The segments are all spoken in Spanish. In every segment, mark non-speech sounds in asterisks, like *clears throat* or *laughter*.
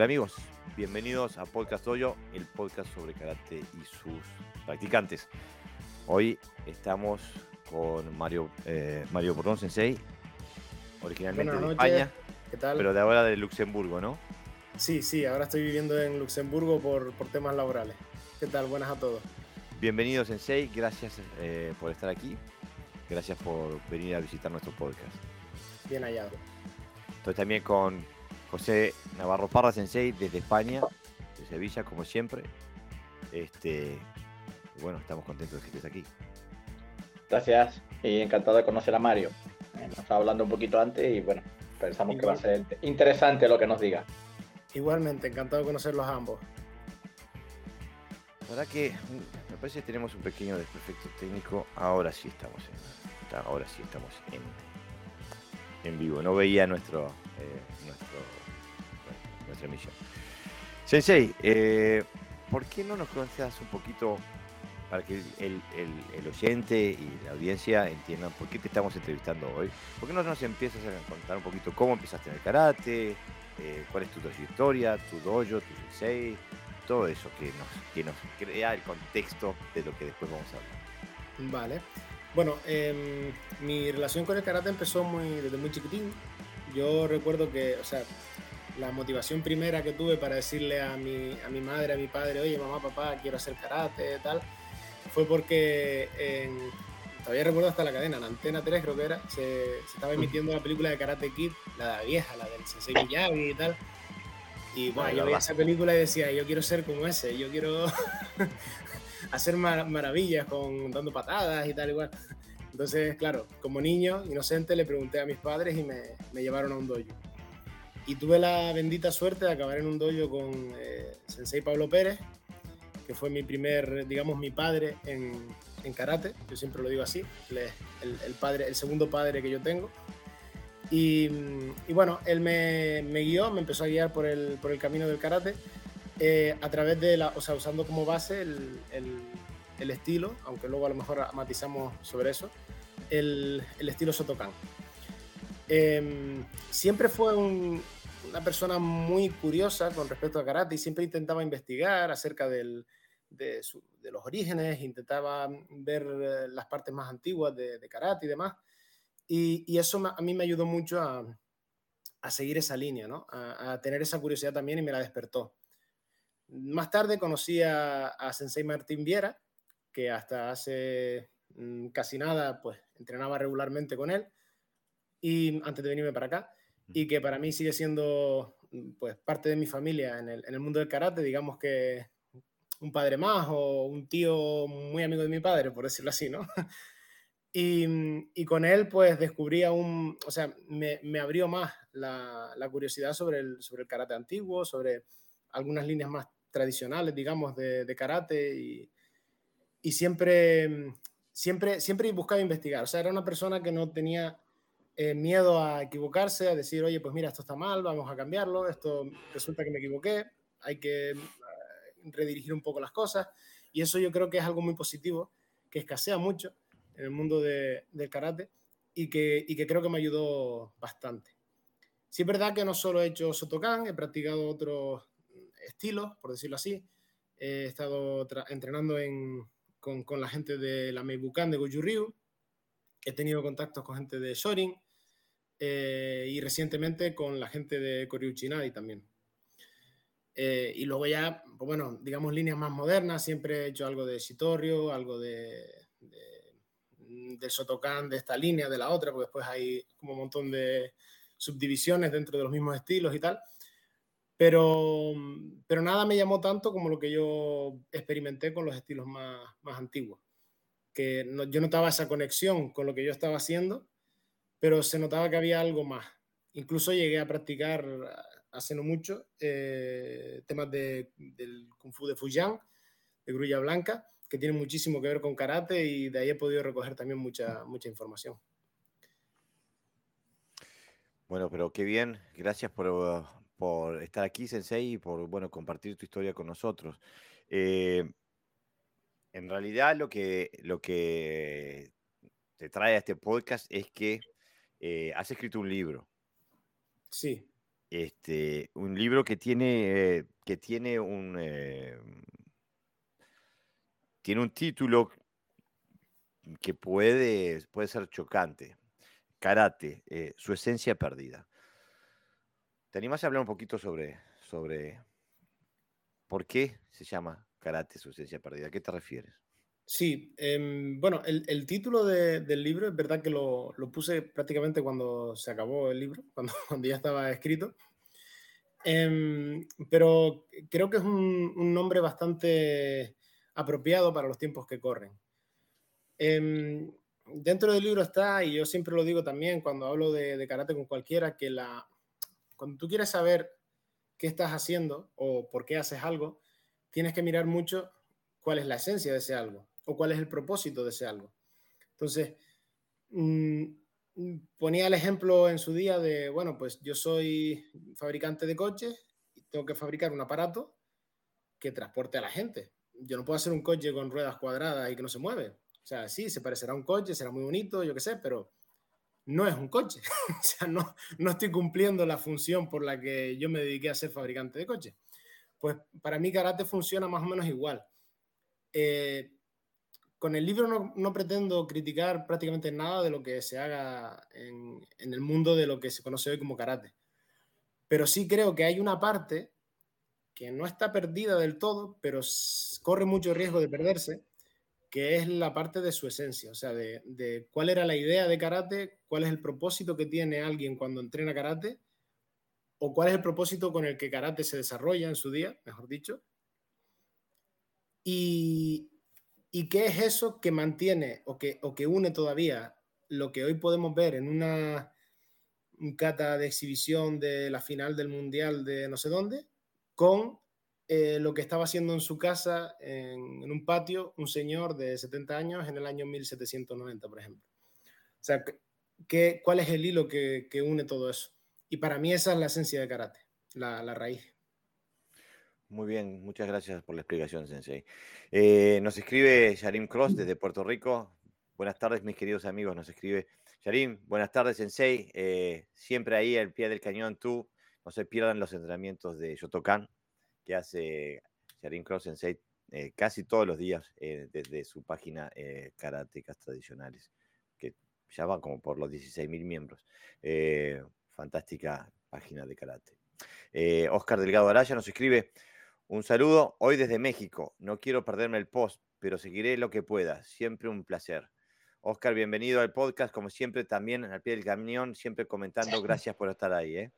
Hola amigos, bienvenidos a Podcast Dojo, el podcast sobre karate y sus practicantes. Hoy estamos con Mario, eh, Mario Bordón Sensei, originalmente de. España, ¿Qué tal? pero de ahora de Luxemburgo, ¿no? Sí, sí, ahora estoy viviendo en Luxemburgo por, por temas laborales. ¿Qué tal? Buenas a todos. Bienvenido Sensei, gracias eh, por estar aquí, gracias por venir a visitar nuestro podcast. Bien hallado. Estoy también con José Navarro Parra Sensei desde España, de Sevilla, como siempre. Este, bueno, estamos contentos de que estés aquí. Gracias y encantado de conocer a Mario. Eh, Nos estaba hablando un poquito antes y bueno, pensamos que va a ser interesante lo que nos diga. Igualmente, encantado de conocerlos a ambos. La verdad que me parece que tenemos un pequeño desperfecto técnico. Ahora sí estamos en, ahora sí estamos en, en vivo. No veía nuestro, eh, nuestro emisión. Sensei, eh, ¿por qué no nos cuentas un poquito para que el, el- el oyente y la audiencia entiendan por qué te estamos entrevistando hoy? ¿Por qué no nos empiezas a contar un poquito cómo empezaste en el karate? eh, ¿Cuál es tu trayectoria, tu dojo, tu sensei? Todo eso que nos, que nos crea el contexto de lo que después vamos a hablar. Vale. Bueno, em, mi relación con el karate empezó muy, desde muy chiquitín. Yo recuerdo que, o sea, la motivación primera que tuve para decirle a mi, a mi madre, a mi padre, oye, mamá, papá, quiero hacer karate, tal, fue porque en- todavía recuerdo hasta la cadena, en Antena 3 creo que era, se, se estaba emitiendo la película de Karate Kid, la vieja, la del Sensei Miyagi y tal. Y bueno, Ah, yo veía esa película y decía, yo quiero ser como ese, yo quiero *laughs* hacer mar- maravillas con dando patadas y tal igual. Entonces, claro, como niño inocente le pregunté a mis padres y me, me llevaron a un dojo. Y tuve la bendita suerte de acabar en un dojo con eh, Sensei Pablo Pérez, que fue mi primer, digamos, mi padre en, en karate. Yo siempre lo digo así, el, el padre, el segundo padre que yo tengo. Y, y bueno, él me, me guió, me empezó a guiar por el, por el camino del karate eh, a través de la, o sea, usando como base el, el- el estilo, aunque luego a lo mejor matizamos sobre eso, el, el estilo Sotokan. Em, siempre fue un- una persona muy curiosa con respecto a karate y siempre intentaba investigar acerca de, los orígenes, intentaba ver eh, las partes más antiguas de, karate y demás. Y, eso a mí me ayudó mucho a, seguir esa línea, ¿no? a, a tener esa curiosidad también y me la despertó. Más tarde conocí a, a Sensei Martín Viera, que hasta hace mm, casi nada pues entrenaba regularmente con él y antes de venirme para acá y que para mí sigue siendo mm, pues parte de mi familia en el, en el mundo del karate, digamos que un padre más o un tío muy amigo de mi padre, por decirlo así, ¿no? *laughs* Y, mm, y con él pues descubrí aún, o sea, me, me abrió más la, la curiosidad sobre el, sobre el karate antiguo, sobre algunas líneas más tradicionales, digamos, de, de karate y, y siempre, mm, siempre, siempre buscaba investigar. O sea, era una persona que no tenía eh, miedo a equivocarse, a decir, oye, pues mira, esto está mal, vamos a cambiarlo, esto resulta que me equivoqué, hay que eh, redirigir un poco las cosas. Y eso yo creo que es algo muy positivo, que escasea mucho en el mundo de- del karate y que, y que creo que me ayudó bastante. Sí es verdad que no solo he hecho Sotokan, he practicado otros estilos, por decirlo así. He estado entrenando en- con, con la gente de la Meibukan de Goju Ryu. He tenido contactos con gente de Shorin eh, y recientemente con la gente de Koryuchinadi también. Eh, y luego ya, pues bueno, digamos líneas más modernas, siempre he hecho algo de Shitorio, algo de, de, del Sotokan de esta línea, de la otra, porque después hay como un montón de subdivisiones dentro de los mismos estilos y tal. Pero, pero nada me llamó tanto como lo que yo experimenté con los estilos más, más antiguos. Que no- yo notaba esa conexión con lo que yo estaba haciendo, pero se notaba que había algo más. Incluso llegué a practicar hace no mucho eh, temas de, del Kung Fu de Fujian, de Grulla Blanca, que tienen muchísimo que ver con karate y de ahí he podido recoger también mucha, mucha información. Bueno, pero qué bien. Gracias por, uh, por estar aquí, Sensei, y por bueno, compartir tu historia con nosotros. Eh, en realidad, lo que, lo que te trae a este podcast es que eh, has escrito un libro. Sí, este, un libro que tiene, eh, que tiene un, eh, tiene un título que puede, puede ser chocante. Karate, eh, su esencia perdida. ¿Te animás a hablar un poquito sobre, sobre por qué se llama Karate, su esencia perdida? ¿A qué te refieres? Sí, em, bueno, el, título del libro es verdad que lo, puse prácticamente cuando se acabó el libro, *laughs* cuando, ya estaba escrito. Em, pero creo que es un, nombre bastante apropiado para los tiempos que corren. Em, dentro del libro está, y yo siempre lo digo también cuando hablo de, karate con cualquiera, que la, cuando tú quieres saber qué estás haciendo o por qué haces algo, tienes que mirar mucho cuál es la esencia de ese algo o cuál es el propósito de ese algo. Entonces, mm, ponía el ejemplo en su día de, bueno, pues yo soy fabricante de coches y tengo que fabricar un aparato que transporte a la gente. Yo no puedo hacer un coche con ruedas cuadradas y que no se mueve. O sea, sí, se parecerá a un coche, será muy bonito, yo qué sé, pero no es un coche. *laughs* o sea, no, no estoy cumpliendo la función por la que yo me dediqué a ser fabricante de coches. Pues para mí karate funciona más o menos igual. Eh, con el libro no, pretendo criticar prácticamente nada de lo que se haga en, el mundo de lo que se conoce hoy como karate. Pero sí creo que hay una parte que no está perdida del todo, pero corre mucho riesgo de perderse, que es la parte de su esencia, o sea, de, de, cuál era la idea de karate, cuál es el propósito que tiene alguien cuando entrena karate, o cuál es el propósito con el que karate se desarrolla en su día, mejor dicho. Y, ¿Y qué es eso que mantiene o que, une todavía lo que hoy podemos ver en una un cata de exhibición de la final del Mundial de no sé dónde, con eh, lo que estaba haciendo en su casa, en, un patio, un señor de 70 años en el año 1790, por ejemplo. O sea, ¿qué, ¿cuál es el hilo que, une todo eso? Y para mí esa es la esencia de karate, la, raíz. Muy bien, muchas gracias por la explicación, Sensei. Eh, nos escribe Yarim Cross desde Puerto Rico. Buenas tardes, mis queridos amigos. Nos escribe Yarim. Buenas tardes, Sensei. Eh, siempre ahí al pie del cañón, tú. No se pierdan los entrenamientos de Yotokan que hace Yarim Cross Sensei eh, casi todos los días desde su página Karatecas Tradicionales, que ya va como por los 16.000 miembros. Fantástica página de karate. Oscar Delgado Araya nos escribe. Un saludo hoy desde México. No quiero perderme el post, pero seguiré lo que pueda. Siempre un placer. Oscar, bienvenido al podcast, como siempre, también al pie del camión, siempre comentando. *laughs* Gracias por estar ahí. ¿eh?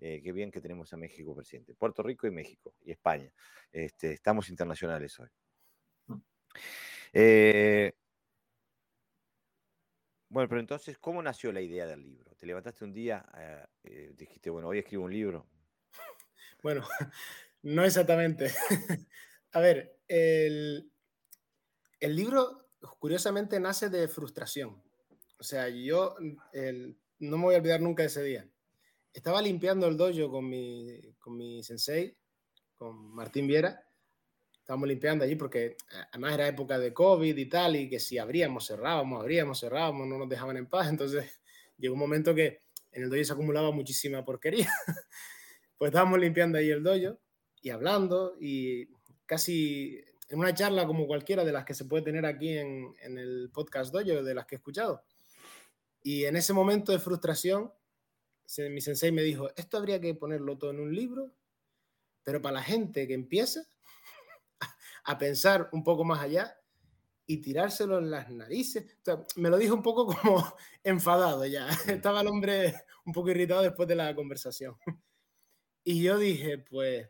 ¿eh? qué bien que tenemos a México presente. Puerto Rico y México y España. Este, estamos internacionales hoy. Eh, bueno, pero entonces, ¿cómo nació la idea del libro? ¿Te levantaste un día, eh, dijiste, bueno, hoy escribo un libro? Bueno, *laughs* no exactamente. *laughs* A ver, el, libro curiosamente nace de frustración. O sea, yo no me voy a olvidar nunca de ese día. Estaba limpiando el dojo con mi, con mi sensei, con Martín Viera. Estábamos limpiando allí porque eh, además era época de COVID y tal, y que si abríamos, cerrábamos, abríamos, cerrábamos, no nos dejaban en paz. Entonces llegó un momento que en el dojo se acumulaba muchísima porquería. *laughs* pues estábamos limpiando ahí el dojo y hablando y casi en una charla como cualquiera de las que se puede tener aquí en, el podcast dojo, de las que he escuchado. Y en ese momento de frustración, mi sensei me dijo, esto habría que ponerlo todo en un libro, pero para la gente que empieza *laughs* a pensar un poco más allá y tirárselo en las narices. me lo dijo un poco como *laughs* enfadado ya. *laughs* Estaba el hombre un poco irritado después de la conversación. *laughs* Y yo dije, pues,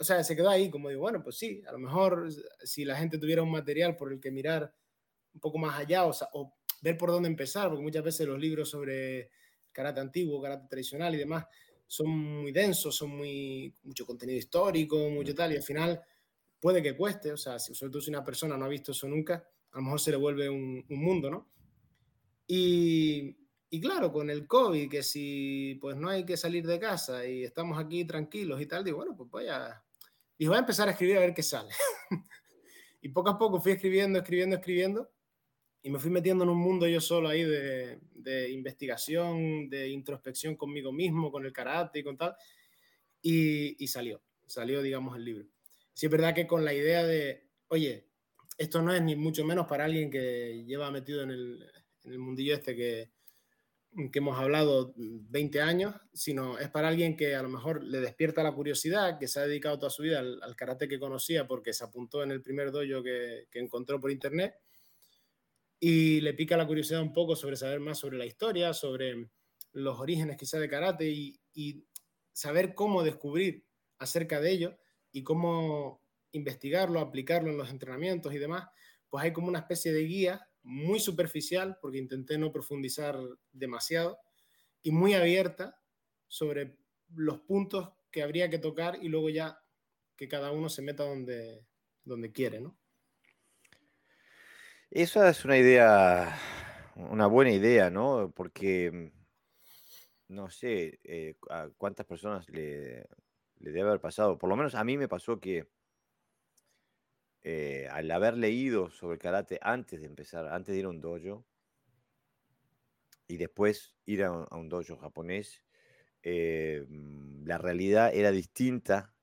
o sea, se quedó ahí como digo, bueno, pues sí, a lo mejor si la gente tuviera un material por el que mirar un poco más allá o, o ver por dónde empezar, porque muchas veces los libros sobre karate antiguo, karate tradicional y demás son muy densos, son muy mucho contenido histórico, mucho tal, y al final puede que cueste, o sea, si, sobre todo si una persona no ha visto eso nunca, a lo mejor se le vuelve un, un mundo, ¿no? Y, y claro, con el COVID, que si pues no hay que salir de casa y estamos aquí tranquilos y tal, digo, bueno, pues voy a, y voy a empezar a escribir a ver qué sale. *laughs* y poco a poco fui escribiendo, escribiendo, escribiendo, y me fui metiendo en un mundo yo solo ahí de, de investigación, de introspección conmigo mismo, con el karate y con tal. y, salió, salió, digamos, el libro. Sí es verdad que con la idea de, oye, esto no es ni mucho menos para alguien que lleva metido en el, en el mundillo este que, hemos hablado 20 años, sino es para alguien que a lo mejor le despierta la curiosidad, que se ha dedicado toda su vida al, karate que conocía porque se apuntó en el primer dojo que, que, encontró por internet y le pica la curiosidad un poco sobre saber más sobre la historia, sobre los orígenes quizá de karate y, y saber cómo descubrir acerca de ello y cómo investigarlo, aplicarlo en los entrenamientos y demás, pues hay como una especie de guía muy superficial, porque intenté no profundizar demasiado, y muy abierta sobre los puntos que habría que tocar y luego ya que cada uno se meta donde, donde quiere, ¿no? Esa es una idea, una buena idea, ¿no? Porque no sé eh, a cuántas personas le, le, debe haber pasado. Por lo menos a mí me pasó que eh, al haber leído sobre karate antes de empezar, antes de ir a un dojo y después ir a, un dojo japonés, eh, mm, la realidad era distinta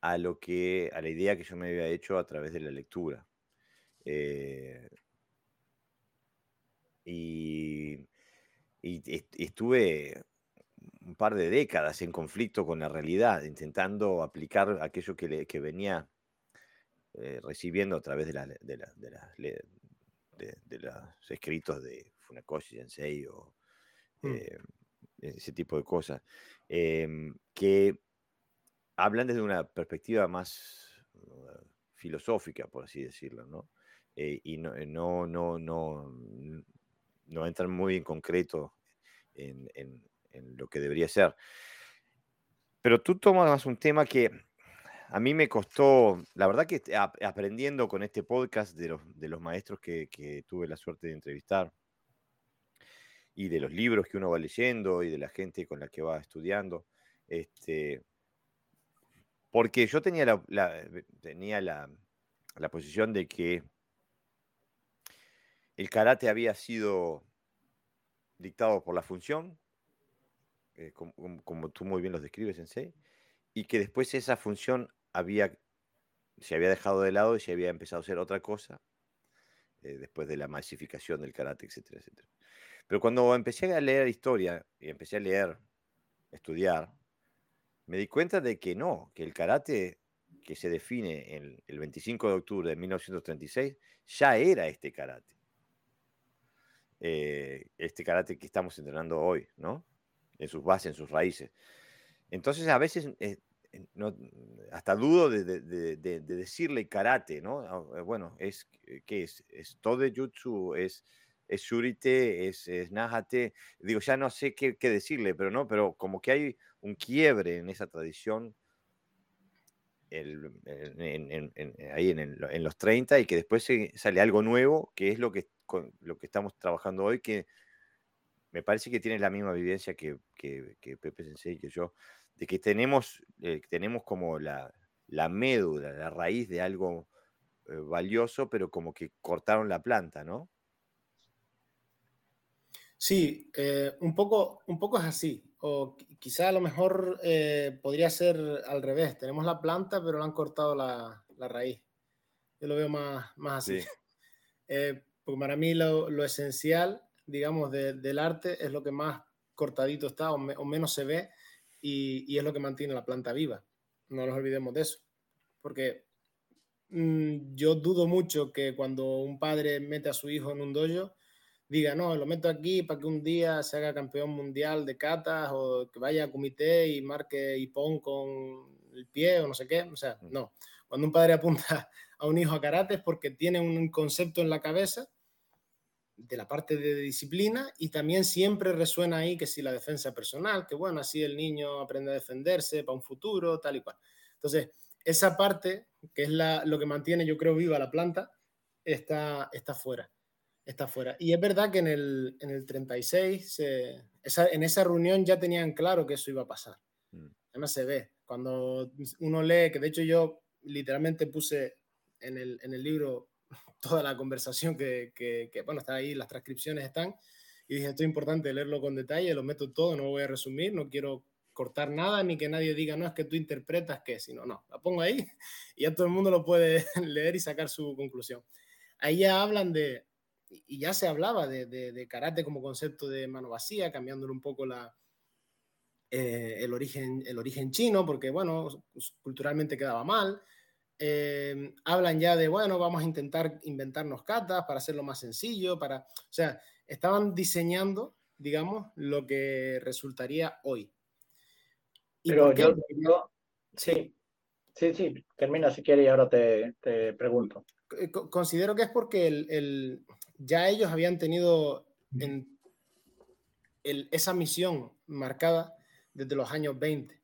a lo que a la idea que yo me había hecho a través de la lectura. Eh, y, estuve un par de décadas en conflicto con la realidad, intentando aplicar aquello que, que venía eh, recibiendo a través de, la, de, la, de, de, los escritos de Funakoshi Sensei o mm. eh, ese tipo de cosas, em, que hablan desde una perspectiva más uh, filosófica, por así decirlo, ¿no? Eh, y no, no, no, no, no entran muy en concreto en, en, en lo que debería ser. Pero tú tomas un tema que a mí me costó, la verdad que aprendiendo con este podcast de los, maestros que, tuve la suerte de entrevistar y de los libros que uno va leyendo y de la gente con la que va estudiando, este, porque yo tenía la, tenía la, posición de que el karate había sido dictado por la función, eh, como, como, tú muy bien los describes, Sensei, y que después esa función había, se había dejado de lado y se había empezado a hacer otra cosa eh, después de la masificación del karate, etcétera, etcétera. Pero cuando empecé a leer historia y empecé a leer, estudiar, me di cuenta de que no, que el karate que se define en el 25 de octubre de 1936 ya era este karate. Eh, este karate que estamos entrenando hoy, ¿no? En sus bases, en sus raíces. Entonces, a veces eh, no, hasta dudo de, de, de, decirle karate, ¿no? Ah, eh, bueno, es, eh, ¿qué es? Es jutsu, es, es shurite, es, es. Digo, ya no sé qué, decirle, pero no, pero como que hay un quiebre en esa tradición el, en, ahí en, los 30 y que después sale algo nuevo, que es lo que, lo que estamos trabajando hoy, que me parece que tiene la misma vivencia que, que, que Pepe Sensei que yo de que tenemos, eh, tenemos como la, médula, la raíz de algo eh, valioso, pero como que cortaron la planta, ¿no? Sí, eh, un, poco, un poco es así. O quizá a lo mejor podría ser al revés. Tenemos la planta, pero le han cortado la, raíz. Yo lo veo más, más así. *laughs* porque para mí lo, esencial, digamos, del arte es lo que más cortadito está o menos se ve y, es lo que mantiene la planta viva. No nos olvidemos de eso. Porque mm, yo dudo mucho que cuando un padre mete a su hijo en un dojo, diga, no, lo meto aquí para que un día se haga campeón mundial de catas o que vaya a comité y marque y pon con el pie o no sé qué. O sea, mm. no. Cuando un padre *laughs* apunta a un hijo a karate es porque tiene un concepto en la cabeza de la parte de disciplina y también siempre resuena ahí que si la defensa personal, que bueno, así el niño aprende a defenderse para un futuro, tal y cual. Entonces, esa parte, que es la, lo que mantiene, yo creo, viva la planta, está, está fuera. Está fuera. Y es verdad que en el, en el 36, esa, en esa reunión ya tenían claro que eso iba a pasar. Mm. Además se ve. Cuando uno lee, que de hecho yo literalmente puse en el, en el libro *laughs* toda la conversación que, que, bueno, está ahí, las transcripciones están, y dije, esto es importante leerlo con detalle, lo meto todo, no voy a resumir, no quiero cortar nada ni que nadie diga, no, es que tú interpretas que, sino, no, la pongo ahí *laughs* y ya todo el mundo lo puede *laughs* leer y sacar su conclusión. Ahí ya hablan de, y ya se hablaba de, de, karate como concepto de mano vacía, cambiándole un poco la, eh, el, origen, el origen chino, porque, bueno, culturalmente quedaba mal. Eh, hablan ya de, bueno, vamos a intentar inventarnos katas para hacerlo más sencillo, para, o sea, estaban diseñando, digamos, lo que resultaría hoy. Pero yo, sí, sí, sí, termina si quieres y ahora te, te pregunto. Considero que es porque el, ya ellos habían tenido en, esa misión marcada desde los años 20.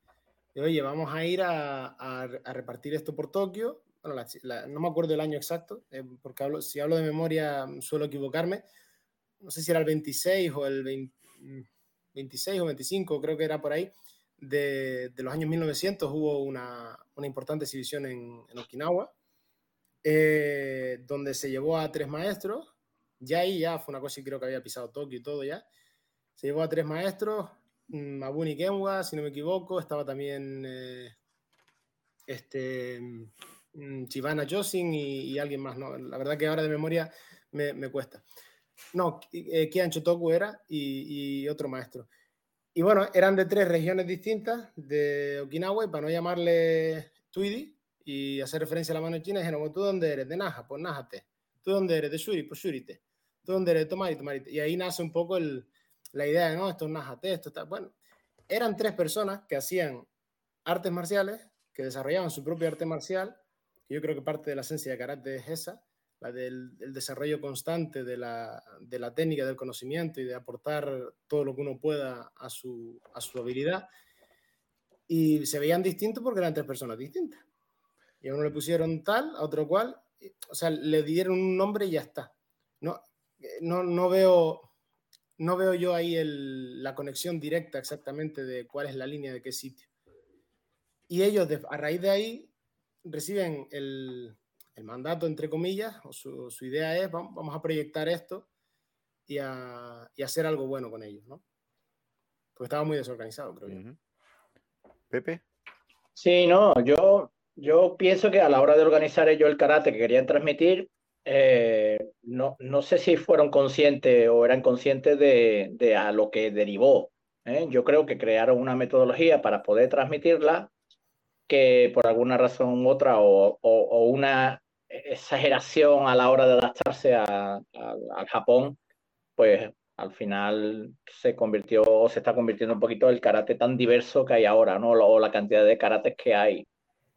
De, Oye, vamos a ir a, repartir esto por Tokio. no me acuerdo el año exacto, eh, porque hablo, si hablo de memoria suelo equivocarme. No sé si era el 26 o el 26 o 25, creo que era por ahí. De, los años 1900 hubo una, importante exhibición en, en Okinawa, eh, donde se llevó a tres maestros ya ahí ya fue una cosa y creo que había pisado Tokio y todo ya. Se llevó a tres maestros, Mabuni Kenwa, si no me equivoco, estaba también eh, este, mm, Chivana Josin y, alguien más, ¿no? La verdad que ahora de memoria me, me cuesta. No, eh, Kian Chotoku era y, y, otro maestro. Y bueno, eran de tres regiones distintas de Okinawa y para no llamarle Tuidi y hacer referencia a la mano china, dijeron, ¿tú dónde eres? De Naja, pues Nájate. ¿Tú dónde eres? De Shuri, pues Shurite donde tomar y tomar. Y ahí nace un poco el, la idea de, no, esto es Najate, esto está. Bueno, eran tres personas que hacían artes marciales, que desarrollaban su propio arte marcial, yo creo que parte de la esencia de karate es esa, la del desarrollo constante de la, de la, técnica, del conocimiento y de aportar todo lo que uno pueda a su, a su habilidad. Y se veían distintos porque eran tres personas distintas. Y a uno le pusieron tal, a otro cual, o sea, le dieron un nombre y ya está. No, no, no, veo, no veo yo ahí la conexión directa exactamente de cuál es la línea de qué sitio. Y ellos, a raíz de ahí, reciben el, mandato, entre comillas, o su, idea es, vamos, a proyectar esto y a, hacer algo bueno con ellos, ¿no? Porque estaba muy desorganizado, creo yo. Pepe. Sí, no, yo, yo pienso que a la hora de organizar ellos el karate que querían transmitir, eh, no, no sé si fueron conscientes o eran conscientes de, a lo que derivó. ¿eh? Yo creo que crearon una metodología para poder transmitirla que por alguna razón u otra o, una exageración a la hora de adaptarse al Japón, pues al final se convirtió o se está convirtiendo un poquito el karate tan diverso que hay ahora, ¿no? O la cantidad de karates que hay.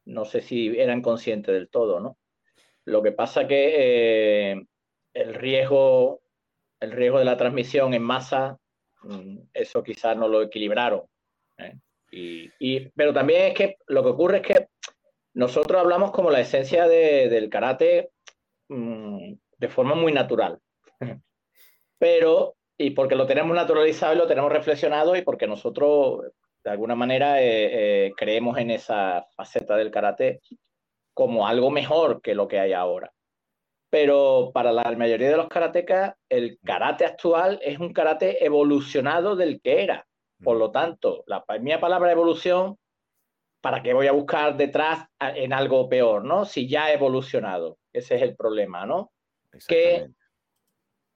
No sé si eran conscientes del todo, ¿no? Lo que pasa que eh, el, riesgo, el riesgo de la transmisión en masa, mm, eso quizás no lo equilibraron. ¿eh? Y, pero también es que lo que ocurre es que nosotros hablamos como la esencia del karate mm, de forma muy natural. *laughs* Pero, y porque lo tenemos naturalizado y lo tenemos reflexionado y porque nosotros de alguna manera eh, creemos en esa faceta del karate como algo mejor que lo que hay ahora. Pero para la mayoría de los karatecas, el karate actual es un karate evolucionado del que era. Por lo tanto, la mía palabra evolución, ¿para qué voy a buscar detrás en algo peor, no? Si ya ha evolucionado. Ese es el problema, ¿no? Que,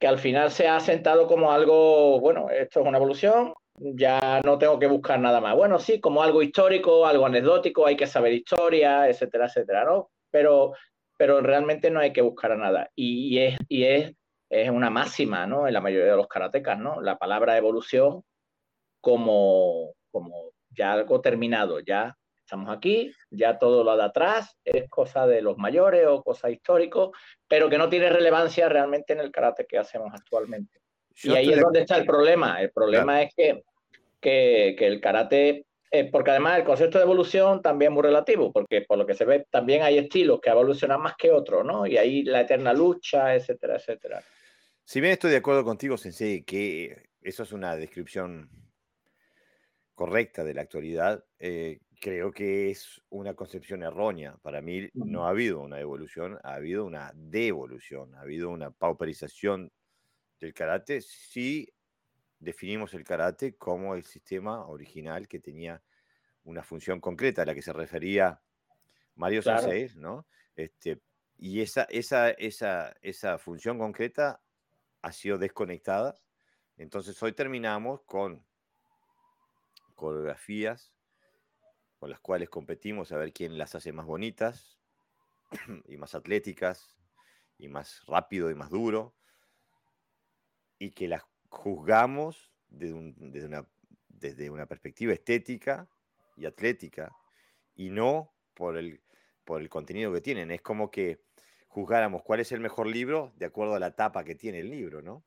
que al final se ha sentado como algo, bueno, esto es una evolución, ya no tengo que buscar nada más. Bueno, sí, como algo histórico, algo anecdótico, hay que saber historia, etcétera, etcétera, ¿no? Pero, pero realmente no hay que buscar nada. Y, es, y es, es una máxima, ¿no? En la mayoría de los karatecas, ¿no? La palabra evolución como, como ya algo terminado, ya estamos aquí, ya todo lo de atrás es cosa de los mayores o cosa histórico, pero que no tiene relevancia realmente en el karate que hacemos actualmente y ahí es donde está el problema. El problema es que, que, que, el karate, eh, porque además el concepto de evolución también es muy relativo, porque por lo que se ve también hay estilos que evolucionan más que otros, ¿no? Y ahí la eterna lucha, etcétera, etcétera. Si bien estoy de acuerdo contigo, Sensei, que eso es una descripción correcta de la actualidad, eh, creo que es una concepción errónea. Para mí no ha habido una evolución, ha habido una devolución, ha habido una pauperización del karate si definimos el karate como el sistema original que tenía una función concreta a la que se refería Mario Sensei, ¿no? Este, y esa, esa, esa, esa función concreta ha sido desconectada. Entonces hoy terminamos con coreografías con las cuales competimos a ver quién las hace más bonitas *clears throat* y más atléticas y más rápido y más duro y que las juzgamos desde, una, desde una perspectiva estética y atlética y no por el, por el contenido que tienen. Es como que juzgáramos cuál es el mejor libro de acuerdo a la tapa que tiene el libro, ¿no?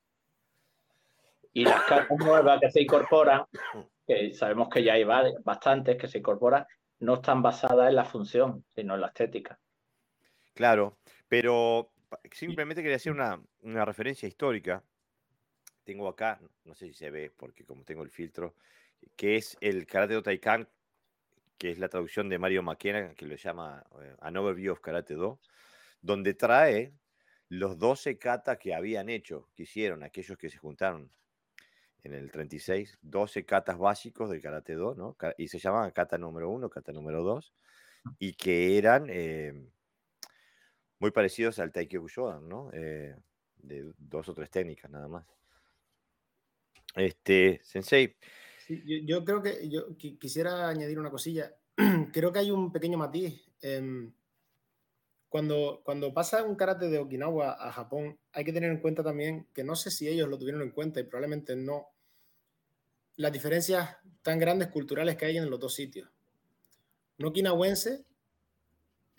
Y las cartas nuevas que se incorporan, que sabemos que ya hay bastantes que se incorporan, no están basadas en la función, sino en la estética. Claro, pero simplemente quería hacer una, una referencia histórica. Tengo acá, no sé si se ve, porque como tengo el filtro, que es el Karate Do Taikan, que es la traducción de Mario Maquena, que lo llama eh, An Overview of Karate Do, donde trae los 12 katas que habían hecho, que hicieron aquellos que se juntaron en el 36, 12 katas básicos del Karate Do, ¿no? Y se llamaban kata número 1, kata número 2, y que eran eh, muy parecidos al Taikyo Shodan, ¿no? Eh, de dos o tres técnicas nada más. Este, Sensei. yo, creo que yo quisiera añadir una cosilla. *clears throat* creo que hay un pequeño matiz. cuando, cuando pasa un karate de Okinawa a Japón, hay que tener en cuenta también que no sé si ellos lo tuvieron en cuenta y probablemente no, las diferencias tan grandes culturales que hay en los dos sitios. Un okinawense,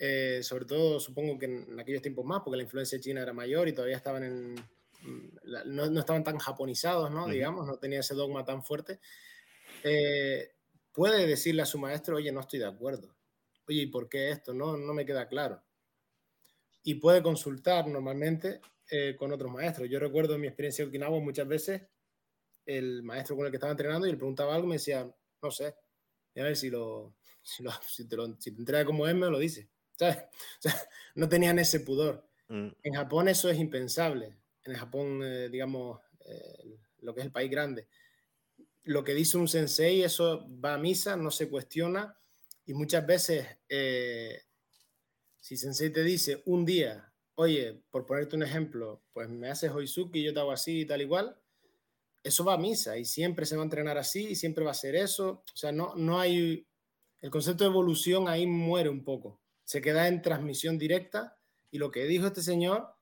eh, sobre todo supongo que en aquellos tiempos más, porque la influencia china era mayor y todavía estaban en, no, estaban tan japonizados, ¿no? Digamos, no tenía ese dogma tan fuerte. Eh, puede decirle a su maestro, oye, no estoy de acuerdo. Oye, ¿y por qué esto? No, no me queda claro. Y puede consultar normalmente eh, con otros maestros. Yo recuerdo en mi experiencia en Okinawa muchas veces el maestro con el que estaba entrenando y le preguntaba algo y me decía, no sé, a ver si, lo, si, lo, si te, lo, si te entrega como es, me lo dice. *laughs* ¿Sabes? O sea, no tenían ese pudor. Mm. En Japón eso es impensable en Japón, eh, digamos, eh, lo que es el país grande. Lo que dice un sensei, eso va a misa, no se cuestiona y muchas veces, eh, si sensei te dice un día, oye, por ponerte un ejemplo, pues me haces hoizuki yo te hago así y tal igual, eso va a misa y siempre se va a entrenar así y siempre va a ser eso. O sea, no, no hay, el concepto de evolución ahí muere un poco. Se queda en transmisión directa y lo que dijo este señor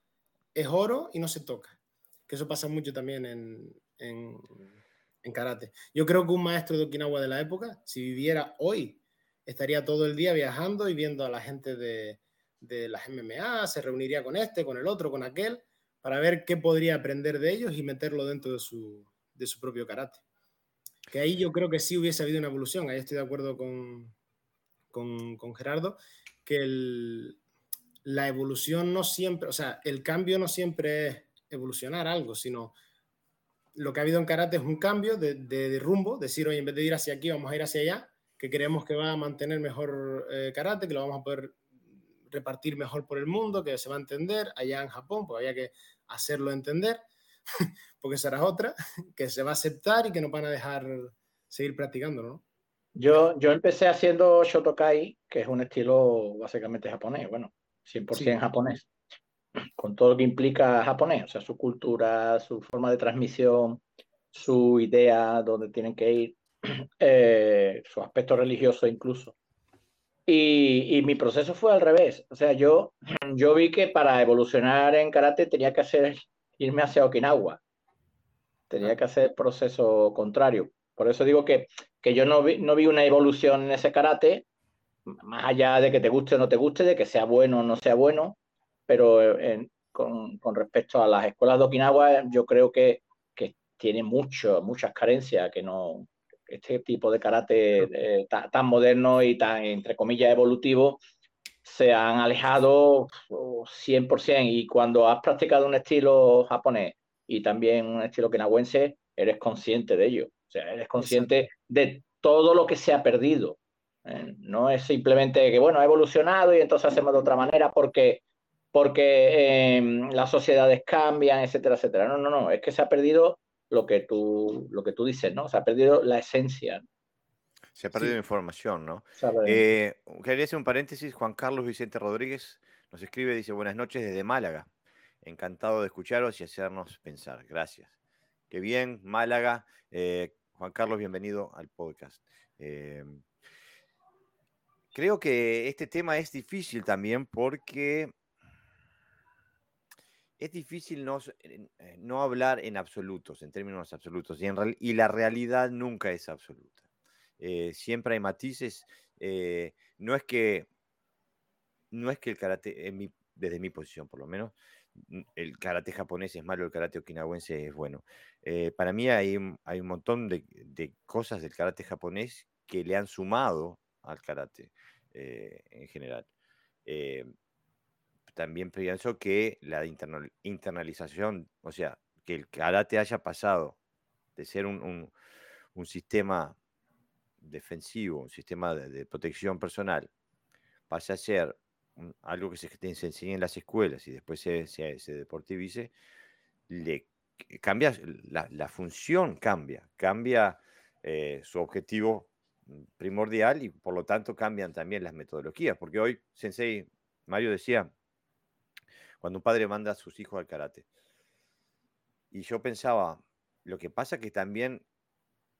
es oro y no se toca. Que eso pasa mucho también en, en, karate. Yo creo que un maestro de Okinawa de la época, si viviera hoy, estaría todo el día viajando y viendo a la gente de, de las MMA, se reuniría con este, con el otro, con aquel, para ver qué podría aprender de ellos y meterlo dentro de su, de su propio karate. Que ahí yo creo que sí hubiese habido una evolución, ahí estoy de acuerdo con, con, con Gerardo, que el, la evolución no siempre, o sea, el cambio no siempre es evolucionar algo, sino lo que ha habido en karate es un cambio de, de, rumbo, decir, oye, en vez de ir hacia aquí, vamos a ir hacia allá, que creemos que va a mantener mejor eh, karate, que lo vamos a poder repartir mejor por el mundo, que se va a entender allá en Japón, pues había que hacerlo entender, *laughs* porque será otra, *laughs* que se va a aceptar y que nos van a dejar seguir practicando, ¿no? Yo, yo empecé haciendo Shotokai, que es un estilo básicamente japonés. Bueno, 100% japonés, con todo lo que implica japonés, o sea, su cultura, su forma de transmisión, su idea, dónde tienen que ir, *clears throat* eh, su aspecto religioso incluso. Y, y, mi proceso fue al revés, o sea, yo, *clears throat* yo vi que para evolucionar en karate tenía que hacer, irme hacia Okinawa, tenía que hacer proceso contrario. Por eso digo que, que yo no vi, no vi una evolución en ese karate, más allá de que te guste o no te guste, de que sea bueno o no sea bueno, pero eh, con, respecto a las escuelas de Okinawa, yo creo que, que tiene mucho, muchas carencias, que no, este tipo de karate eh, tan, moderno y tan, entre comillas, evolutivo, se han alejado 100%. Y cuando has practicado un estilo japonés y también un estilo okinawense, eres consciente de ello. O sea, eres consciente de todo lo que se ha perdido. Eh, no es simplemente que, bueno, ha evolucionado y entonces hacemos de otra manera porque, porque em, las sociedades cambian, etcétera, etcétera. No, no, no, es que se ha perdido lo que tú, lo que tú dices, ¿no? Se ha perdido la esencia. Se ha perdido Sí. información, ¿no? Eh, quería hacer un paréntesis. Juan Carlos Vicente Rodríguez nos escribe, dice, buenas noches desde Málaga. Encantado de escucharos y hacernos pensar. Gracias. Qué bien, Málaga. Eh, Juan Carlos, bienvenido al podcast. Eh, creo que este tema es difícil también porque es difícil no, eh, no hablar en absolutos, en términos absolutos, y, en y la realidad nunca es absoluta. Eh, siempre hay matices. eh, no es que no es que el karate, desde mi posición por lo menos, el karate japonés es malo, el karate okinawense es bueno. Para mí hay, hay un montón de cosas del karate japonés que le han sumado al karate eh, en general. Eh, también pienso que la internal- internalización, o sea, que el karate haya pasado de ser un, un- sistema defensivo, un sistema de, de protección personal, pase a ser algo que se, se enseña en las escuelas y después se, se, deportivice, le cambia, la, función cambia, cambia eh, su objetivo primordial y por lo tanto cambian también las metodologías, porque hoy Sensei Mario decía, cuando un padre manda a sus hijos al karate, y yo pensaba, lo que pasa que también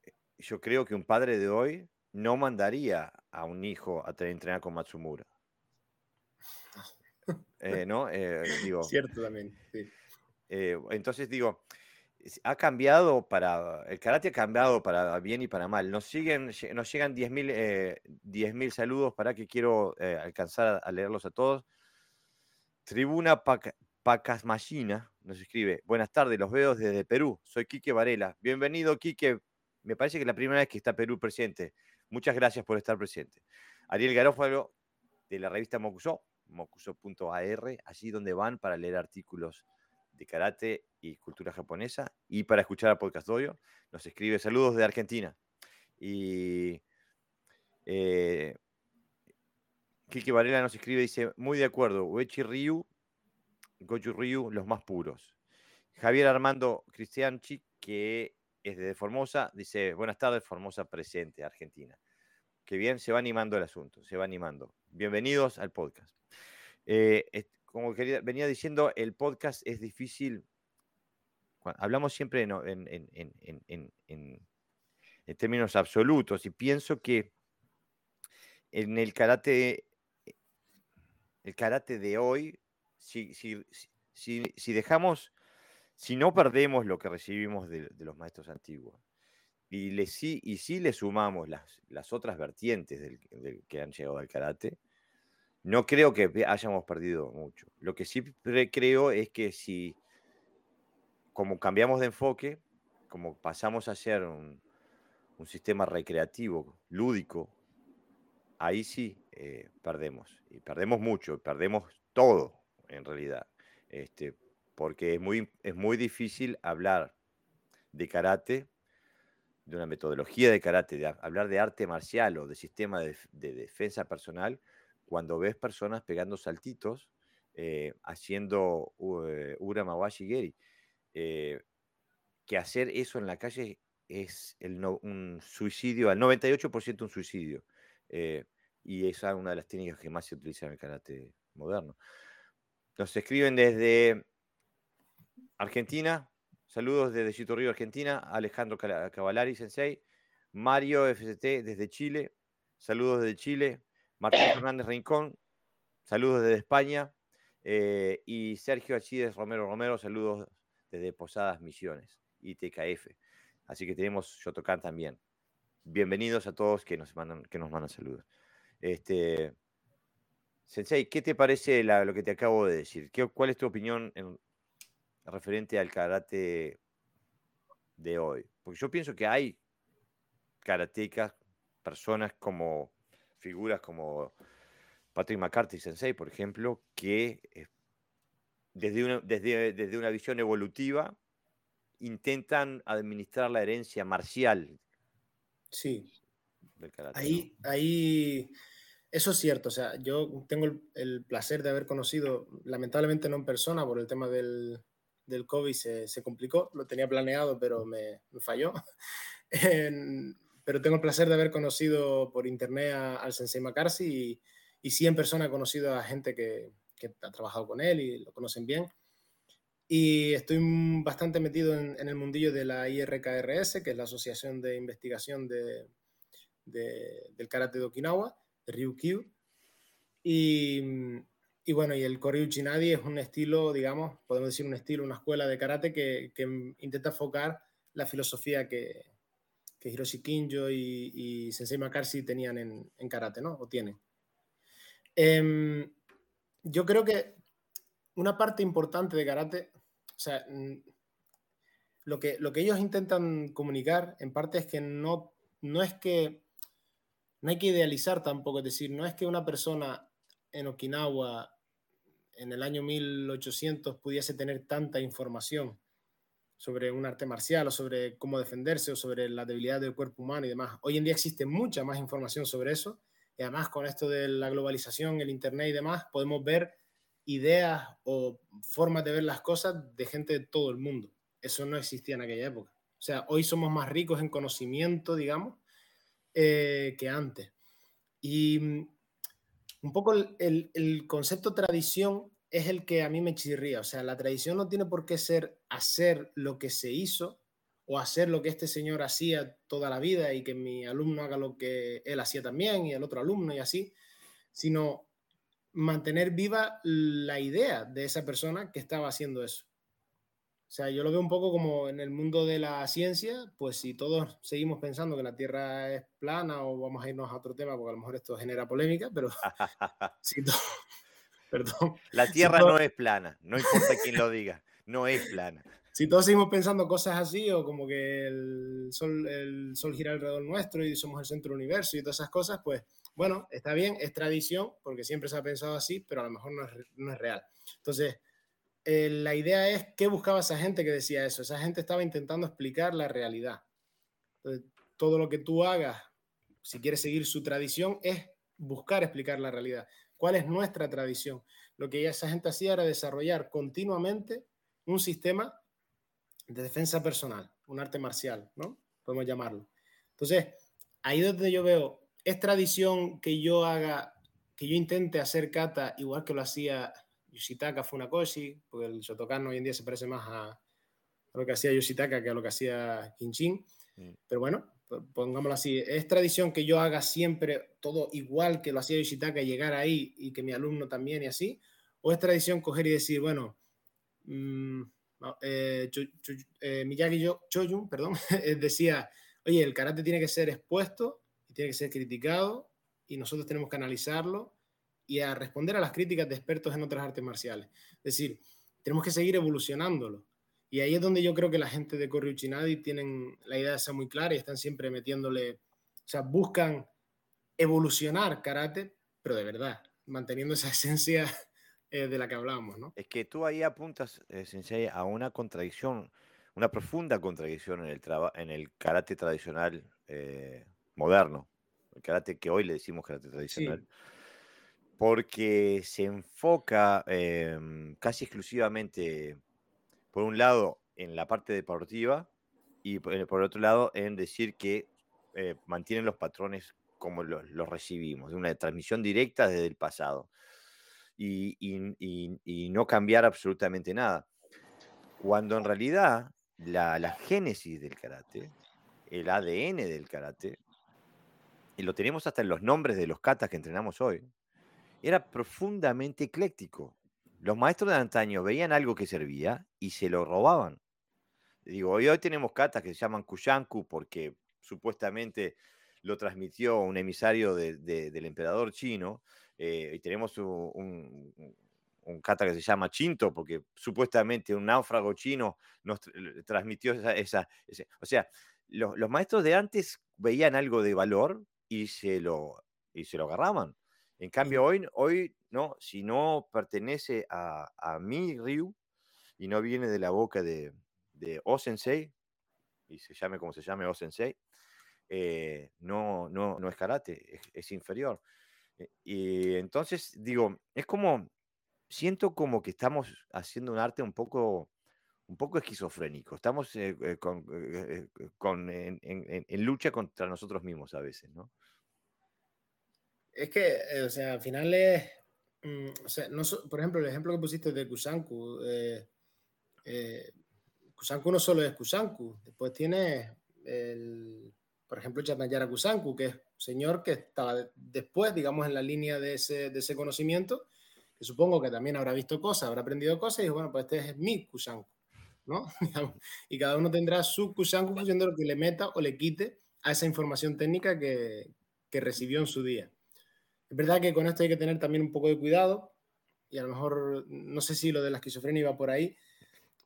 eh, yo creo que un padre de hoy no mandaría a un hijo a tre- entrenar con Matsumura. *laughs* Eh, ¿no? Eh, digo, Cierto también, sí. eh, entonces digo, ha cambiado para, el karate ha cambiado para bien y para mal. Nos siguen, nos llegan 10.000 eh, 10.000 saludos para que quiero eh, alcanzar a leerlos a todos. Tribuna Pacasmachina nos escribe, buenas tardes, los veo desde Perú, soy Quique Varela. Bienvenido, Quique. Me parece que es la primera vez que está Perú presente. Muchas gracias por estar presente. Ariel Garófalo, de la revista Mokuso, mokuso.ar, allí donde van para leer artículos de karate y cultura japonesa y para escuchar a Podcast Doyo, nos escribe saludos de Argentina. Y eh, Kiki Varela nos escribe, dice, muy de acuerdo, Uechi Ryu, Goju Ryu, los más puros. Javier Armando Cristianchi, que es de Formosa, dice, buenas tardes, Formosa presente, Argentina. Qué bien, se va animando el asunto, se va animando. Bienvenidos al podcast. Eh, como venía diciendo, el podcast es difícil. Hablamos siempre en, términos absolutos y pienso que en el karate, el karate de hoy, si, dejamos, si no perdemos lo que recibimos de, los maestros antiguos y, le, le sumamos las, otras vertientes que han llegado al karate, no creo que hayamos perdido mucho. Lo que sí creo es que si, como cambiamos de enfoque, como pasamos a ser un, un sistema recreativo, lúdico, ahí sí eh, perdemos. Y perdemos mucho, perdemos todo en realidad. Este, porque es muy, es muy difícil hablar de karate, de una metodología de karate, de hablar de arte marcial o de sistema de, de defensa personal, cuando ves personas pegando saltitos, eh, haciendo u- eh, Ura Mawashi Geri. Eh, que hacer eso en la calle es un suicidio, al 98% un suicidio. Y esa es una de las técnicas que más se utilizan en el karate moderno. Nos escriben desde Argentina, saludos desde Chito Río, Argentina, Alejandro Cavalari, Sensei, Mario FCT desde Chile, saludos desde Chile, Martín Fernández Rincón, saludos desde España, eh, y Sergio Achides Romero Romero, saludos desde Posadas Misiones y TKF. Así que tenemos Shotokan también. Bienvenidos a todos que nos mandan, que nos mandan saludos. Este, Sensei, ¿qué te parece lo que te acabo de decir? ¿Qué- ¿Cuál es tu opinión en, referente al karate de hoy? Porque yo pienso que hay karatecas, personas como figuras como Patrick McCarthy Sensei, por ejemplo, que eh, desde una, desde, desde una visión evolutiva intentan administrar la herencia marcial Sí, del karate. ¿no? ahí, ahí, eso es cierto. O sea, yo tengo el, el placer de haber conocido, lamentablemente no en persona, por el tema del, del COVID se, se complicó. Lo tenía planeado, pero me, me falló. *laughs* En- pero tengo el placer de haber conocido por internet al Sensei Makarsi y, y sí en persona he conocido a gente que, que, ha trabajado con él y lo conocen bien. Y estoy bastante metido en, el mundillo de la IRKRS, que es la Asociación de Investigación de, del Karate de Okinawa, de Ryukyu. Y, y bueno, y el Koryu Chinadi es un estilo, digamos, podemos decir un estilo, una escuela de karate que, que intenta enfocar la filosofía que, que Hiroshi Kinjo y, Sensei Makarshi tenían en, karate, ¿no? O tienen. Eh, yo creo que una parte importante de karate, o sea, lo que, lo que ellos intentan comunicar en parte es que no, no es que, no hay que idealizar tampoco, es decir, no es que una persona en Okinawa en el año 1800 pudiese tener tanta información sobre un arte marcial o sobre cómo defenderse o sobre la debilidad del cuerpo humano y demás. Hoy en día existe mucha más información sobre eso y además con esto de la globalización, el Internet y demás, podemos ver ideas o formas de ver las cosas de gente de todo el mundo. Eso no existía en aquella época. O sea, hoy somos más ricos en conocimiento, digamos, eh, que antes. Y mm, un poco el, el, concepto tradición es el que a mí me chirría. O sea, la tradición no tiene por qué ser hacer lo que se hizo o hacer lo que este señor hacía toda la vida y que mi alumno haga lo que él hacía también y el otro alumno y así, sino mantener viva la idea de esa persona que estaba haciendo eso. O sea, yo lo veo un poco como en el mundo de la ciencia, pues si todos seguimos pensando que la Tierra es plana o vamos a irnos a otro tema, porque a lo mejor esto genera polémica, pero *laughs* si *laughs* Perdón. La Tierra no es plana, no importa quién lo diga, no es plana. Si todos seguimos pensando cosas así, o como que el sol, el sol gira alrededor nuestro y somos el centro del universo y todas esas cosas, pues bueno, está bien, es tradición, porque siempre se ha pensado así, pero a lo mejor no es, no es real. Entonces, eh, la idea es qué buscaba esa gente que decía eso. Esa gente estaba intentando explicar la realidad. Entonces, todo lo que tú hagas, si quieres seguir su tradición, es buscar explicar la realidad. ¿Cuál es nuestra tradición? Lo que esa gente hacía era desarrollar continuamente un sistema de defensa personal, un arte marcial, ¿no? Podemos llamarlo. Entonces, ahí donde yo veo es tradición que yo haga, que yo intente hacer kata igual que lo hacía Yoshitaka Funakoshi, porque el Shotokan hoy en día se parece más a, lo que hacía Yoshitaka que a lo que hacía Kinchin. Mm. Pero bueno, pongámoslo así, es tradición que yo haga siempre todo igual que lo hacía Yoshitaka, llegar ahí y que mi alumno también y así, o es tradición coger y decir, bueno, mmm, eh, eh, Miyagi Choyun, perdón, *laughs* decía, oye, el karate tiene que ser expuesto tiene que ser criticado y nosotros tenemos que analizarlo y a responder a las críticas de expertos en otras artes marciales. Es decir, tenemos que seguir evolucionándolo. Y ahí es donde yo creo que la gente de Correo Chinadi tienen la idea de ser muy clara y están siempre metiéndole, o sea, buscan evolucionar karate, pero de verdad, manteniendo esa *laughs* esencia eh, de la que hablábamos, ¿no? Es que tú ahí apuntas, eh, Sensei, a una contradicción, una profunda contradicción en el, en el karate tradicional eh, moderno, el karate que hoy le decimos karate tradicional, porque se enfoca em, casi exclusivamente, por un lado, en la parte deportiva y por, otro lado, en decir que eh, mantienen los patrones como los, recibimos, de una transmisión directa desde el pasado. Y, y, no cambiar absolutamente nada. Cuando en realidad la, la génesis del karate, el ADN del karate, y lo tenemos hasta en los nombres de los katas que entrenamos hoy, era profundamente ecléctico. Los maestros de antaño veían algo que servía y se lo robaban. Digo, hoy, tenemos katas que se llaman Kushanku porque supuestamente lo transmitió un emisario del emperador chino, eh, y tenemos un, un, kata que se llama Chinto, porque supuestamente un náufrago chino nos transmitió esa... o sea, los, los, maestros de antes veían algo de valor y se lo, y se lo agarraban. En cambio, hoy, hoy no, si no pertenece a, a mi Ryu y no viene de la boca de, de O-Sensei, y se llame como se llame O-Sensei, eh, no, no, no es karate, es, inferior. Eh, y entonces, digo, es como, siento como que estamos haciendo un arte un poco, un poco esquizofrénico. Estamos eh, eh, con, en, lucha contra nosotros mismos a veces, ¿no? Es que, o sea, al final es, mm, o sea, no, por ejemplo, el ejemplo que pusiste de Kusanku, Kusanku no solo es Kusanku, después tiene el, por ejemplo, Chatanyara Kusanku, que es un señor que estaba después, digamos, en la línea de ese, de ese conocimiento, que supongo que también habrá visto cosas, habrá aprendido cosas, y dijo, bueno, pues este es mi Kusanku, ¿no? *laughs* y cada uno tendrá su Kusanku función lo que le meta o le quite a esa información técnica que, que recibió en su día. Es verdad que con esto hay que tener también un poco de cuidado, y a lo mejor, no sé si lo de la esquizofrenia iba por ahí,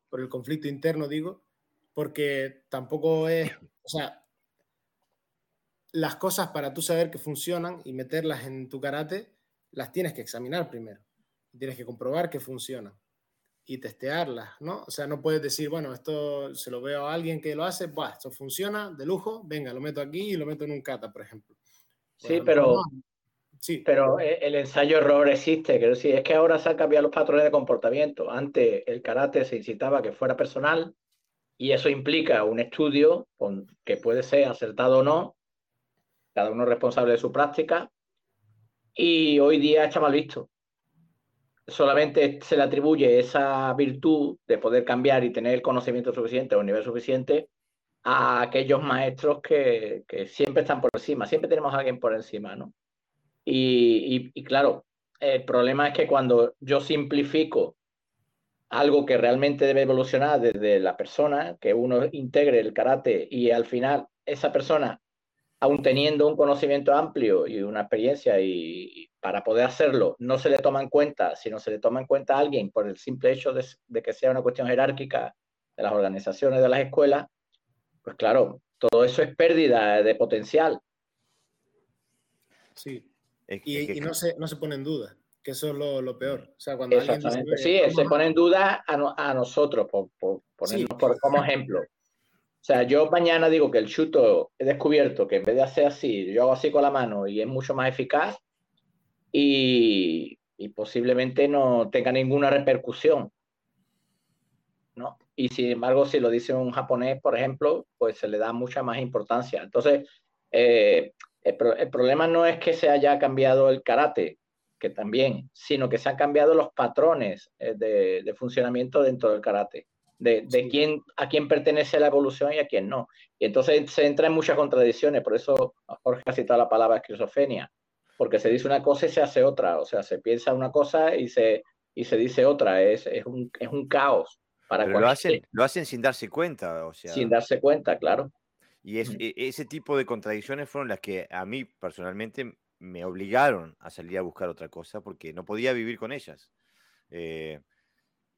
por el conflicto interno, digo, porque tampoco es, o sea, las cosas para tú saber que funcionan y meterlas en tu karate, las tienes que examinar primero. Tienes que comprobar que funcionan y testearlas, ¿no? O sea, no puedes decir, bueno, esto se lo veo a alguien que lo hace, Buah, esto funciona de lujo, venga, lo meto aquí y lo meto en un kata, por ejemplo. Sí, pero, sí. pero el ensayo error existe, quiero decir, es que ahora se han cambiado los patrones de comportamiento. Antes el karate se incitaba que fuera personal y eso implica un estudio que puede ser acertado o no, cada uno es responsable de su práctica, y hoy día está mal visto. Solamente se le atribuye esa virtud de poder cambiar y tener el conocimiento suficiente o un nivel suficiente a aquellos maestros que, siempre están por encima, siempre tenemos a alguien por encima, ¿no? Y, claro, el problema es que cuando yo simplifico algo que realmente debe evolucionar desde la persona, que uno integre el karate y al final esa persona aun teniendo un conocimiento amplio y una experiencia y, para poder hacerlo, no se le toma en cuenta, sino se le toma en cuenta a alguien por el simple hecho de, que sea una cuestión jerárquica de las organizaciones de las escuelas, pues claro, todo eso es pérdida de potencial. Sí, y, no, se, no se pone en duda, que eso es lo, peor. O sea, cuando Exactamente, sí, se pone en duda a, nosotros, por, por ponernos por, como ejemplo. O sea, yo mañana digo que el chuto he descubierto que en vez de hacer así, yo hago así con la mano y es mucho más eficaz y, posiblemente no tenga ninguna repercusión. ¿no? Y sin embargo, si lo dice un japonés, por ejemplo, pues se le da mucha más importancia. Entonces, eh, el, problema no es que se haya cambiado el karate, que también, sino que se han cambiado los patrones eh, de funcionamiento dentro del karate de, quién, a quién pertenece la evolución y a quién no. Y entonces se entra en muchas contradicciones, por eso Jorge ha citado la palabra esquizofrenia, porque se dice una cosa y se hace otra, o sea, se piensa una cosa y se, y se dice otra, es, es, un, es un caos. Para Pero lo hacen, lo hacen sin darse cuenta, o sea. Sin darse cuenta, claro. Y es, e, ese tipo de contradicciones fueron las que a mí personalmente me obligaron a salir a buscar otra cosa porque no podía vivir con ellas. Eh,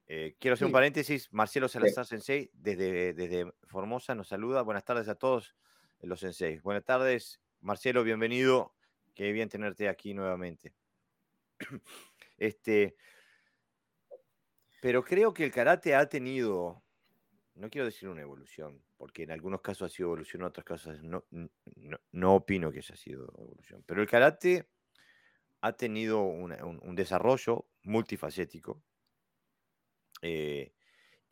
eh, quiero hacer un paréntesis. Marcelo Salazar Sensei, desde, desde Formosa, nos saluda. Buenas tardes a todos los Sensei. Buenas tardes, Marcelo, bienvenido. Qué bien tenerte aquí nuevamente. *clears throat* Este, pero creo que el karate ha tenido, no quiero decir una evolución, porque en algunos casos ha sido evolución, en otros casos no, no, opino que haya sido evolución, pero el karate ha tenido un desarrollo multifacético eh,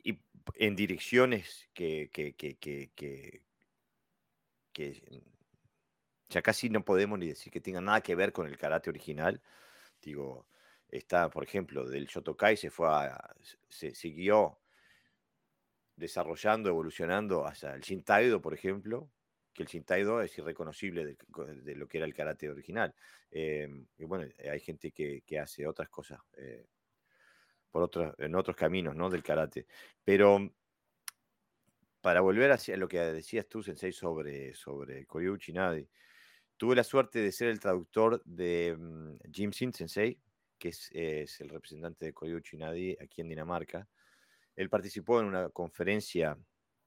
y en direcciones que, que, que, que, ya casi no podemos ni decir que tengan nada que ver con el karate original. Digo, está, por ejemplo, del Shotokai se fue se siguió desarrollando, evolucionando hacia el Shintaido, por ejemplo, que el Shintaido es irreconocible de, lo que era el karate original. Eh, y bueno, hay gente que, que hace otras cosas. Eh, por otros, en otros caminos ¿no? del karate. Pero para volver a lo que decías tú, Sensei, sobre, sobre Koryu Uchinadi, tuve la suerte de ser el traductor de mm, Jim Sin Sensei, que es, el representante de Koryu Uchinadi aquí en Dinamarca. Él participó en una conferencia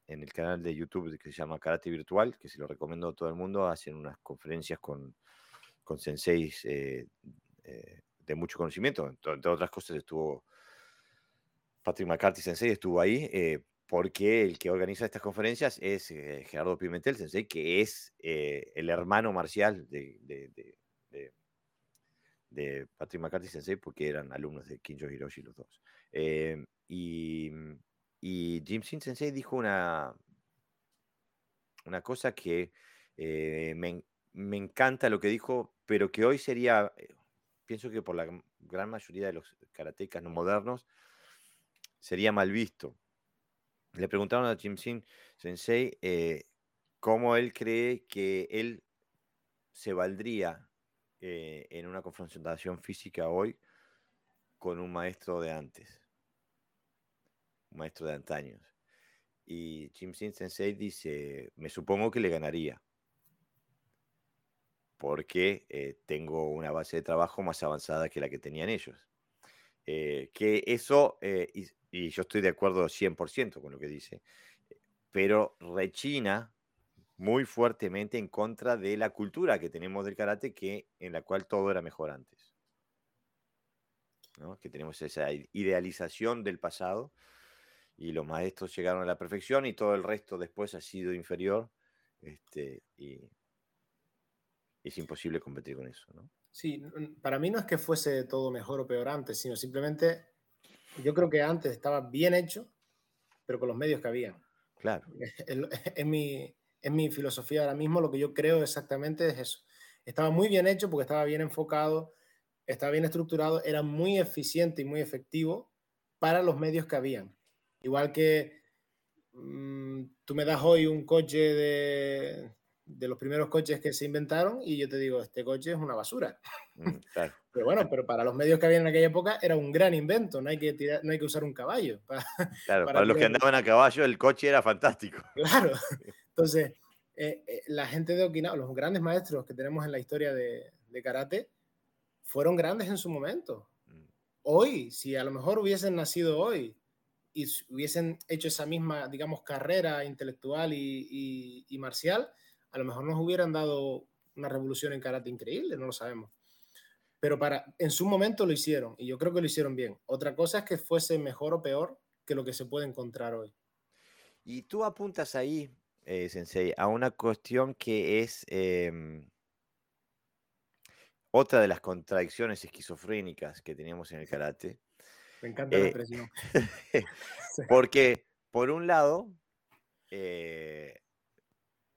en el canal de YouTube que se llama Karate Virtual, que se lo recomiendo a todo el mundo. Hacen unas conferencias con, con senseis eh, eh, de mucho conocimiento. Entre otras cosas estuvo Patrick McCarthy Sensei estuvo ahí eh, porque el que organiza estas conferencias es eh, Gerardo Pimentel Sensei, que es el hermano marcial de, Patrick McCarthy Sensei, porque eran alumnos de Kinjo Hiroshi los dos. Y, Jim Sin Sensei dijo una, una cosa que eh, me, me, encanta lo que dijo, pero que hoy sería, eh, pienso que por la gran mayoría de los karatecas no modernos, sería mal visto. Le preguntaron a Jim Sensei eh, cómo él cree que él se valdría en una confrontación física hoy con un maestro de antes, maestro de antaños. Y Jim Sin Sensei dice, me supongo que le ganaría, porque eh, tengo una base de trabajo más avanzada que la que tenían ellos. Eh, que eso, eh, y, yo estoy de acuerdo 100% con lo que dice, pero rechina muy fuertemente en contra de la cultura que tenemos del karate, que, en la cual todo era mejor antes. Que tenemos esa idealización del pasado y los maestros llegaron a la perfección y todo el resto después ha sido inferior este, y es imposible competir con eso. ¿no? Sí, para mí no es que fuese todo mejor o peor antes, sino simplemente yo creo que antes estaba bien hecho, pero con los medios que había. Claro. *laughs* Es, mi, es mi filosofía ahora mismo, lo que yo creo exactamente es eso. Estaba muy bien hecho porque estaba bien enfocado, estaba bien estructurado, era muy eficiente y muy efectivo para los medios que habían. Igual que mmm, tú me das hoy un coche de, de, los primeros coches que se inventaron y yo te digo, este coche es una basura. Mm, claro. *laughs* Pero bueno, pero para los medios que había en aquella época era un gran invento, no hay que, tirar, no hay que usar un caballo. *laughs* Para, claro, para, para los que andaban a caballo el coche era fantástico. *laughs* Claro, entonces eh, eh, la gente de Okinawa, los grandes maestros que tenemos en la historia de, de karate, fueron grandes en su momento. Mm. Hoy, si a lo mejor hubiesen nacido hoy y hubiesen hecho esa misma, digamos, carrera intelectual y, y, y, marcial, a lo mejor nos hubieran dado una revolución en karate increíble, no lo sabemos. Pero para, en su momento lo hicieron y yo creo que lo hicieron bien. Otra cosa es que fuese mejor o peor que lo que se puede encontrar hoy. Y tú apuntas ahí, eh, Sensei, a una cuestión que es... Eh otra de las contradicciones esquizofrénicas que teníamos en el karate. Me encanta eh, la expresión. *laughs* porque, por un lado, eh,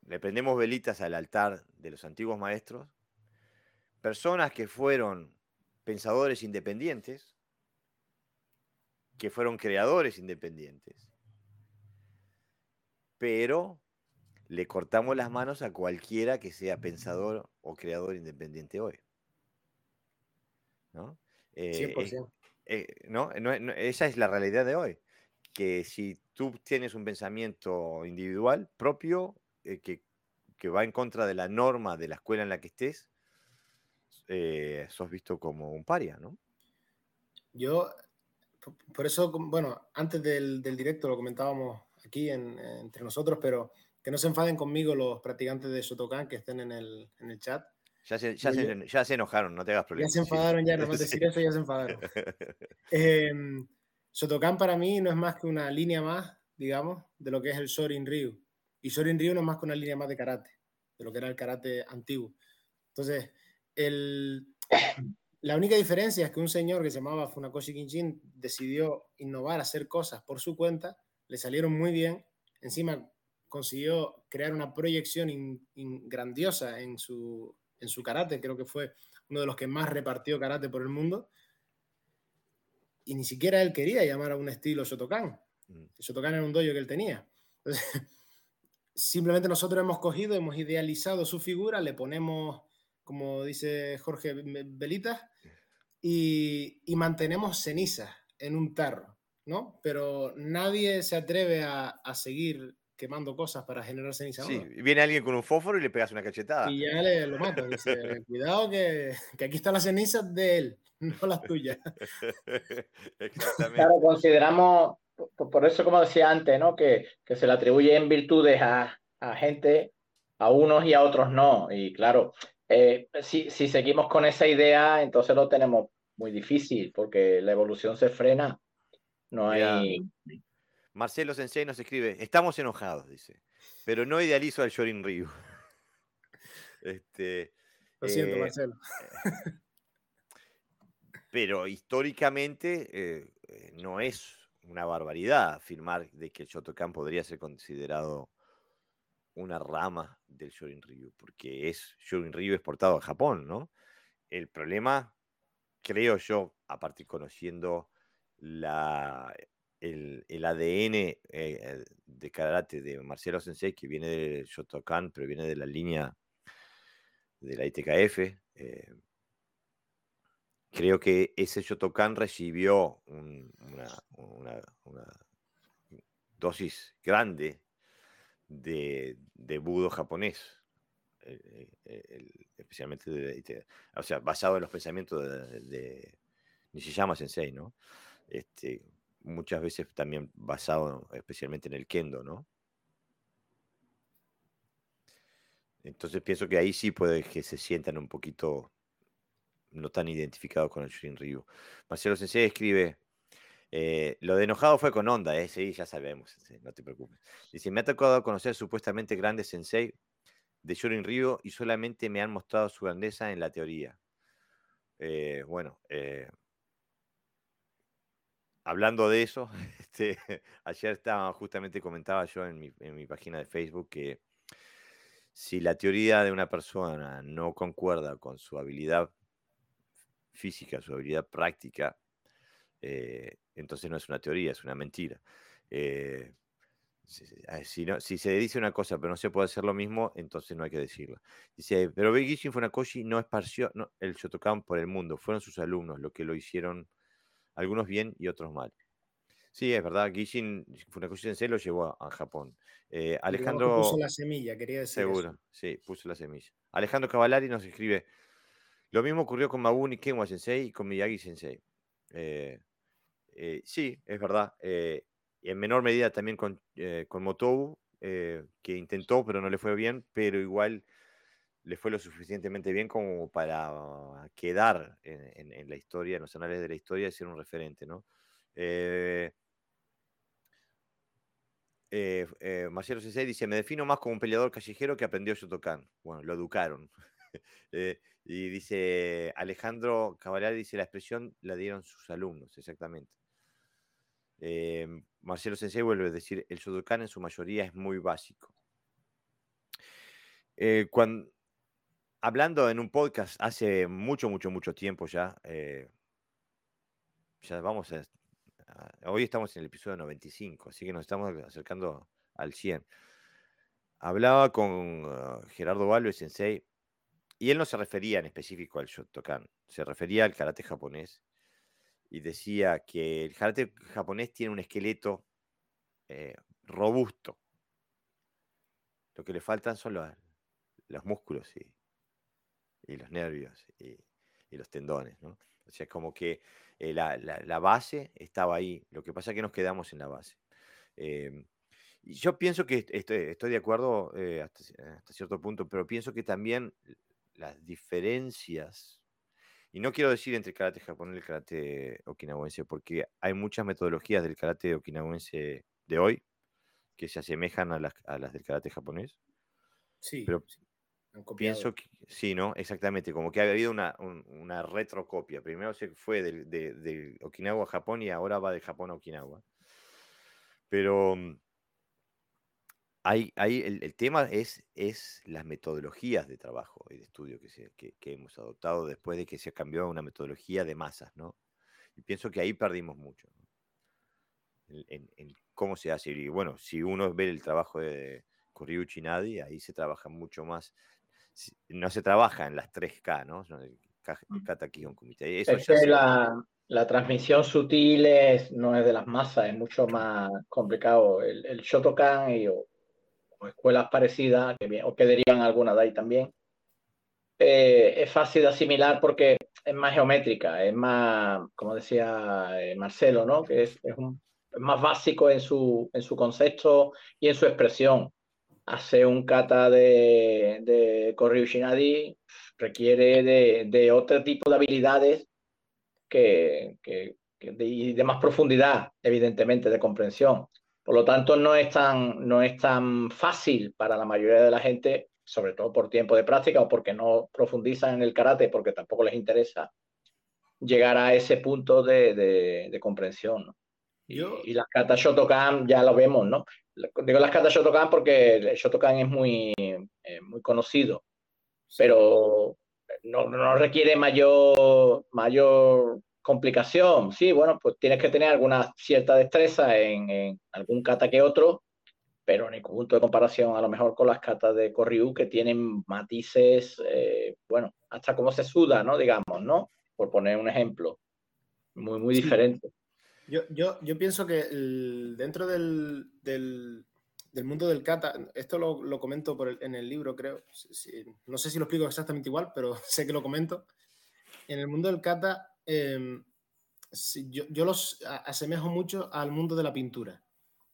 le prendemos velitas al altar de los antiguos maestros, personas que fueron pensadores independientes, que fueron creadores independientes, pero le cortamos las manos a cualquiera que sea pensador o creador independiente hoy. ¿no? Eh, 100%. Eh, ¿no? No, no, esa es la realidad de hoy. Que si tú tienes un pensamiento individual propio eh, que, que, va en contra de la norma de la escuela en la que estés, eh, sos visto como un paria, ¿no? Yo, por eso, bueno, antes del, del directo lo comentábamos aquí en, entre nosotros, pero que no se enfaden conmigo los practicantes de Shotokan que estén en el, en el chat. Ya se, ya, se, ya se, enojaron, no te hagas problemas. Ya se enfadaron, ya, nomás decir *laughs* eso, ya se enfadaron. *laughs* Eh, Sotokan para mí no es más que una línea más, digamos, de lo que es el Sorin Ryu. Y Sorin Ryu no es más que una línea más de karate, de lo que era el karate antiguo. Entonces, el, *coughs* la única diferencia es que un señor que se llamaba Funakoshi Kinchin decidió innovar, hacer cosas por su cuenta, le salieron muy bien, encima consiguió crear una proyección in, in, grandiosa en su, en su karate, creo que fue uno de los que más repartió karate por el mundo. Y ni siquiera él quería llamar a un estilo Shotokan. Mm. Shotokan era un dojo que él tenía. Entonces, *laughs* simplemente nosotros hemos cogido, hemos idealizado su figura, le ponemos, como dice Jorge, velitas y, y mantenemos cenizas en un tarro, ¿no? Pero nadie se atreve a, a seguir quemando cosas para generar ceniza. Sí, viene alguien con un fósforo y le pegas una cachetada. Y ya le, lo mata. Dice, cuidado que, que, aquí están las cenizas de él, *laughs* no las tuyas. *laughs* Exactamente. Claro, consideramos, por eso como decía antes, ¿no? que, que se le atribuyen virtudes a, a gente, a unos y a otros no. Y claro, eh, si, si seguimos con esa idea, entonces lo tenemos muy difícil, porque la evolución se frena. No hay... Marcelo Sensei nos escribe, estamos enojados, dice, pero no idealizo al Shorin Ryu. *laughs* Este, Lo siento, eh, Marcelo. *laughs* pero históricamente eh, no es una barbaridad afirmar de que el Shotokan podría ser considerado una rama del Shorin Ryu, porque es Shorin Ryu exportado a Japón, ¿no? El problema, creo yo, aparte conociendo la, el, ADN eh, de karate de Marcelo Sensei, que viene del Shotokan, pero viene de la línea de la ITKF, eh, creo que ese Shotokan recibió una, dosis grande de, budo japonés, eh, eh, especialmente de, o sea, basado en los pensamientos de, Nishiyama Sensei, ¿no? Este, muchas veces también basado especialmente en el kendo, ¿no? Entonces pienso que ahí sí puede que se sientan un poquito no tan identificados con el Ryu. Marcelo Sensei escribe, eh, lo de enojado fue con onda, ¿eh? sí, ya sabemos, no te preocupes. Dice, me ha tocado conocer supuestamente grandes sensei de Shorin Ryu y solamente me han mostrado su grandeza en la teoría. Eh, bueno, eh, hablando de eso, *laughs* este, ayer estaba, justamente comentaba yo en mi, en mi página de Facebook que si la teoría de una persona no concuerda con su habilidad física, su habilidad práctica, eh, entonces no es una teoría, es una mentira. Eh, si, no, si, se dice una cosa pero no se puede hacer lo mismo, entonces no hay que decirla. Dice, pero Gishin Funakoshi no esparció no, el Shotokan por el mundo, fueron sus alumnos los que lo hicieron, algunos bien y otros mal. Sí, es verdad, Gishin Funakoshi Sensei lo llevó a, Japón. Eh, Alejandro... Puso la semilla, quería decir. Seguro, sí, puso la semilla. Alejandro Cavallari nos escribe, lo mismo ocurrió con Mabuni Kenwa Sensei y con Miyagi Sensei. Eh, eh, sí, es verdad. En menor medida también con, con Motobu, que intentó, pero no le fue bien, pero igual le fue lo suficientemente bien como para quedar en, la historia, en los anales de la historia y ser un referente, ¿no? Marcelo Sensei dice, me defino más como un peleador callejero que aprendió Shotokan. Bueno, lo educaron. *laughs* Eh, y dice Alejandro Caballero, dice la expresión la dieron sus alumnos, exactamente. Eh, Marcelo Sensei vuelve a decir, el Shotokan en su mayoría es muy básico. Eh, cuando, hablando en un podcast hace mucho, mucho, mucho tiempo ya, ya vamos a, Hoy estamos en el episodio 95, así que nos estamos acercando al 100. Hablaba con ah, Gerardo Valve, Sensei, y él no se refería en específico al Shotokan, se refería al karate japonés y decía que el karate japonés tiene un esqueleto eh, robusto. Lo que le faltan son los, músculos y, los nervios y, los tendones. ¿no? O sea, como que eh, la, base estaba ahí. Lo que pasa es que nos quedamos en la base. Em, y yo pienso que estoy, de acuerdo eh, hasta, cierto punto, pero pienso que también las diferencias, y no quiero decir entre el karate japonés y el karate okinawense, porque hay muchas metodologías del karate okinawense de hoy que se asemejan a las, del karate japonés. Sí, pero pienso que sí, ¿no? Exactamente, como que ha habido una, una retrocopia. Primero se fue de, Okinawa a Japón y ahora va de Japón a Okinawa. Pero mm, Ahí, el, tema es, es las metodologías de trabajo y de estudio que, se, que, hemos adoptado después de que se cambió a una metodología de masas, ¿no? Y pienso que ahí perdimos mucho, en, cómo se hace. Y bueno, si uno ve el trabajo de Koryuchi Nadi, ahí se trabaja mucho más. No se trabaja en las 3K, ¿no? Kata, Kumite. Eso es la, la, transmisión sutil es, no es de las masas, es mucho más complicado. El, el Shotokan y, o escuelas parecidas, que, o que derivan alguna de ahí también, eh, es fácil de asimilar porque es más geométrica, es más, como decía eh, Marcelo, ¿no? que es, es, un, más básico en su, en su concepto y en su expresión. Hacer un kata de, de Shinadi requiere de, de, otro tipo de habilidades que, que, y de más profundidad, evidentemente, de comprensión. Por lo tanto, no es tan, no es tan fácil para la mayoría de la gente, sobre todo por tiempo de práctica o porque no profundizan en el karate, porque tampoco les interesa llegar a ese punto de, comprensión. Y, las katas Shotokan ya lo vemos, ¿no? Digo las katas Shotokan porque el Shotokan es muy, eh, muy conocido, pero no, no, requiere mayor, mayor complicación. Sí, bueno, pues tienes que tener alguna cierta destreza en, en algún kata que otro, pero ni punto de comparación a lo mejor con las katas de Koryu que tienen matices, eh, bueno, hasta cómo se suda, ¿no? Digamos, ¿no? Por poner un ejemplo. Muy, muy diferente. Yo, pienso que dentro del, mundo del kata, esto lo, comento en el libro, creo, no sé si lo explico exactamente igual, pero *laughs* sé que lo comento. En el mundo del kata, em, yo, yo, los asemejo mucho al mundo de la pintura.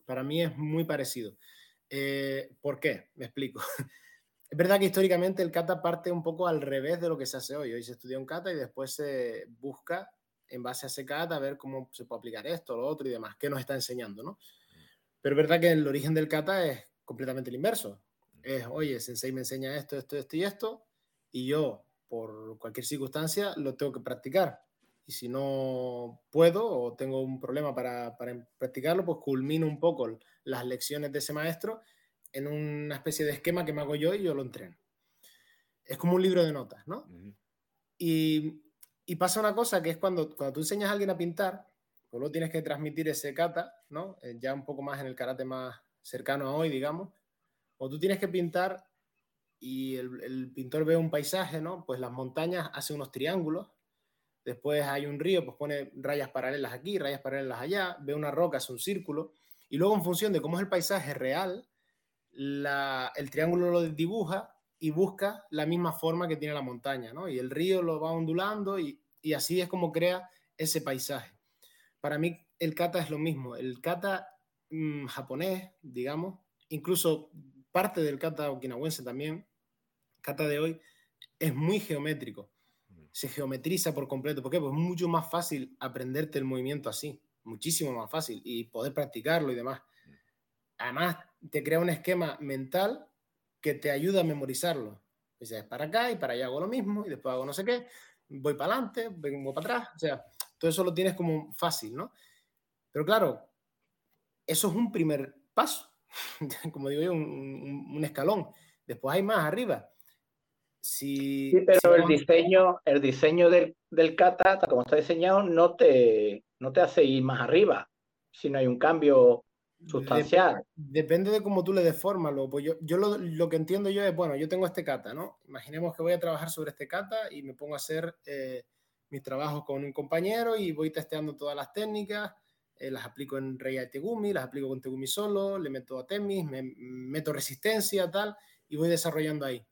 Para mí es muy parecido. Eh, ¿Por qué? Me explico. *laughs* Es verdad que históricamente el kata parte un poco al revés de lo que se hace hoy. Hoy se estudia un kata y después se busca en base a ese kata, a ver cómo se puede aplicar esto, lo otro y demás, qué nos está enseñando, ¿no? Pero es verdad que el origen del kata es completamente el inverso. Es, oye, Sensei me enseña esto, esto, esto y esto, y yo, por cualquier circunstancia, lo tengo que practicar. Y si no puedo o tengo un problema para, para practicarlo, pues culmino un poco las lecciones de ese maestro en una especie de esquema que me hago yo y yo lo entreno. Es como un libro de notas, ¿no? y, y pasa una cosa que es cuando, cuando tú enseñas a alguien a pintar, pues luego tienes que transmitir ese kata, ¿no? Eh, ya un poco más en el karate más cercano a hoy, digamos. O tú tienes que pintar y el, pintor ve un paisaje, ¿no? Pues las montañas hace unos triángulos, después hay un río, pues pone rayas paralelas aquí, rayas paralelas allá, ve una roca, hace un círculo, y luego en función de cómo es el paisaje real, la, el triángulo lo dibuja y busca la misma forma que tiene la montaña, ¿no? Y el río lo va ondulando y, así es como crea ese paisaje. Para mí el kata es lo mismo. El kata mm, japonés, digamos, incluso parte del kata okinawense también, kata de hoy, es muy geométrico. Se geometriza por completo. ¿Por qué? Pues es mucho más fácil aprenderte el movimiento así. Muchísimo más fácil. Y poder practicarlo y demás. Además, te crea un esquema mental que te ayuda a memorizarlo. Dices, para acá y para allá hago lo mismo y después hago no sé qué, voy para adelante, vengo para atrás, o sea, todo eso lo tienes como fácil, ¿no? Pero claro, eso es un primer paso, *laughs* como digo yo, un, escalón. Después hay más arriba. Si, sí, pero el diseño, el diseño del, del kata, como está diseñado, no te, no te hace ir más arriba, si no hay un cambio sustancial. Depende, de cómo tú le des forma. Pues yo, yo lo, lo, que entiendo yo es, bueno, yo tengo este kata, ¿no? Imaginemos que voy a trabajar sobre este kata y me pongo a hacer eh, mis trabajos con un compañero y voy testeando todas las técnicas, eh, las aplico en Rei Tegumi, las aplico con Tegumi solo, le meto a Temis, me meto resistencia, tal, y voy desarrollando ahí.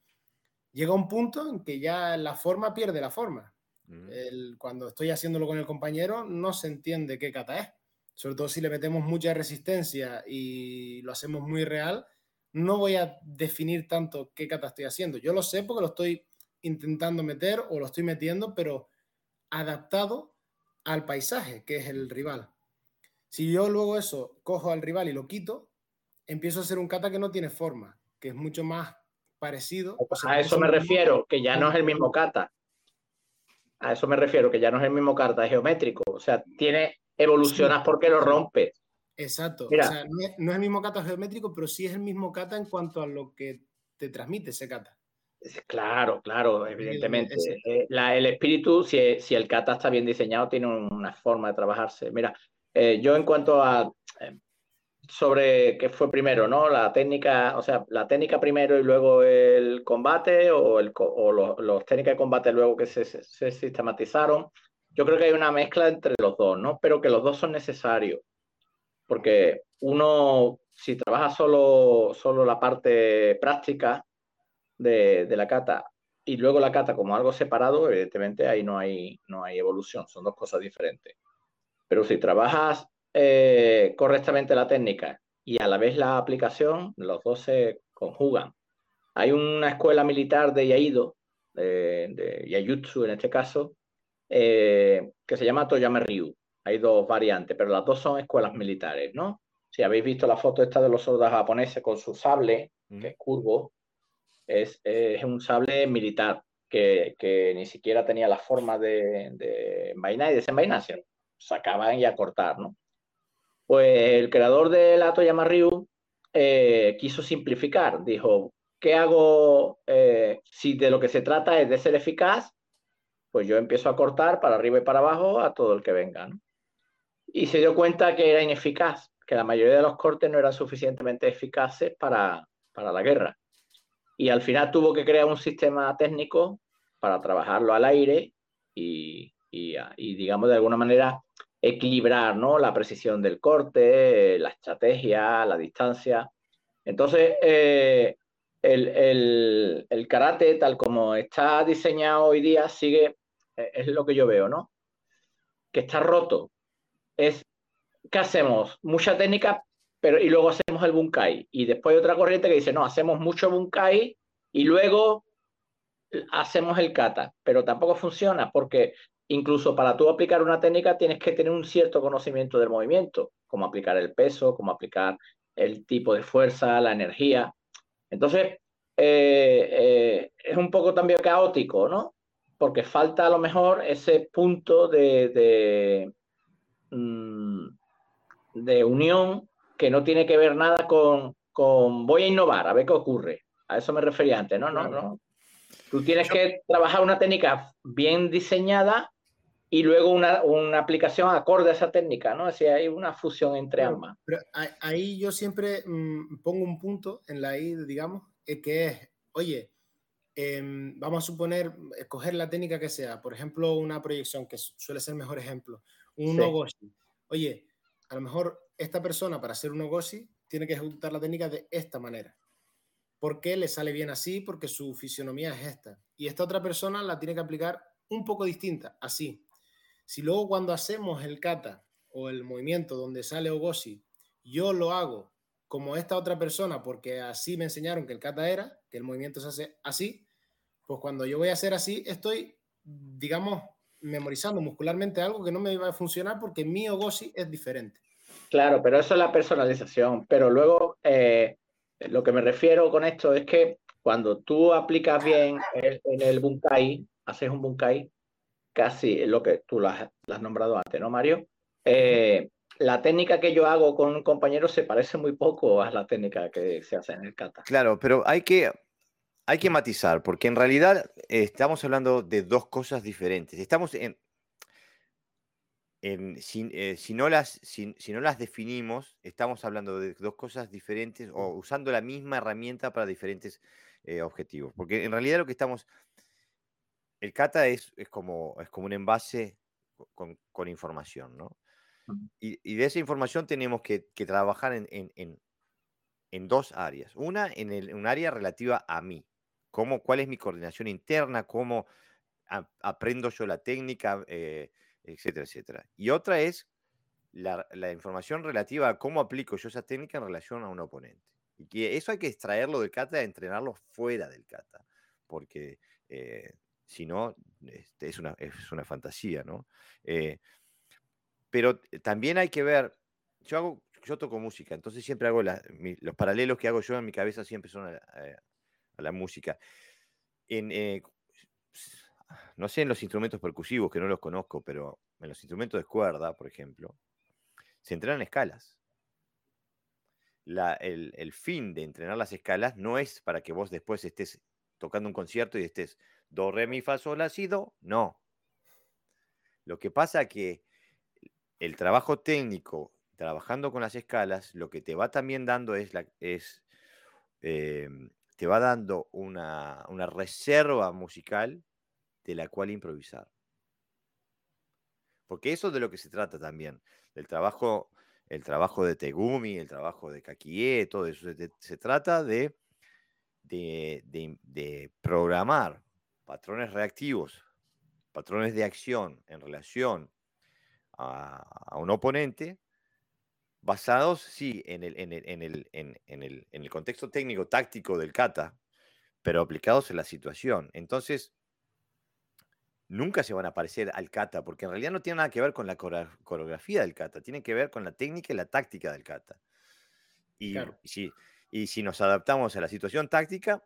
Llega un punto en que ya la forma pierde la forma. Mm. El, cuando estoy haciéndolo con el compañero, no se entiende qué kata es sobre todo si le metemos mucha resistencia y lo hacemos muy real, no voy a definir tanto qué kata estoy haciendo. Yo lo sé porque lo estoy intentando meter o lo estoy metiendo, pero adaptado al paisaje, que es el rival. Si yo luego eso cojo al rival y lo quito, empiezo a hacer un kata que no tiene forma, que es mucho más parecido. a eso me refiero, que ya no es el mismo kata. A eso me refiero, que ya no es el mismo kata geométrico. O sea, tiene evolucionas porque lo rompes. Exacto. o sea, no, es, el mismo kata geométrico, pero sí es el mismo kata en cuanto a lo que te transmite ese kata. Claro, claro, evidentemente. Eh, el espíritu, si, si, el kata está bien diseñado, tiene una forma de trabajarse. Mira, eh, yo en cuanto a eh, sobre qué fue primero, ¿no? La técnica, o sea, la técnica primero y luego el combate o, el, o los, técnicas de combate luego que se, se sistematizaron yo creo que hay una mezcla entre los dos, ¿no? Pero que los dos son necesarios. Porque uno, si trabaja solo, solo la parte práctica de, la cata y luego la cata como algo separado, evidentemente ahí no hay, no hay evolución, son dos cosas diferentes. Pero si trabajas eh, correctamente la técnica y a la vez la aplicación, los dos se conjugan. Hay una escuela militar de Yaido, de, de Yayutsu en este caso, eh, que se llama Toyama Ryu. Hay dos variantes, pero las dos son escuelas militares, ¿no? Si habéis visto la foto esta de los soldados japoneses con su sable, que es curvo, es, un sable militar que, ni siquiera tenía la forma de, de envainar y desenvainar, sacaban y a cortar, ¿no? Pues el creador de la Toyama Ryu eh, quiso simplificar. Dijo, ¿qué hago eh, si de lo que se trata es de ser eficaz? Pues yo empiezo a cortar para arriba y para abajo a todo el que venga. Y se dio cuenta que era ineficaz, que la mayoría de los cortes no eran suficientemente eficaces para, para la guerra. Y al final tuvo que crear un sistema técnico para trabajarlo al aire y, y, digamos, de alguna manera equilibrar ¿no? la precisión del corte, la estrategia, la distancia. Entonces, eh, el, el, el, karate, tal como está diseñado hoy día, sigue, es lo que yo veo, ¿no? Que está roto. Es, ¿qué hacemos? Mucha técnica, pero y luego hacemos el bunkai. Y después hay otra corriente que dice, no, hacemos mucho bunkai y luego hacemos el kata, pero tampoco funciona porque incluso para tú aplicar una técnica tienes que tener un cierto conocimiento del movimiento, como aplicar el peso, como aplicar el tipo de fuerza, la energía. Entonces, eh, eh, es un poco también caótico, ¿no? Porque falta a lo mejor ese punto de, de, mm, de unión que no tiene que ver nada con, con voy a innovar, a ver qué ocurre. A eso me refería antes, no, no, no. Tú tienes que trabajar una técnica bien diseñada y luego una, una, aplicación acorde a esa técnica, ¿no? Es decir, hay una fusión entre ambas. Pero ahí yo siempre mm, pongo un punto en la I, digamos, que es, oye, em, vamos a suponer, escoger la técnica que sea, por ejemplo, una proyección, que suele ser el mejor ejemplo, un sí. Oye, a lo mejor esta persona para hacer un ogoshi tiene que ejecutar la técnica de esta manera. ¿Por qué le sale bien así? Porque su fisionomía es esta. Y esta otra persona la tiene que aplicar un poco distinta, así. Si luego cuando hacemos el kata o el movimiento donde sale Ogoshi, yo lo hago como esta otra persona, porque así me enseñaron que el kata era, que el movimiento se hace así, pues cuando yo voy a hacer así, estoy, digamos, memorizando muscularmente algo que no me va a funcionar porque mi Ogoshi es diferente. Claro, pero eso es la personalización. Pero luego, eh, lo que me refiero con esto es que cuando tú aplicas bien en el bunkai, haces un bunkai, casi lo que tú lo has, nombrado antes, ¿no, Mario? Eh, la técnica que yo hago con un compañero se parece muy poco a la técnica que se hace en el kata. Claro, pero hay que, hay que matizar, porque en realidad eh, estamos hablando de dos cosas diferentes. Estamos en, eh, si, no las, si, no las definimos, estamos hablando de dos cosas diferentes o usando la misma herramienta para diferentes eh, objetivos. Porque en realidad lo que estamos... El kata es, es, como, es como un envase con, con información, ¿no? Y, y, de esa información tenemos que, trabajar en, en, en, dos áreas. Una, en un área relativa a mí. Cómo, ¿Cuál es mi coordinación interna? ¿Cómo aprendo yo la técnica? Eh, etcétera, etcétera. Y otra es la, información relativa a cómo aplico yo esa técnica en relación a un oponente. Y que eso hay que extraerlo del kata, entrenarlo fuera del kata, porque eh, si no, este, es, una, es una fantasía, ¿no? Eh, pero también hay que ver, yo hago, yo toco música, entonces siempre hago los paralelos que hago yo en mi cabeza siempre son a, la música. En, eh, no sé en los instrumentos percusivos, que no los conozco, pero en los instrumentos de cuerda, por ejemplo, se entrenan escalas. el, fin de entrenar las escalas no es para que vos después estés tocando un concierto y estés do, re, mi, fa, sol, la, si, do. No. Lo que pasa que el trabajo técnico, trabajando con las escalas, lo que te va también dando es, la, es em, te va dando una, una reserva musical de la cual improvisar. Porque eso es de lo que se trata también, trabajo, el trabajo de Tegumi, el trabajo de Kakie, todo eso. Se, trata de, de, programar patrones reactivos, patrones de acción en relación a, un oponente, basados, sí, en el, en, el, en, el, en, el, en el contexto técnico táctico del kata, pero aplicados en la situación. Entonces, nunca se van a parecer al kata, porque en realidad no tiene nada que ver con la coreografía del kata, tiene que ver con la técnica y la táctica del kata. Y, si, y si, nos adaptamos a la situación táctica,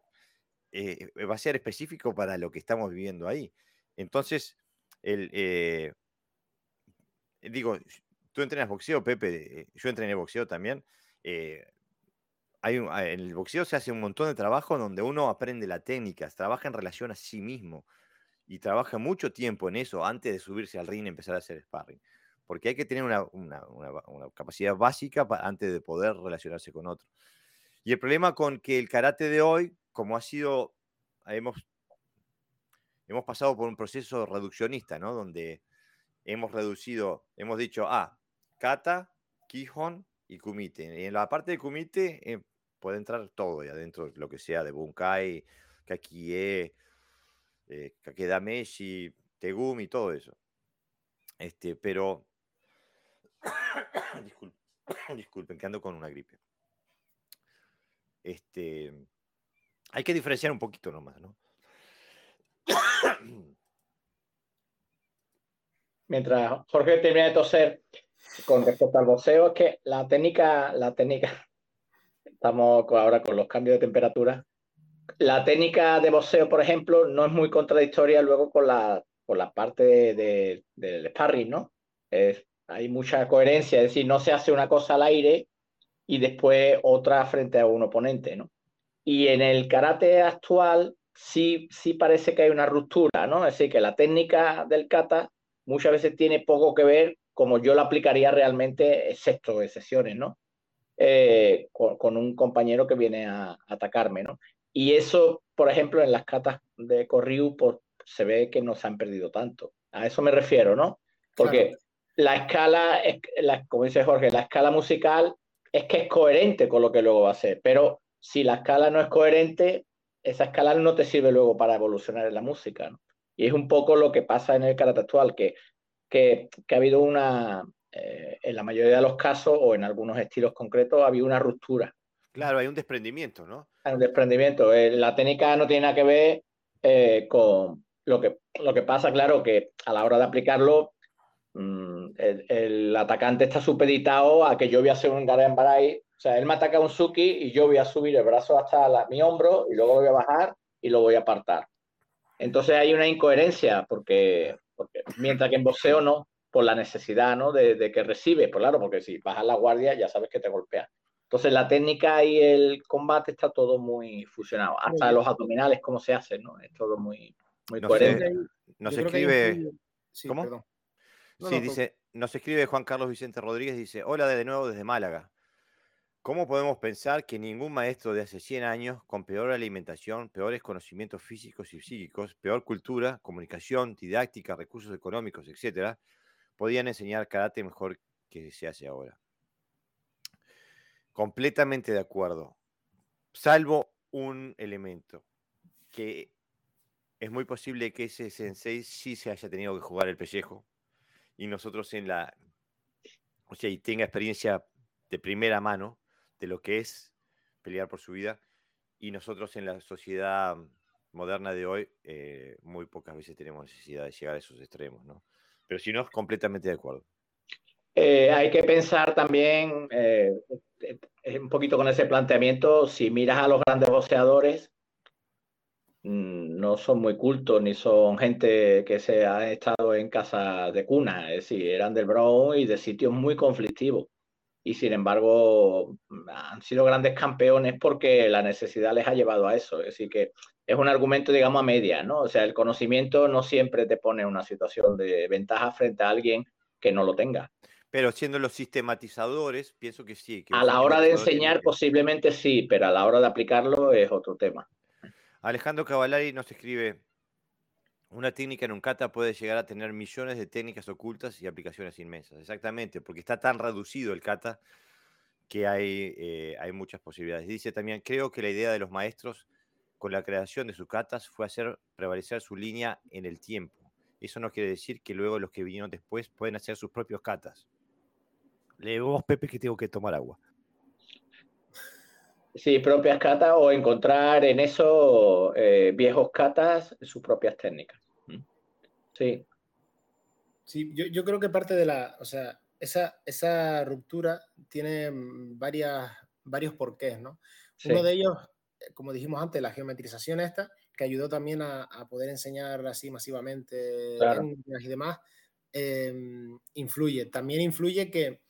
eh, va a ser específico para lo que estamos viviendo ahí. Entonces, el, eh, digo, tú entrenas boxeo, Pepe, yo entrené boxeo también. Eh, hay en el boxeo se hace un montón de trabajo donde uno aprende la técnica, trabaja en relación a sí mismo y trabaja mucho tiempo en eso antes de subirse al ring y empezar a hacer sparring. Porque hay que tener una, capacidad básica antes de poder relacionarse con otro. Y el problema con que el karate de hoy, como ha sido, hemos, hemos pasado por un proceso reduccionista, ¿no? Donde hemos reducido, hemos dicho, ah, kata, kihon y kumite. Y en la parte de kumite eh, puede entrar todo ahí adentro, lo que sea de bunkai, kakie, eh, kakedameshi, tegumi, todo eso. Este, pero, *coughs* disculpen, *coughs* disculpen, que ando con una gripe. Este, hay que diferenciar un poquito nomás, ¿no? *coughs* Mientras Jorge termina de toser, con respecto al boxeo, es que la técnica, la técnica, estamos ahora con los cambios de temperatura, la técnica de boxeo, por ejemplo, no es muy contradictoria luego con la, con la parte de, del sparring, ¿no? Hay mucha coherencia, es decir, no se hace una cosa al aire y después otra frente a un oponente, ¿no? Y en el karate actual sí, sí parece que hay una ruptura, ¿no? Es decir, que la técnica del kata muchas veces tiene poco que ver como yo la aplicaría realmente, excepto de sesiones, ¿no? Eh, con, un compañero que viene a, atacarme, ¿no? Y eso, por ejemplo, en las catas de Corriu, pues, se ve que no se han perdido tanto. A eso me refiero, ¿no? Porque la escala, la, como dice Jorge, la escala musical es que es coherente con lo que luego va a ser, pero si la escala no es coherente, esa escala no te sirve luego para evolucionar en la música. ¿no? Y es un poco lo que pasa en el karate actual, que, que, que ha habido una, eh, en la mayoría de los casos o en algunos estilos concretos, ha habido una ruptura. Claro, hay un desprendimiento, ¿no? Hay un desprendimiento. Eh, la técnica no tiene nada que ver eh, con lo que, lo que pasa, claro, que a la hora de aplicarlo, mm, el, atacante está supeditado a que yo voy a hacer un Garen Barai o sea, él me ataca un Suki y yo voy a subir el brazo hasta mi hombro y luego lo voy a bajar y lo voy a apartar. Entonces hay una incoherencia porque, porque mientras que en boxeo no, por la necesidad ¿no? de, que recibe, pues claro, porque si bajas la guardia ya sabes que te golpea. Entonces la técnica y el combate está todo muy fusionado. Hasta los abdominales, cómo se hace, ¿no? Es todo muy, muy coherente. nos escribe... ¿Cómo? sí, dice, nos escribe Juan Carlos Vicente Rodríguez, dice, hola de nuevo desde Málaga. ¿Cómo podemos pensar que ningún maestro de hace 100 años, con peor alimentación, peores conocimientos físicos y psíquicos, peor cultura, comunicación, didáctica, recursos económicos, etcétera, podían enseñar karate mejor que se hace ahora? Completamente de acuerdo, salvo un elemento, que es muy posible que ese sensei sí se haya tenido que jugar el pellejo y nosotros en la, o sea, y tenga experiencia de primera mano de lo que es pelear por su vida. Y nosotros en la sociedad moderna de hoy, eh, muy pocas veces tenemos necesidad de llegar a esos extremos, ¿no? Pero si no, es completamente de acuerdo. Eh, hay que pensar también, eh, un poquito con ese planteamiento, si miras a los grandes boxeadores, mm, no son muy cultos ni son gente que se ha estado en casa de cuna, es decir, eran del Bronx y de sitios muy conflictivos y sin embargo han sido grandes campeones porque la necesidad les ha llevado a eso. Es decir, que es un argumento, digamos, a media, ¿no? O sea, el conocimiento no siempre te pone en una situación de ventaja frente a alguien que no lo tenga. Pero siendo los sistematizadores, pienso que sí. a la hora de enseñar, posiblemente sí, pero a la hora de aplicarlo es otro tema. Alejandro Cavallari nos escribe, una técnica en un kata puede llegar a tener millones de técnicas ocultas y aplicaciones inmensas. Exactamente, porque está tan reducido el kata que hay, eh, hay muchas posibilidades. Dice también, creo que la idea de los maestros con la creación de sus katas fue hacer prevalecer su línea en el tiempo. Eso no quiere decir que luego los que vinieron después pueden hacer sus propios katas. Le vos, Pepe, que tengo que tomar agua. Sí, propias catas o encontrar en esos eh, viejos catas sus propias técnicas. ¿Mm? Sí. Sí, yo, creo que parte de la, o sea, esa, esa ruptura tiene varias, varios porqués, ¿no? Uno de ellos, eh, como dijimos antes, la geometrización esta, que ayudó también a, poder enseñar así masivamente y demás, em, influye. También influye que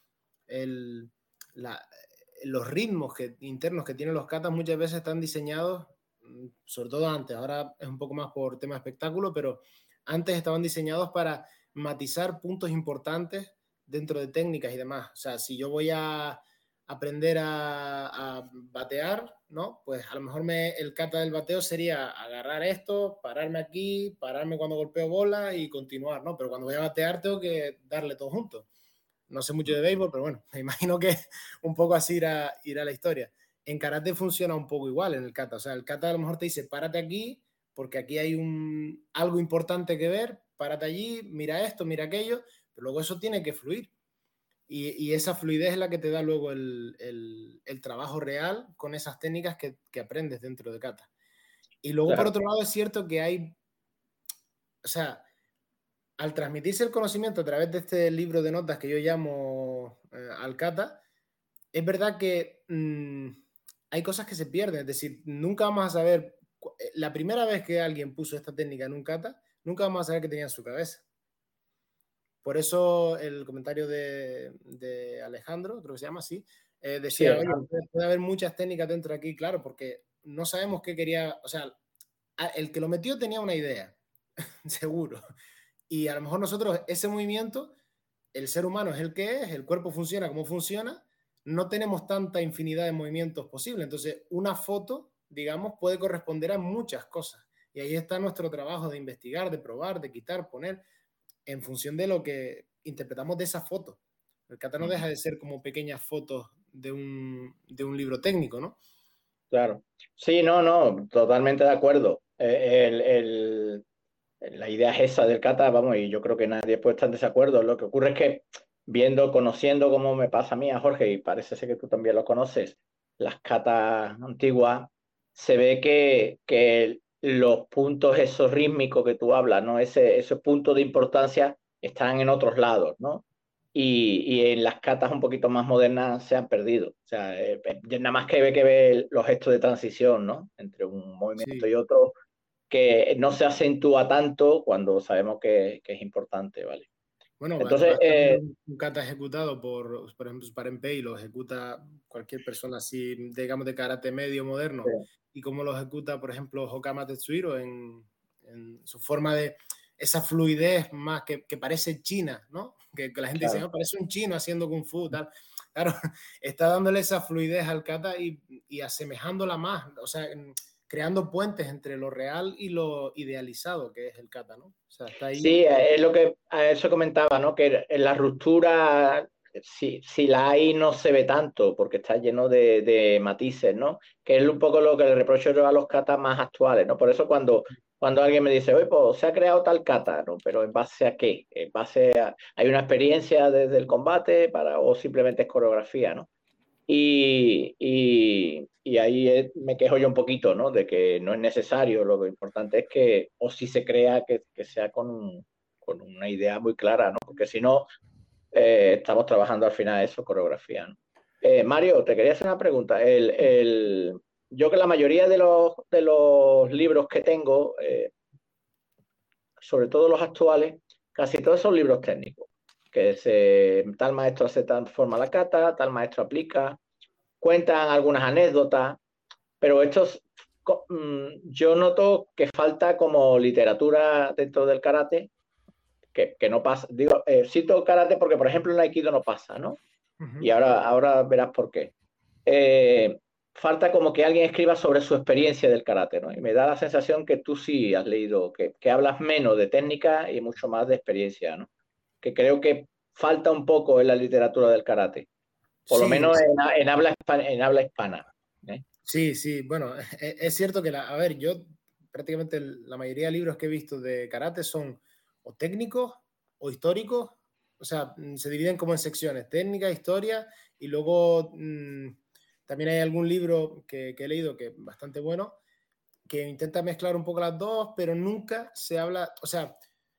los ritmos internos que tienen los katas muchas veces están diseñados, mm, sobre todo antes, ahora es un poco más por tema espectáculo, pero antes estaban diseñados para matizar puntos importantes dentro de técnicas y demás. O sea, si yo voy a aprender a, batear, ¿no? Pues a lo mejor me, el kata del bateo sería agarrar esto, pararme aquí, pararme cuando golpeo bola y continuar, ¿no? Pero cuando voy a batear tengo que darle todo junto. No sé mucho de béisbol, pero bueno, *laughs* me imagino que un poco así irá, irá la historia. En karate funciona un poco igual en el kata. O sea, el kata a lo mejor te dice, párate aquí, porque aquí hay un, algo importante que ver, párate allí, mira esto, mira aquello, pero luego eso tiene que fluir. Y, esa fluidez es la que te da luego el, trabajo real con esas técnicas que, aprendes dentro de kata. Y luego, por otro lado, es cierto que hay, o sea, al transmitirse el conocimiento a través de este libro de notas que yo llamo eh, al kata, es verdad que mm, hay cosas que se pierden. Es decir, nunca vamos a saber, eh, la primera vez que alguien puso esta técnica en un kata, nunca vamos a saber qué tenía en su cabeza. Por eso el comentario de, Alejandro, creo que se llama así, eh, decía, puede haber muchas técnicas dentro de aquí, claro, porque no sabemos qué quería, o sea, el que lo metió tenía una idea, *laughs* seguro. Y a lo mejor nosotros, ese movimiento, el ser humano es el que es, el cuerpo funciona como funciona, no tenemos tanta infinidad de movimientos posibles. Entonces, una foto, digamos, puede corresponder a muchas cosas. Y ahí está nuestro trabajo de investigar, de probar, de quitar, poner en función de lo que interpretamos de esa foto. El kata no deja de ser como pequeñas fotos de un, libro técnico, ¿no? Claro. Sí, no, no, totalmente de acuerdo. Eh, la idea es esa del kata, vamos, y yo creo que nadie puede estar en desacuerdo. Lo que ocurre es que viendo, conociendo cómo me pasa a mí, a Jorge, y parece ser que tú también lo conoces, las katas antiguas, se ve que, que los puntos esos rítmicos que tú hablas, ¿no? Ese, esos puntos de importancia están en otros lados, ¿no? Y, en las catas un poquito más modernas se han perdido. O sea, eh, eh, nada más que ve que ve los gestos de transición, ¿no? Entre un movimiento y otro, que no se acentúa tanto cuando sabemos que, que es importante, ¿vale? Bueno, entonces eh, un kata ejecutado por, por ejemplo, Parenpei lo ejecuta cualquier persona así, digamos, de karate medio moderno, y cómo lo ejecuta, por ejemplo, Hokama Tetsuhiro en, en su forma de esa fluidez más que, que parece china, ¿no? Que, la gente dice, no, parece un chino haciendo kung fu, tal. Claro, *laughs* está dándole esa fluidez al kata y, y asemejándola más, o sea, creando puentes entre lo real y lo idealizado que es el kata, ¿no? Sí, es lo que a eso comentaba, ¿no? Que en la ruptura, si, si la hay, no se ve tanto porque está lleno de, de, matices, ¿no? Que es un poco lo que le reprocho yo a los katas más actuales, ¿no? Por eso cuando, cuando alguien me dice, oye, pues se ha creado tal kata, ¿no? Pero ¿en base a qué? ¿En base a... ¿Hay una experiencia desde el combate para, o simplemente es coreografía, ¿no? Y, y, ahí me quejo yo un poquito, ¿no? De que no es necesario, lo importante es que, o si se crea, que, que sea con, con, una idea muy clara, ¿no? Porque si no, eh, estamos trabajando al final eso, coreografía, ¿no? Eh, Mario, te quería hacer una pregunta. El, el, yo que la mayoría de los, de los libros que tengo, eh, sobre todo los actuales, casi todos son libros técnicos que se, tal maestro hace tal forma la cata, tal maestro aplica, cuentan algunas anécdotas, pero estos, mm, yo noto que falta como literatura dentro del karate, que, que no pasa, digo, eh, cito karate porque por ejemplo en Aikido no pasa, ¿no? Y ahora, ahora verás por qué. Eh, falta como que alguien escriba sobre su experiencia del karate, ¿no? Y me da la sensación que tú sí has leído, que, que hablas menos de técnica y mucho más de experiencia, ¿no? Que creo que falta un poco en la literatura del karate, por lo menos en, habla, en habla hispana. ¿eh? Sí, sí, bueno, *laughs* e, es, cierto que, la, a ver, yo prácticamente la mayoría de libros que he visto de karate son o técnicos o históricos, o sea, mm, se dividen como en secciones, técnica, historia, y luego mm, también hay algún libro que, que, he leído que es bastante bueno, que intenta mezclar un poco las dos, pero nunca se habla, o sea,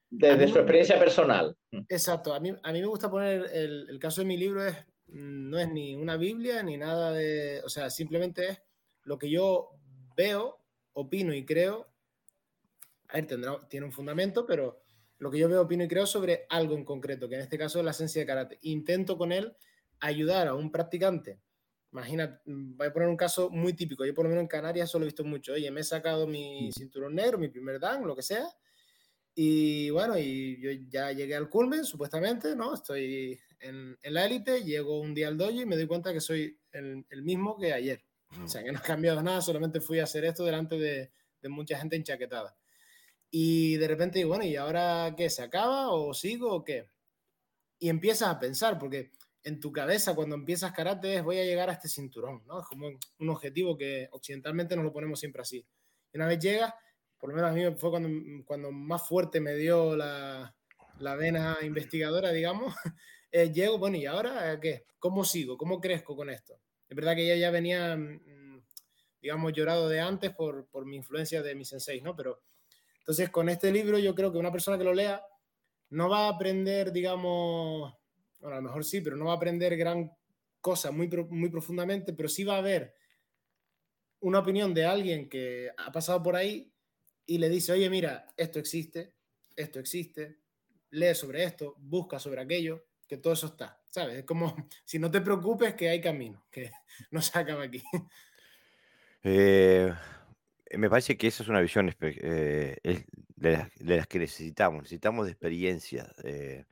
desde su experiencia personal. Mm. Exacto. A mí, a mí me gusta poner el, el, caso de mi libro es mm, no es ni una Biblia ni nada de, o sea, simplemente es lo que yo veo, opino y creo. A ver, tendrá, tiene un fundamento, pero lo que yo veo, opino y creo sobre algo en concreto, que en este caso es la esencia de karate. Intento con él ayudar a un practicante. Imagina, voy a poner un caso muy típico. Yo por lo menos en Canarias solo he visto mucho. Oye, me he sacado mi mm. cinturón negro, mi primer dan, lo que sea. Y bueno, y yo ya llegué al culmen, supuestamente, ¿no? Estoy en, en la élite, llego un día al dojo y me doy cuenta que soy el, mismo que ayer. O sea, que no ha cambiado nada, solamente fui a hacer esto delante de, de mucha gente enchaquetada. Y de repente digo, bueno, ¿y ahora qué? ¿Se acaba o sigo o qué? Y empiezas a pensar, porque en tu cabeza cuando empiezas karate es voy a llegar a este cinturón, ¿no? Es como un objetivo que occidentalmente nos lo ponemos siempre así. Y una vez llegas, por lo menos a mí fue cuando, cuando más fuerte me dio la, la vena investigadora, digamos, *laughs* eh, llego, bueno, ¿y ahora qué? ¿Cómo sigo? ¿Cómo crezco con esto? Es verdad que ella ya venía, mm, digamos, llorado de antes por, por mi influencia de mi sensei, ¿no? Pero entonces, con este libro yo creo que una persona que lo lea no va a aprender, digamos, bueno, a lo mejor sí, pero no va a aprender gran cosa muy, muy profundamente, pero sí va a ver una opinión de alguien que ha pasado por ahí y le dice, oye, mira, esto existe, esto existe, lee sobre esto, busca sobre aquello, que todo eso está, ¿sabes? Es como, *laughs* si no te preocupes que hay camino, que *laughs* no se acaba aquí. Eh, eh, me parece que esa es una visión eh, de, las, que necesitamos. Necesitamos de experiencia, eh,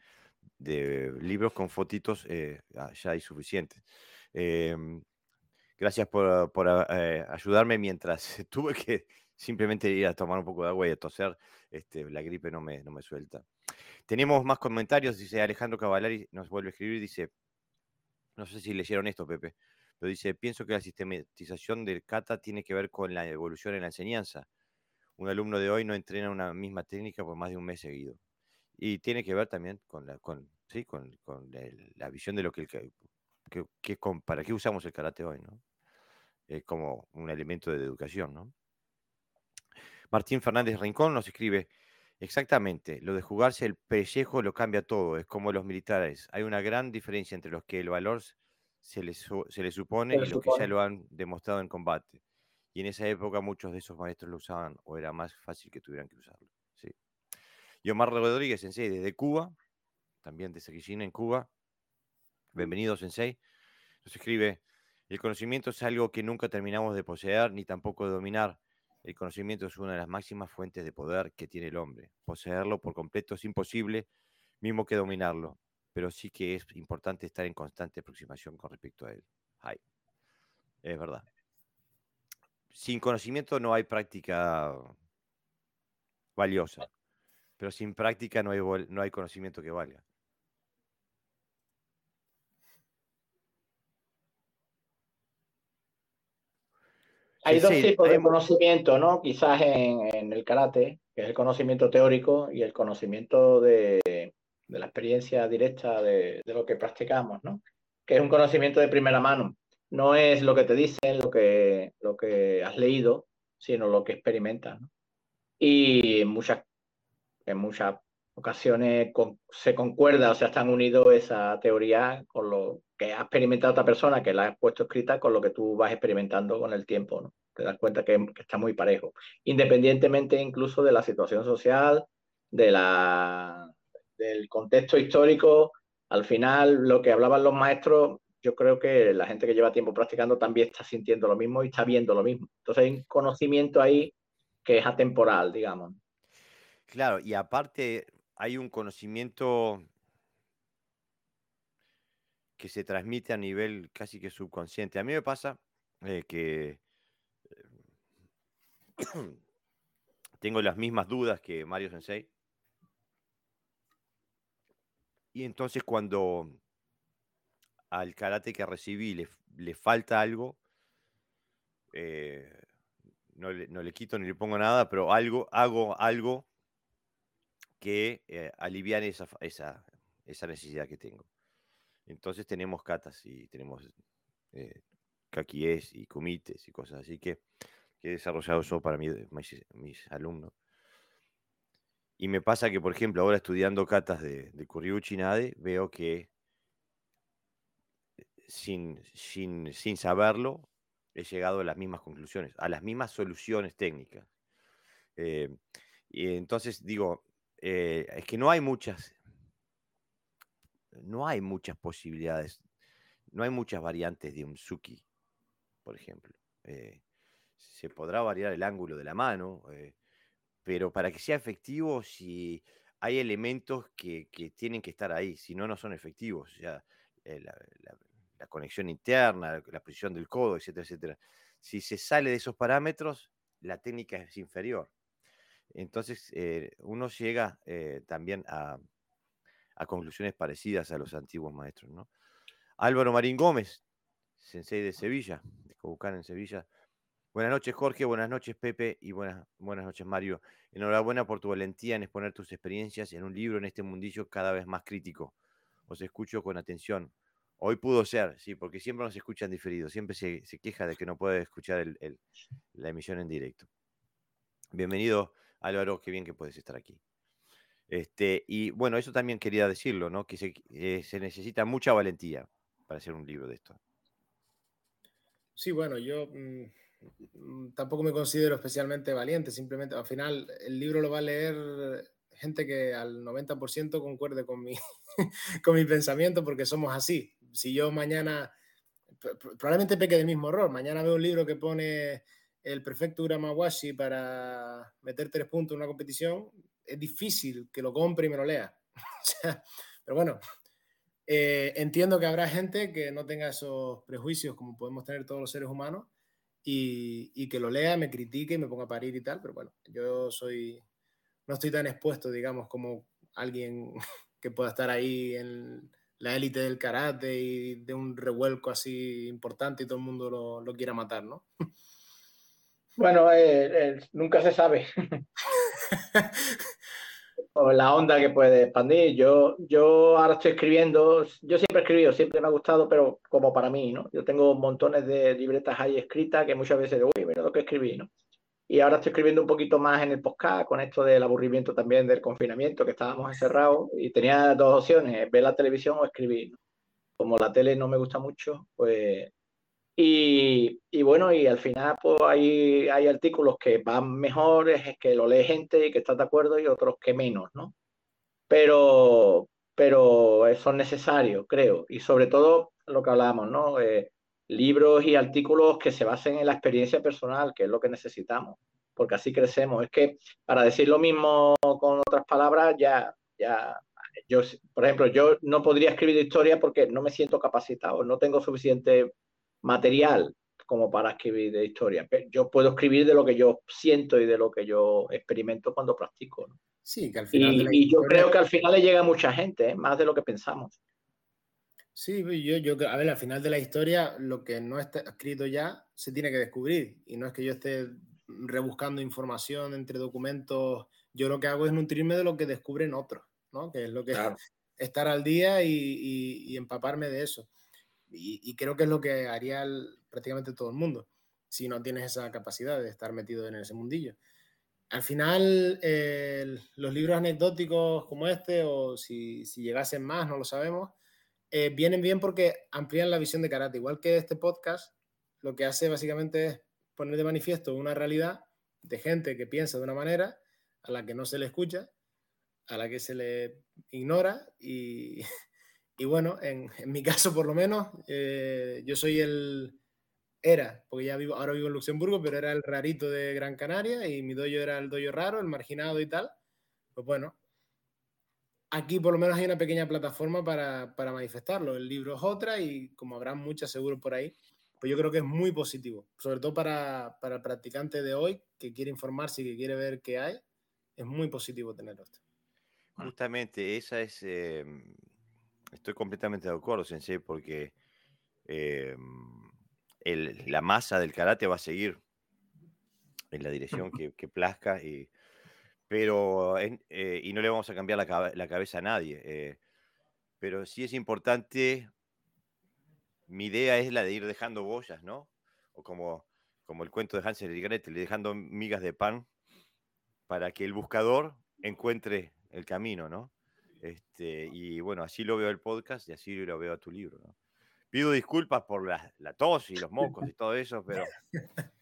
de libros con fotitos, ah, ya hay suficientes. Em, gracias por, ayudarme mientras *laughs* tuve que simplemente ir a tomar un poco de agua y a toser. Este, la gripe no me, no me suelta. Tenemos más comentarios, dice Alejandro Cavallari, nos vuelve a escribir, dice, no sé si leyeron esto, Pepe pero dice, pienso que la sistematización del kata tiene que ver con la evolución en la enseñanza. Un alumno de hoy no entrena una misma técnica por más de un mes seguido. Y tiene que ver también con la, con, ¿sí? con, con la visión de lo que, que, que, para qué usamos el karate hoy, ¿no? Es como un elemento de educación, ¿no? Martín Fernández Rincón nos escribe, exactamente, lo de jugarse el pellejo lo cambia todo, es como los militares. Hay una gran diferencia entre los que el valor se les, se supone y los que ya lo han demostrado en combate. Y en esa época muchos de esos maestros lo usaban o era más fácil que tuvieran que usarlo. Sí. Y Omar Rodríguez, Sensei, desde Cuba, también de Saquillín en Cuba. Bienvenido, Sensei. Nos escribe, el conocimiento es algo que nunca terminamos de poseer ni tampoco de dominar. El conocimiento es una de las máximas fuentes de poder que tiene el hombre. Poseerlo por completo es imposible, mismo que dominarlo pero sí que es importante estar en constante aproximación con respecto a él. Es verdad. Sin conocimiento no hay práctica valiosa, pero sin práctica no hay, no hay conocimiento que valga. Hay dos tipos de conocimiento, ¿no? Quizás en, en, el karate, que es el conocimiento teórico y el conocimiento de, de la experiencia directa de, lo que practicamos, ¿no? Que es un conocimiento de primera mano. No es lo que te dicen, lo que, lo que has leído, sino lo que experimentas. Y en muchas, en muchas ocasiones se concuerda, o sea, están unidos esa teoría con lo que ha experimentado otra persona, que la has puesto escrita, con lo que tú vas experimentando con el tiempo, ¿no? Te das cuenta que, está muy parejo, independientemente incluso de la situación social, de la, del contexto histórico, al final lo que hablaban los maestros, yo creo que la gente que lleva tiempo practicando también está sintiendo lo mismo y está viendo lo mismo. Entonces hay un conocimiento ahí que es atemporal, digamos. Claro, y aparte hay un conocimiento que se transmite a nivel casi que subconsciente. A mí me pasa eh, que eh, *coughs* tengo las mismas dudas que Mario Sensei y entonces cuando al karate que recibí le, le falta algo, eh, no, le, no, le, quito ni le pongo nada, pero algo, hago algo que aliviane esa, esa, esa, necesidad que tengo. Entonces tenemos katas y tenemos eh, y kumites y cosas así que, que he desarrollado yo para mí, mis, alumnos. Y me pasa que, por ejemplo, ahora estudiando catas de, de Nade, veo que eh, sin, sin, sin saberlo he llegado a las mismas conclusiones, a las mismas soluciones técnicas. Eh, y entonces digo, eh, es que no hay muchas, no hay muchas posibilidades, no hay muchas variantes de un Suki, por ejemplo. Eh, se podrá variar el ángulo de la mano, eh, pero para que sea efectivo, si hay elementos que, tienen que estar ahí, si no, no son efectivos. Ya, la, la, conexión interna, la posición del codo, etcétera, etcétera. Si se sale de esos parámetros, la técnica es inferior. Entonces, eh, uno llega eh, también a, conclusiones parecidas a los antiguos maestros. ¿no? Álvaro Marín Gómez, sensei de Sevilla, de Cobucán en Sevilla. Buenas noches, Jorge. Buenas noches, Pepe. Y buenas, buenas noches, Mario. Enhorabuena por tu valentía en exponer tus experiencias en un libro en este mundillo cada vez más crítico. Os escucho con atención. Hoy pudo ser, sí, porque siempre nos escuchan diferidos. Siempre se, queja de que no puede escuchar la emisión en directo. Bienvenido Álvaro, qué bien que puedes estar aquí. Este, y bueno, eso también quería decirlo, ¿no? Que se, eh, necesita mucha valentía para hacer un libro de esto. Sí, bueno, yo mm, mm, tampoco me considero especialmente valiente, simplemente al final el libro lo va a leer gente que al 90% concuerde con mi, *laughs* con mi pensamiento porque somos así. Si yo mañana, probablemente peque del mismo error, mañana veo un libro que pone el perfecto Uramawashi para meter tres puntos en una competición, es difícil que lo compre y me lo lea. *laughs* pero bueno, eh, entiendo que habrá gente que no tenga esos prejuicios como podemos tener todos los seres humanos y, que lo lea, me critique y me ponga a parir y tal, pero bueno, yo soy, no estoy tan expuesto, digamos, como alguien *laughs* que pueda estar ahí en la élite del karate y de un revuelco así importante y todo el mundo lo, lo quiera matar, ¿no? *laughs* Bueno, eh, eh, nunca se sabe. La onda que puede expandir. Yo, yo ahora estoy escribiendo, yo siempre he escribido, siempre me ha gustado, pero como para mí, ¿no? Yo tengo montones de libretas ahí escritas que muchas veces digo, uy, mira lo que escribí, ¿no? Y ahora estoy escribiendo un poquito más en el podcast con esto del aburrimiento también del confinamiento, que estábamos encerrados y tenía dos opciones, ver la televisión o escribir. Como la tele no me gusta mucho, pues y, y, bueno, y al final pues hay, hay artículos que van mejores, que lo lee gente y que está de acuerdo y otros que menos, ¿no? Pero, pero son necesarios, creo. Y sobre todo lo que hablábamos, ¿no? Eh, libros y artículos que se basen en la experiencia personal, que es lo que necesitamos, porque así crecemos. Es que para decir lo mismo con otras palabras, ya, ya, yo, por ejemplo, yo no podría escribir historia porque no me siento capacitado, no tengo suficiente material como para escribir de historia. Yo puedo escribir de lo que yo siento y de lo que yo experimento cuando practico. Sí, que al final. Y, yo creo que al final le llega a mucha gente, ¿eh? más de lo que pensamos. Sí, yo, yo, a ver, al final de la historia, lo que no está escrito ya se tiene que descubrir. Y no es que yo esté rebuscando información entre documentos. Yo lo que hago es nutrirme de lo que descubren otros, ¿no? Que es lo que *laughs* estar al día y empaparme de eso. Y, creo que es lo que haría prácticamente todo el mundo, si no tienes esa capacidad de estar metido en ese mundillo. Al final, los libros anecdóticos como este, o si, si llegasen más, no lo sabemos, eh, vienen bien porque amplían la visión de karate. Igual que este podcast, lo que hace básicamente es poner de manifiesto una realidad de gente que piensa de una manera a la que no se le escucha, a la que se le ignora y, y bueno, *laughs* en, mi caso por lo menos, eh, yo soy el, era, porque ya vivo, ahora vivo en Luxemburgo, pero era el rarito de Gran Canaria y mi doyo era el doyo raro, el marginado y tal. Pues bueno, aquí por lo menos hay una pequeña plataforma para, para manifestarlo. El libro es otra y como habrá muchas seguro por ahí, pues yo creo que es muy positivo, sobre todo para, para el practicante de hoy que quiere informarse y que quiere ver qué hay, es muy positivo tener esto. Justamente, esa es... Em, Estoy completamente de acuerdo, Sensei, porque em, la masa del karate va a seguir en la dirección *laughs* que, plazca, y, pero, eh, y no le vamos a cambiar la, cabeza a nadie. Eh, pero sí es importante, mi idea es la de ir dejando boyas, ¿no? O como, como el cuento de Hansel y Gretel, dejando migas de pan para que el buscador encuentre el camino, ¿no? Este, y bueno, así lo veo el podcast y así lo veo a tu libro. Pido disculpas por la, tos y los mocos y todo eso, pero... *laughs*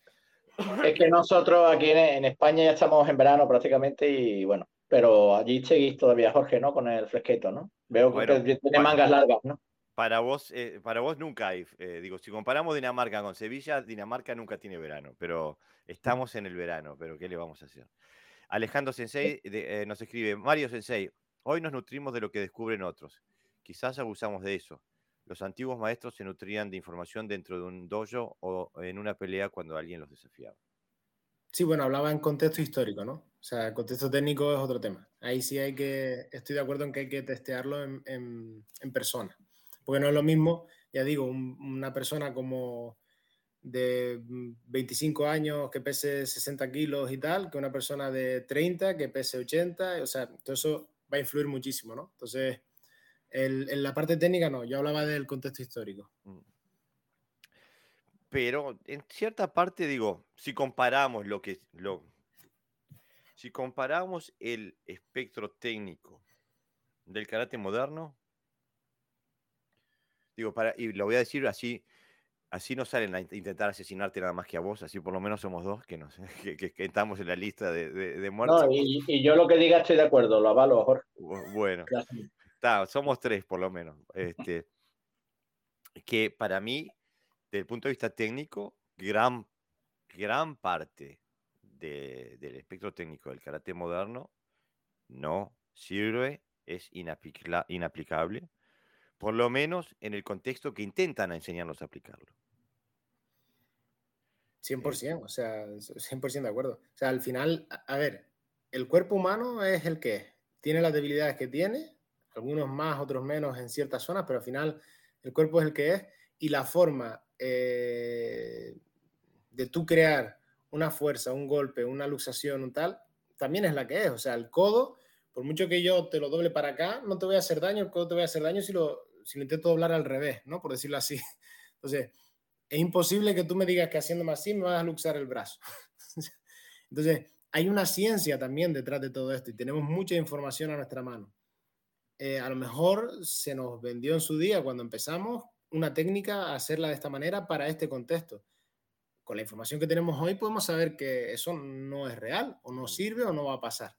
Es que nosotros aquí en, España ya estamos en verano prácticamente y bueno, pero allí seguís todavía, Jorge, ¿no? Con el fresqueto, ¿no? Veo que tiene mangas largas, ¿no? Para vos, eh, para vos nunca hay, eh, digo, si comparamos Dinamarca con Sevilla, Dinamarca nunca tiene verano, pero estamos en el verano, pero ¿qué le vamos a hacer? Alejandro Sensei eh, nos escribe, Mario Sensei, hoy nos nutrimos de lo que descubren otros. Quizás abusamos de eso. Los antiguos maestros se nutrían de información dentro de un dojo o en una pelea cuando alguien los desafiaba. Sí, bueno, hablaba en contexto histórico, ¿no? O sea, el contexto técnico es otro tema. Ahí sí hay que, estoy de acuerdo en que hay que testearlo en, en persona porque no es lo mismo, ya digo, una persona como de 25 años que pese 60 kilos y tal, que una persona de 30 que pese 80, o sea, todo eso va a influir muchísimo, ¿no? Entonces, en la parte técnica no, yo hablaba del contexto histórico. Mm. Pero en cierta parte digo, si comparamos lo que lo si comparamos el espectro técnico del karate moderno Digo, para, y lo voy a decir así, así no salen a intentar asesinarte nada más que a vos, así por lo menos somos dos que, nos, *laughs* que, estamos en la lista de, de, muertos. No, y, yo lo que diga estoy de acuerdo, lo avalo, Jorge. Bueno, somos tres por lo menos. Este, que para mí, desde el punto de vista técnico, gran, gran parte del espectro técnico del karate moderno no sirve, es inaplicable por lo menos en el contexto que intentan enseñarnos a aplicarlo. 100%, o sea, 100% de acuerdo. O sea, al final, a ver, el cuerpo humano es el que. Tiene las debilidades que tiene, algunos más, otros menos en ciertas zonas, pero al final el cuerpo es el que es y la forma eh, de tú crear una fuerza, un golpe, una luxación, un tal, también es la que es. O sea, el codo, por mucho que yo te lo doble para acá, no te voy a hacer daño, el codo te voy a hacer daño si lo, si lo intento doblar al revés, ¿no? Por decirlo así. *laughs* Entonces, es imposible que tú me digas que haciéndome así me vas a luxar el brazo. *laughs* Entonces, hay una ciencia también detrás de todo esto y tenemos mucha información a nuestra mano. Eh, a lo mejor se nos vendió en su día cuando empezamos una técnica a hacerla de esta manera para este contexto. Con la información que tenemos hoy podemos saber que eso no es real o no sirve o no va a pasar.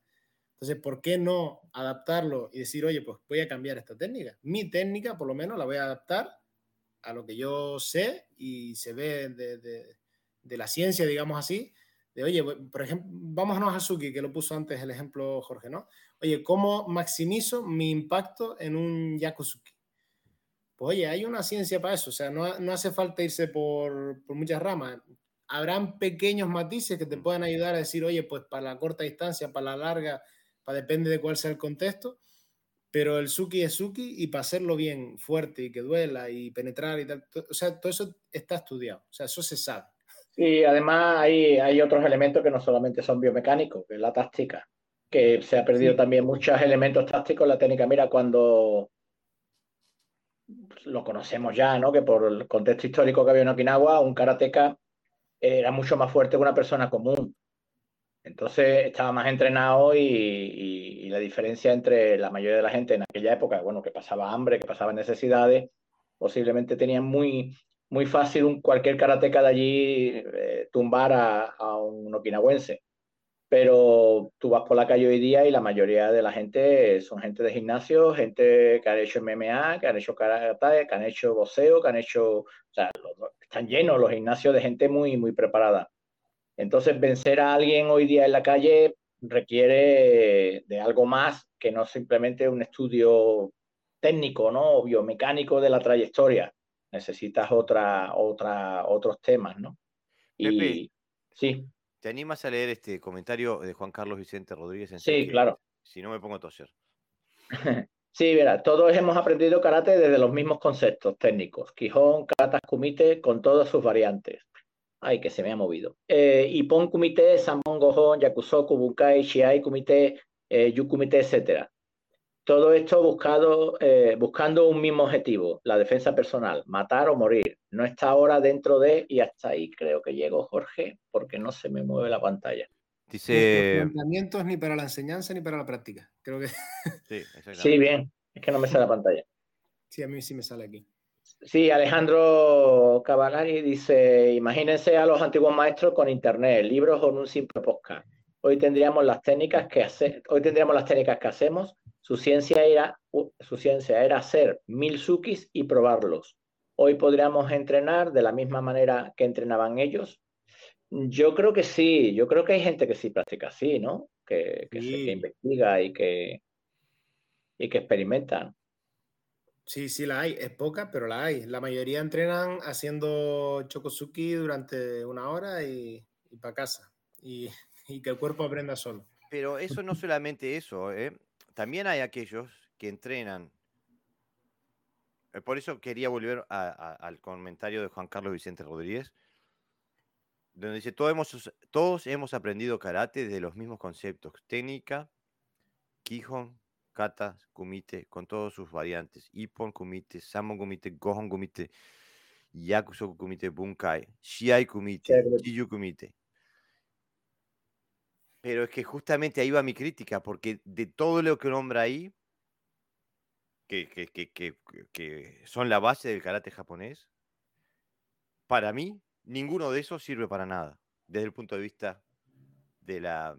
Entonces, ¿por qué no adaptarlo y decir, oye, pues voy a cambiar esta técnica? Mi técnica, por lo menos, la voy a adaptar a lo que yo sé y se ve de, la ciencia, digamos así, de, oye, por ejemplo, vámonos a Suki, que lo puso antes el ejemplo Jorge, ¿no? Oye, ¿cómo maximizo mi impacto en un Yakuzuki? Pues oye, hay una ciencia para eso, o sea, no, no hace falta irse por, por, muchas ramas. Habrán pequeños matices que te puedan ayudar a decir, oye, pues para la corta distancia, para la larga, depende de cuál sea el contexto, pero el Suki es Suki y para hacerlo bien, fuerte y que duela y penetrar y tal, o sea, todo eso está estudiado, o sea, eso se sabe. Y además hay, hay otros elementos que no solamente son biomecánicos, que es la táctica, que se ha perdido también muchos elementos tácticos en la técnica. Mira, cuando lo conocemos ya, ¿no? Que por el contexto histórico que había en Okinawa, un karateca era mucho más fuerte que una persona común. Entonces estaba más entrenado y, la diferencia entre la mayoría de la gente en aquella época, bueno, que pasaba hambre, que pasaba necesidades, posiblemente tenían muy, muy fácil un, cualquier karateca de allí eh, tumbar a, un okinawense. Pero tú vas por la calle hoy día y la mayoría de la gente son gente de gimnasio, gente que ha hecho MMA, que han hecho karate, que han hecho boxeo, que han hecho, o sea, están llenos los gimnasios de gente muy, muy preparada. Entonces, vencer a alguien hoy día en la calle requiere de algo más que no simplemente un estudio técnico, ¿no? O biomecánico de la trayectoria. Necesitas otra, otra, otros temas, ¿no? Y sí. ¿Te animas a leer este comentario de Juan Carlos Vicente Rodríguez? En sí, claro. Si no me pongo a toser. *laughs* sí, verá, todos hemos aprendido karate desde los mismos conceptos técnicos. Quijón, katas, kumite, con todas sus variantes. Ay, que se me ha movido. Eh, Ippon Kumite, Samon Gohon, Yakusoku, Bukai, Shiai Kumite, eh, Yu Kumite, etc. Todo esto buscado, eh, buscando un mismo objetivo, la defensa personal, matar o morir. No está ahora dentro de, y hasta ahí creo que llego, Jorge, porque no se me mueve la pantalla. Dice. Planteamientos ni para la enseñanza ni para la práctica. Creo que. Sí, *laughs* sí, bien. Es que no me sale la pantalla. Sí, a mí sí me sale aquí. Sí, Alejandro Cavallari dice, imagínense a los antiguos maestros con internet, libros o un simple podcast. hoy tendríamos las técnicas que hace, hoy tendríamos las técnicas que hacemos. Su ciencia era, su ciencia era hacer mil sukis y probarlos. Hoy podríamos entrenar de la misma manera que entrenaban ellos. Yo creo que sí, yo creo que hay gente que sí practica así, ¿no? Que, que, que investiga y que, y que experimentan. Sí, sí la hay. Es poca, pero la hay. La mayoría entrenan haciendo chokosuki durante una hora y, para casa. *laughs* Y, que el cuerpo aprenda solo. Pero eso no solamente eso, ¿eh? También hay aquellos que entrenan. Eh, por eso quería volver al comentario de Juan Carlos Vicente Rodríguez, donde dice, todos hemos, todos hemos aprendido karate de los mismos conceptos, técnica, Kihon, kata, kumite, con todas sus variantes. Ippon kumite, samon kumite, gohon kumite, yakusoku kumite, bunkai, shiai kumite, chiyu kumite. Pero es que justamente ahí va mi crítica, porque de todo lo que nombra ahí, que, que, que, que, son la base del karate japonés, para mí, ninguno de esos sirve para nada, desde el punto de vista de la...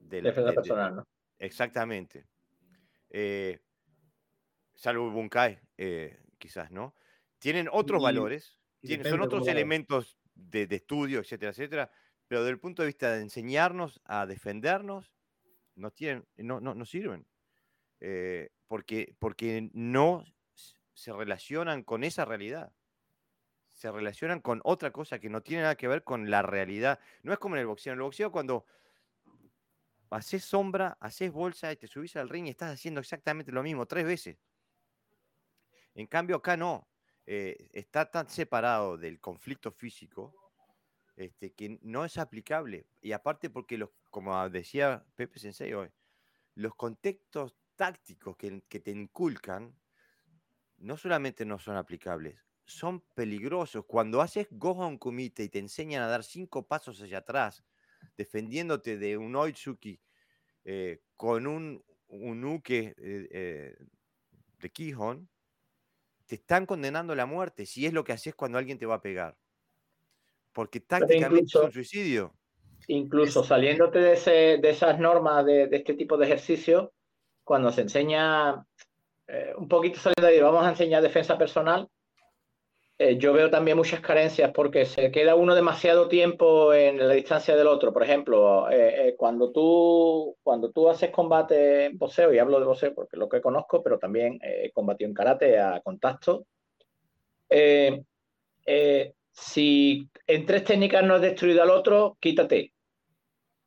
De la Defensa de, personal, ¿no? Exactamente eh, salvo Bunkai, eh, quizás, ¿no? Tienen otros y, valores, y tienen, son otros elementos de, de, estudio, etcétera, etcétera, pero desde el punto de vista de enseñarnos a defendernos, no, tienen, no, no, no sirven. Eh, porque, porque no se relacionan con esa realidad. Se relacionan con otra cosa que no tiene nada que ver con la realidad. No es como en el boxeo. En el boxeo, cuando haces sombra, haces bolsa y te subís al ring y estás haciendo exactamente lo mismo tres veces. En cambio, acá no. Eh, está tan separado del conflicto físico este, que no es aplicable. Y aparte porque, los, como decía Pepe Sensei hoy, los contextos tácticos que, que te inculcan no solamente no son aplicables, son peligrosos. Cuando haces Gohan Kumite y te enseñan a dar cinco pasos hacia atrás, defendiéndote de un Oitsuki eh, con un, un uke eh, eh, de Kihon, te están condenando a la muerte si es lo que haces cuando alguien te va a pegar. Porque tácticamente incluso, es un suicidio. Incluso saliéndote de, ese, de esas normas de, de, este tipo de ejercicio, cuando se enseña eh, un poquito saliendo de ahí, vamos a enseñar defensa personal, eh, yo veo también muchas carencias porque se queda uno demasiado tiempo en la distancia del otro. Por ejemplo, eh, eh, cuando, tú, cuando tú haces combate en boxeo, y hablo de boxeo porque es lo que conozco, pero también he combatido en karate a contacto. si en tres técnicas no has destruido al otro, quítate.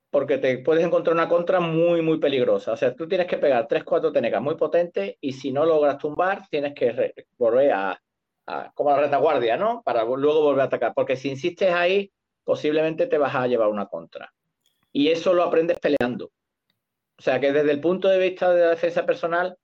Porque te puedes encontrar una contra muy, muy peligrosa. O sea, tú tienes que pegar tres, cuatro técnicas muy potentes y si no logras tumbar, tienes que volver a como la retaguardia, ¿no? Para luego volver a atacar, porque si insistes ahí, posiblemente te vas a llevar una contra. Y eso lo aprendes peleando. O sea que desde el punto de vista de la defensa personal,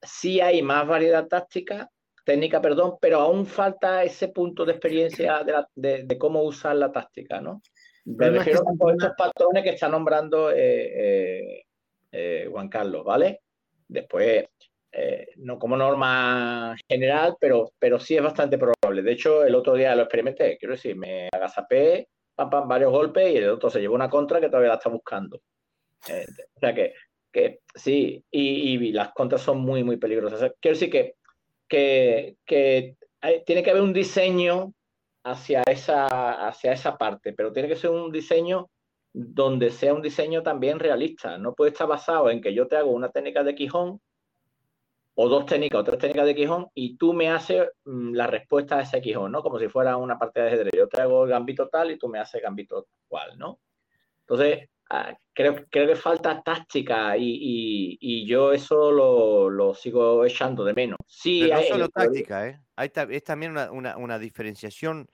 sí hay más variedad táctica, técnica, perdón, pero aún falta ese punto de experiencia de, la, de, de cómo usar la táctica, ¿no? Me refiero a estos patrones que está nombrando eh, eh, eh, Juan Carlos, ¿vale? Después, eh, no como norma general, pero, pero sí es bastante probable. De hecho, el otro día lo experimenté, quiero decir, me agazapé, pam, pam, varios golpes y el otro se llevó una contra que todavía la está buscando. Eh, o sea que, que sí, y, las contras son muy, muy peligrosas. quiero decir que, que, tiene que haber un diseño hacia esa, hacia esa parte, pero tiene que ser un diseño donde sea un diseño también realista. No puede estar basado en que yo te hago una técnica de Quijón o dos técnicas o tres técnicas de Quijón y tú me haces mm, la respuesta a ese Quijón, ¿no? Como si fuera una partida de ajedrez. Yo te hago el gambito tal y tú me haces gambito cual, ¿no? Entonces, ah, creo, creo que falta táctica y, y, y yo eso lo, lo, sigo echando de menos. Sí, Pero no hay, solo táctica, ¿eh? Hay, es también una, una, una, diferenciación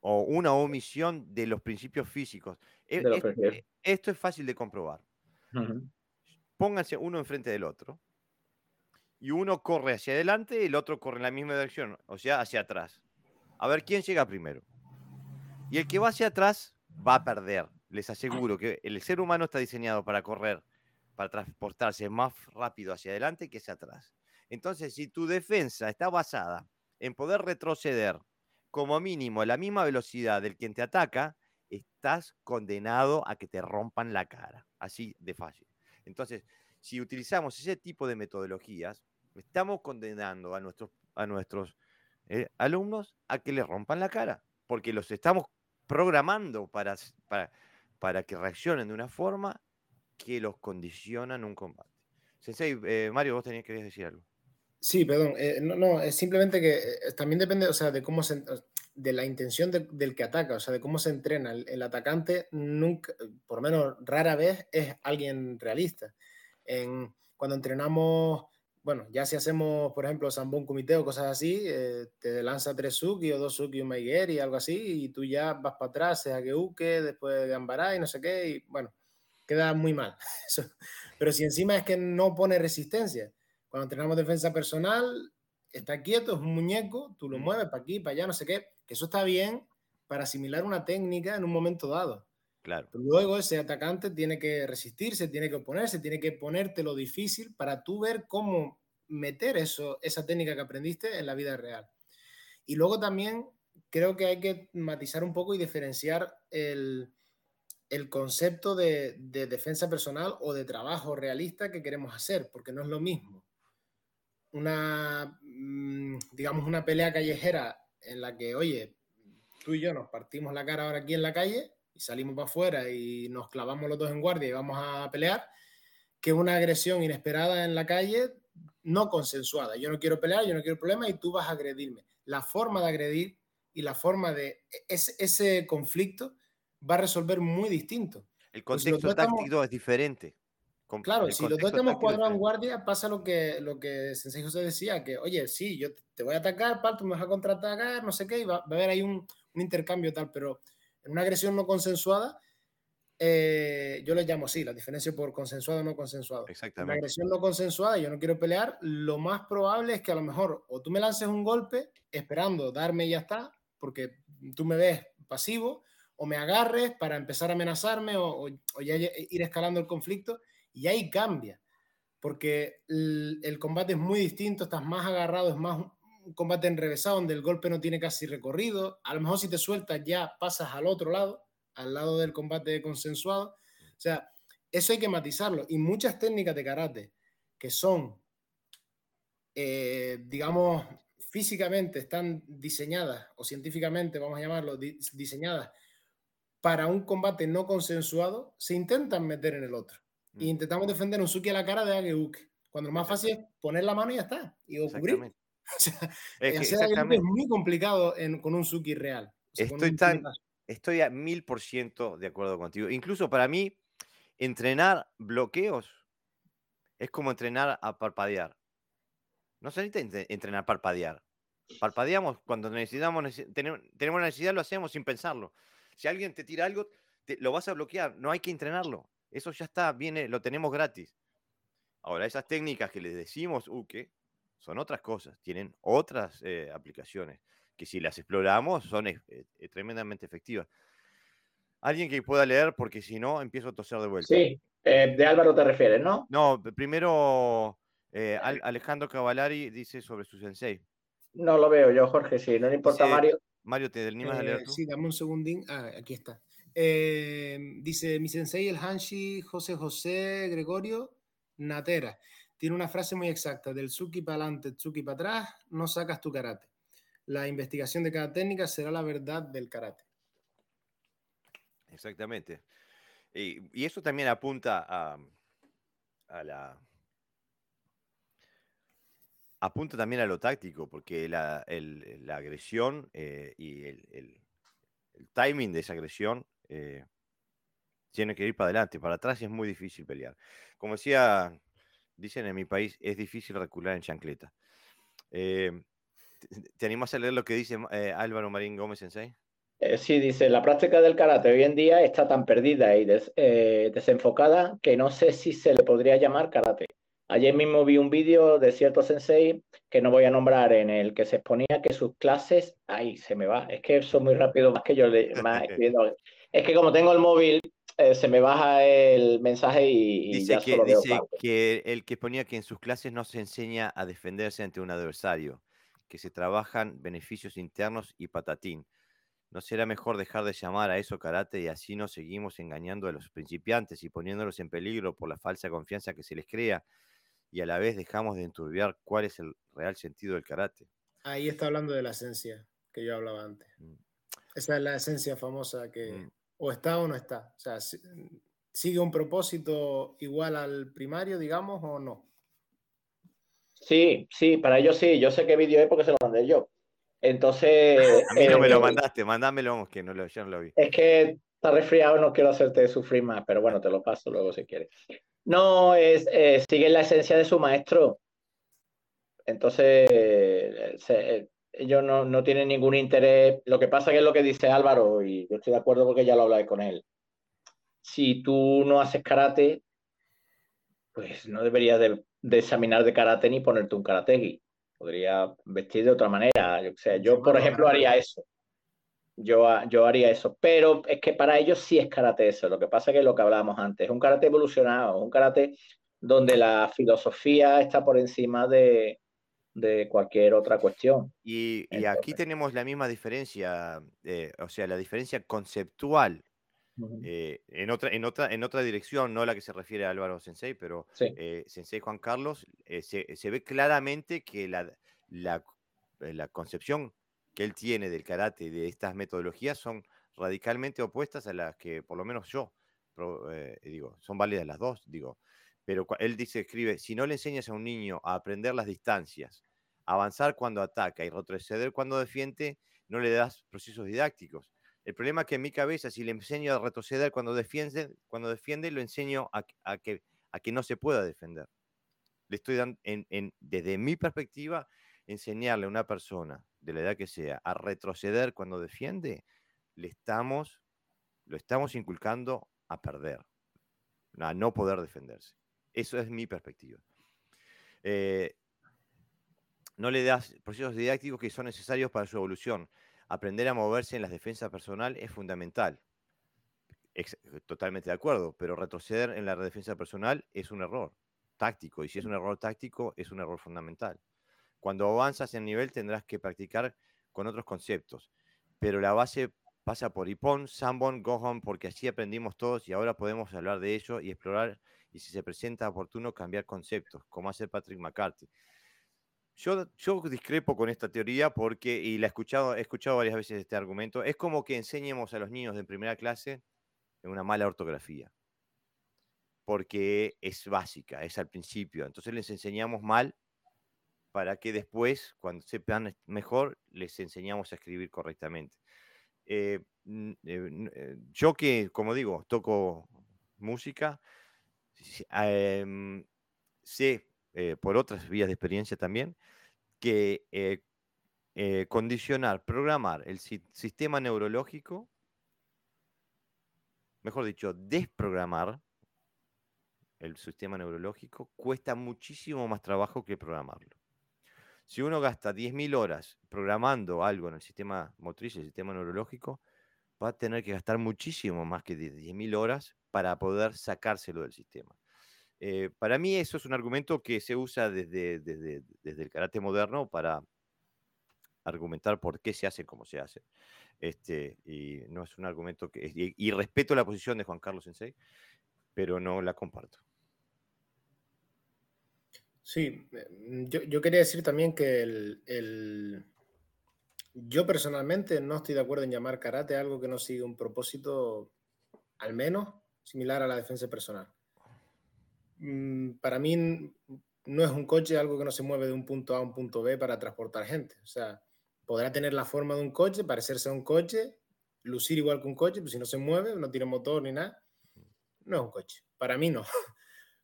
o una omisión de los principios físicos. E, de es, esto es fácil de comprobar. Uh -huh. Pónganse uno enfrente del otro y uno corre hacia adelante y el otro corre en la misma dirección, o sea, hacia atrás. A ver quién llega primero. Y el que va hacia atrás va a perder. Les aseguro que el ser humano está diseñado para correr, para transportarse más rápido hacia adelante que hacia atrás. Entonces, si tu defensa está basada en poder retroceder como mínimo a la misma velocidad del quien te ataca, estás condenado a que te rompan la cara. Así de fácil. Entonces, si utilizamos ese tipo de metodologías, estamos condenando a nuestros, a nuestros eh, alumnos a que le rompan la cara, porque los estamos programando para, para, para que reaccionen de una forma que los condiciona en un combate. Sensei, eh, Mario, vos tenías que decir algo. Sí, perdón. Eh, no, no, es simplemente que también depende, o sea, de cómo se, de la intención del que ataca, o sea, de cómo se entrena. El, atacante nunca, por menos rara vez, es alguien realista. Cuando entrenamos, bueno, ya si hacemos, por ejemplo, Sambón Comité o cosas así, eh, te lanza tres Suki o dos Suki un Maiguer y algo así, y tú ya vas para atrás, sea Geuke, después de Ambará y no sé qué, y bueno, queda muy mal. *laughs* Pero si encima es que no pone resistencia, cuando entrenamos defensa personal, está quieto, es un muñeco, tú lo mm. mueves para aquí, para allá, no sé qué, que eso está bien para asimilar una técnica en un momento dado. Claro. Luego ese atacante tiene que resistirse, tiene que oponerse, tiene que ponerte lo difícil para tú ver cómo meter eso, esa técnica que aprendiste en la vida real. Y luego también creo que hay que matizar un poco y diferenciar el, el concepto de, de, defensa personal o de trabajo realista que queremos hacer, porque no es lo mismo. Una, mm, digamos, una pelea callejera en la que, oye, tú y yo nos partimos la cara ahora aquí en la calle y salimos para afuera y nos clavamos los dos en guardia y vamos a pelear, que una agresión inesperada en la calle no consensuada. Yo no quiero pelear, yo no quiero problema y tú vas a agredirme. La forma de agredir y la forma de ese, ese conflicto va a resolver muy distinto. El pues contexto táctico es diferente. Claro, si los dos tenemos cuadrado en guardia, pasa lo que, lo que Sensei José decía, que, oye, sí, yo te voy a atacar, Pal, tú me vas a contraatacar, no sé qué, y va, a haber ahí un, un, intercambio tal, pero en una agresión no consensuada, eh, yo le llamo así, la diferencia por consensuado o no consensuado. Exactamente. Una agresión no consensuada, yo no quiero pelear, lo más probable es que a lo mejor o tú me lances un golpe esperando darme y ya está, porque tú me ves pasivo, o me agarres para empezar a amenazarme o, o ya ir escalando el conflicto y ahí cambia, porque el, combate es muy distinto, estás más agarrado, es más un combate enrevesado donde el golpe no tiene casi recorrido. A lo mejor si te sueltas ya pasas al otro lado, al lado del combate consensuado. O sea, eso hay que matizarlo. Y muchas técnicas de karate que son, eh, digamos, físicamente están diseñadas, o científicamente, vamos a llamarlo, diseñadas para un combate no consensuado, se intentan meter en el otro. Y mm. intentamos defender un Suki a la cara de Ageuke. Cuando lo más fácil es poner la mano y ya está. Y *laughs* es, es muy complicado con un Suki real. estoy, tan, estoy a mil por ciento de acuerdo contigo. Incluso para mí, entrenar bloqueos es como entrenar a parpadear. No se necesita entrenar a parpadear. Parpadeamos cuando necesitamos, tenemos, necesidad, lo hacemos sin pensarlo. Si alguien te tira algo, lo vas a bloquear. No hay que entrenarlo. Eso ya está, viene, lo tenemos gratis. Ahora, esas técnicas que les decimos UKE son otras cosas, tienen otras eh, aplicaciones que si las exploramos son eh, eh, tremendamente efectivas. Alguien que pueda leer, porque si no, empiezo a toser de vuelta. Sí, de Álvaro te refieres, ¿no? No, primero Alejandro Cavalari dice sobre su sensei. No lo veo yo, Jorge, sí, no le importa Mario. Mario, ¿te animas a leer tú? Sí, dame un segundín. Ah, aquí está. Eh, dice mi sensei, el Hanshi José José Gregorio Natera. Tiene una frase muy exacta: del Tsuki para adelante, Tsuki para atrás, no sacas tu karate. La investigación de cada técnica será la verdad del karate. Exactamente. Y, eso también apunta a, la. Apunta también a lo táctico, porque la, la agresión eh, y el, el, el timing de esa agresión eh, tiene que ir para adelante, para atrás es muy difícil pelear. Como decía, dicen en mi país, es difícil recular en chancleta. Eh, *laughs* ¿Te animas a leer lo que dice eh, Álvaro Marín Gómez Sensei? sí, dice, la práctica del karate hoy en día está tan perdida y desenfocada que no sé si se le podría llamar karate. Ayer mismo vi un vídeo de cierto sensei que no voy a nombrar en el que se exponía que sus clases, ay, se me va, es que son muy rápido más que yo más *laughs* escribiendo. Es que como tengo el móvil, eh, se me baja el mensaje y, dice, que, dice que el que ponía que en sus clases no se enseña a defenderse ante un adversario, que se trabajan beneficios internos y patatín. ¿No será mejor dejar de llamar a eso karate y así nos seguimos engañando a los principiantes y poniéndolos en peligro por la falsa confianza que se les crea y a la vez dejamos de enturbiar cuál es el real sentido del karate? Ahí está hablando de la esencia que yo hablaba antes. Mm. Esa es la esencia famosa que mm. O está o no está. O sea, ¿sigue un propósito igual al primario, digamos, o no? Sí, sí, para ellos sí. Yo sé qué vídeo es porque se lo mandé yo. Entonces. A mí no me lo eh, mandaste, mándamelo, que no lo, yo no lo vi. Es que está resfriado, no quiero hacerte sufrir más, pero bueno, te lo paso luego si quieres. No, es, eh, sigue la esencia de su maestro. Entonces, eh, ellos no, no, tienen ningún interés. Lo que pasa que es lo que dice Álvaro, y yo estoy de acuerdo porque ya lo hablé con él. Si tú no haces karate, pues no deberías de, de examinar de karate ni ponerte un karategi podría vestir de otra manera. Yo, sea, yo por ejemplo, haría eso. Yo, yo haría eso. Pero es que para ellos sí es karate eso. Lo que pasa es que lo que hablábamos antes, es un karate evolucionado, un karate donde la filosofía está por encima de, cualquier otra cuestión. Y, aquí tenemos la misma diferencia, eh, o sea, la diferencia conceptual eh, en, otra, en, otra, en otra dirección, no la que se refiere a Álvaro Sensei, pero eh, Sensei Juan Carlos, eh, se, ve claramente que la, la, la, concepción que él tiene del karate, de estas metodologías, son radicalmente opuestas a las que, por lo menos yo, digo, son válidas las dos, digo. Pero él dice, escribe, si no le enseñas a un niño a aprender las distancias, avanzar cuando ataca y retroceder cuando defiende, no le das procesos didácticos el problema es que en mi cabeza, si le enseño a retroceder cuando defiende, cuando defiende lo enseño a, que, no se pueda defender. Le estoy dando, desde mi perspectiva, enseñarle a una persona, de la edad que sea, a retroceder cuando defiende, le lo estamos inculcando a perder, a no poder defenderse. Eso es mi perspectiva. Eh, no le das procesos didácticos que son necesarios para su evolución aprender a moverse en las defensas personal es fundamental. totalmente de acuerdo, pero retroceder en la defensa personal es un error táctico, y si es un error táctico, es un error fundamental. Cuando avanzas en nivel tendrás que practicar con otros conceptos, pero la base pasa por Ippon, Sambon, Gohon, porque así aprendimos todos y ahora podemos hablar de ello y explorar y si se presenta oportuno cambiar conceptos, como hace Patrick McCarthy. Yo, discrepo con esta teoría porque, y la he escuchado, he escuchado varias veces este argumento, es como que enseñemos a los niños de primera clase en una mala ortografía, porque es básica, es al principio. Entonces les enseñamos mal para que después, cuando sepan mejor, les enseñamos a escribir correctamente. Eh, eh, eh, yo que, como digo, toco música, em, sé eh, por otras vías de experiencia también, que eh, eh, condicionar, programar el sistema neurológico, mejor dicho, desprogramar el sistema neurológico, cuesta muchísimo más trabajo que programarlo. Si uno gasta 10.000 horas programando algo en el sistema motriz, el sistema neurológico, va a tener que gastar muchísimo más que 10.000 horas para poder sacárselo del sistema. Eh, para mí eso es un argumento que se usa desde, desde, el karate moderno para argumentar por qué se hace como se hace. Este, y no es un argumento que... Y, respeto la posición de Juan Carlos Sensei, pero no la comparto. Sí, eh, yo, quería decir también que el, yo personalmente no estoy de acuerdo en llamar karate algo que no sigue un propósito al menos similar a la defensa personal. Mm, para mí no es un coche algo que no se mueve de un punto A a un punto B para transportar gente. O sea, podrá tener la forma de un coche, parecerse a un coche, lucir igual que un coche, pero si no se mueve, no tiene motor ni nada, no es un coche. Para mí no. *laughs*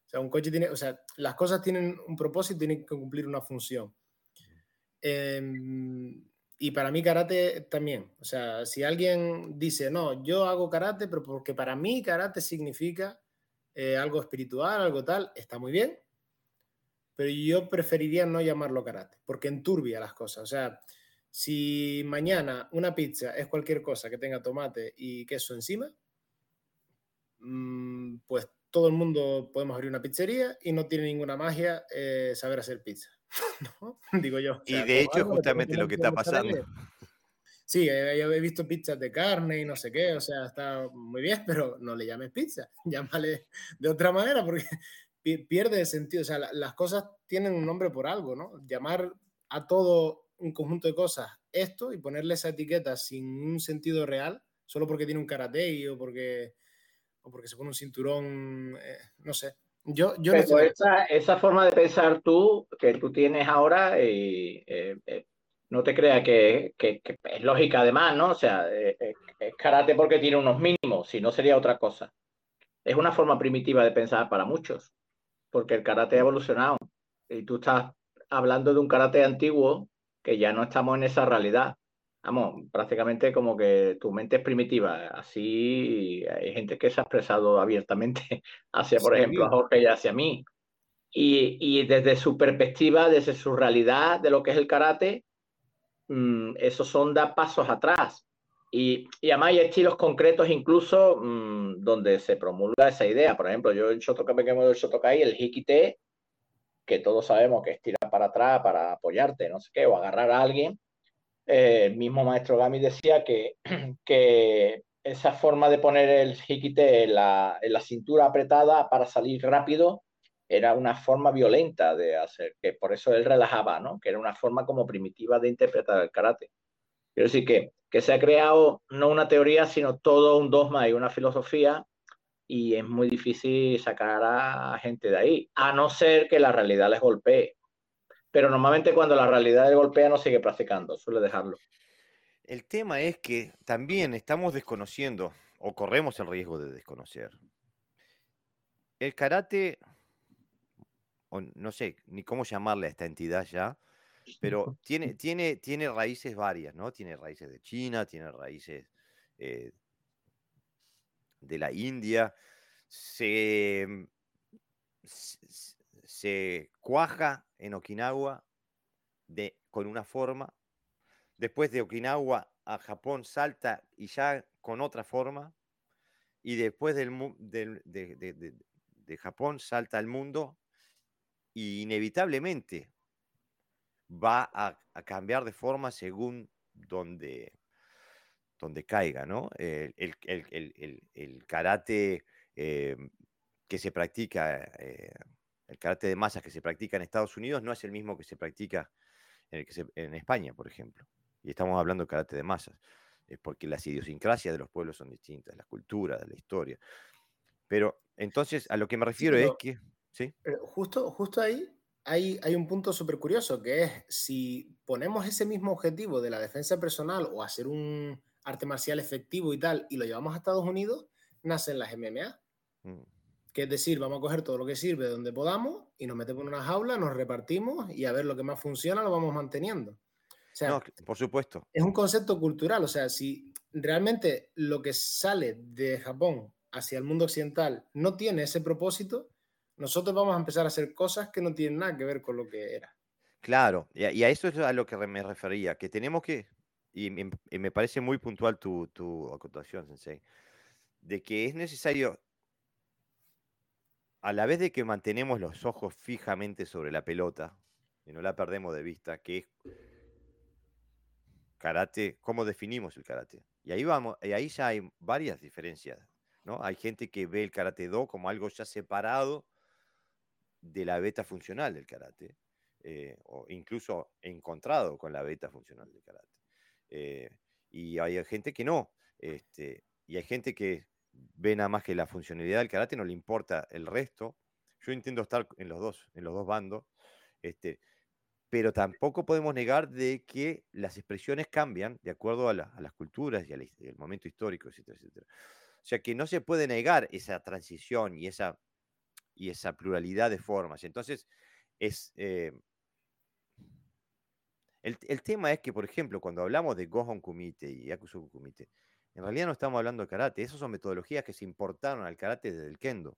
O sea, un coche tiene, o sea, las cosas tienen un propósito tienen que cumplir una función. Em, y para mí karate también. O sea, si alguien dice, no, yo hago karate, pero porque para mí karate significa eh, algo espiritual, algo tal, está muy bien, pero yo preferiría no llamarlo karate, porque enturbia las cosas. O sea, si mañana una pizza es cualquier cosa que tenga tomate y queso encima, mm, pues todo el mundo podemos abrir una pizzería y no tiene ninguna magia eh, saber hacer pizza. *laughs* *laughs* Digo yo. y de hecho, justamente lo que está pasando. sí, he visto pizzas de carne y no sé qué, o sea, está muy bien, pero no le llames pizza, *laughs* llámale de otra manera porque pierde el sentido, o sea, las cosas tienen un nombre por algo, ¿no? Llamar a todo un conjunto de cosas esto y ponerle esa etiqueta sin un sentido real, solo porque tiene un karate o porque, o porque se pone un cinturón, eh, no sé. Yo, yo no esa, esa, forma de pensar tú, que tú tienes ahora, y, eh, eh, no te creas que, que, es lógica además, ¿no? O sea, es karate porque tiene unos mínimos, si no sería otra cosa. Es una forma primitiva de pensar para muchos, porque el karate ha evolucionado y tú estás hablando de un karate antiguo que ya no estamos en esa realidad. Vamos, prácticamente como que tu mente es primitiva. Así hay gente que se ha expresado abiertamente *laughs* hacia, por ejemplo, a Jorge y hacia mí. Y, y, desde su perspectiva, desde su realidad de lo que es el karate, mmm, esos son da pasos atrás. Y, y, además hay estilos concretos incluso mmm, donde se promulga esa idea. Por ejemplo, yo el Shotokai, el Shotokai, el Hikite, que todos sabemos que es tirar para atrás para apoyarte, no sé qué, o agarrar a alguien. Eh, el mismo maestro Gami decía que, *clears throat* que esa forma de poner el hikite en la, en la cintura apretada para salir rápido era una forma violenta de hacer, que por eso él relajaba, ¿no? Que era una forma como primitiva de interpretar el karate. Quiero decir que, que se ha creado no una teoría, sino todo un dogma y una filosofía y es muy difícil sacar a gente de ahí, a no ser que la realidad les golpee. Pero normalmente cuando la realidad les golpea no sigue practicando, suele dejarlo. El tema es que también estamos desconociendo o corremos el riesgo de desconocer. El karate, o no sé ni cómo llamarle a esta entidad ya, pero *laughs* tiene, tiene, tiene raíces varias, ¿no? Tiene raíces de China, tiene raíces eh, de la India, se, se, cuaja en Okinawa de, con una forma, después de Okinawa a Japón salta y ya con otra forma, y después del, de, Japón salta al mundo y inevitablemente va a, cambiar de forma según donde, donde caiga, ¿no? el, el, karate eh, que se practica, eh, el karate de masas que se practica en Estados Unidos no es el mismo que se practica en, el que en España, por ejemplo. Y estamos hablando de karate de masas, es porque las idiosincrasias de los pueblos son distintas, las culturas, la historia. Pero entonces a lo que me refiero es que... ¿sí? Justo, justo ahí hay, hay, un punto súper curioso, que es si ponemos ese mismo objetivo de la defensa personal o hacer un, arte marcial efectivo y tal, y lo llevamos a Estados Unidos, nacen las MMA. Mm. Que es decir, vamos a coger todo lo que sirve donde podamos y nos metemos en una jaula, nos repartimos y a ver lo que más funciona lo vamos manteniendo. O sea, por supuesto. Es un concepto cultural. O sea, si realmente lo que sale de Japón hacia el mundo occidental no tiene ese propósito, nosotros vamos a empezar a hacer cosas que no tienen nada que ver con lo que era. Claro, y a, eso es a lo que me refería, que tenemos que y me, parece muy puntual tu, tu acotación, Sensei, de que es necesario, a la vez de que mantenemos los ojos fijamente sobre la pelota, y no la perdemos de vista, que es karate, cómo definimos el karate. Y ahí vamos, y ahí ya hay varias diferencias, ¿no? Hay gente que ve el karate do como algo ya separado de la beta funcional del karate, eh, o incluso encontrado con la beta funcional del karate. Eh, y hay gente que no. Este, y hay gente que ve nada más que la funcionalidad del karate, no le importa el resto. Yo intento estar en los dos, en los dos bandos. Este, pero tampoco podemos negar de que las expresiones cambian de acuerdo a, las culturas y al, momento histórico, etcétera, etcétera. O sea que no se puede negar esa transición y esa, y esa pluralidad de formas. Entonces, es, eh, el, tema es que, por ejemplo, cuando hablamos de Gohon Kumite y Yakusoku Kumite, en realidad no estamos hablando de karate. Esas son metodologías que se importaron al karate desde el kendo.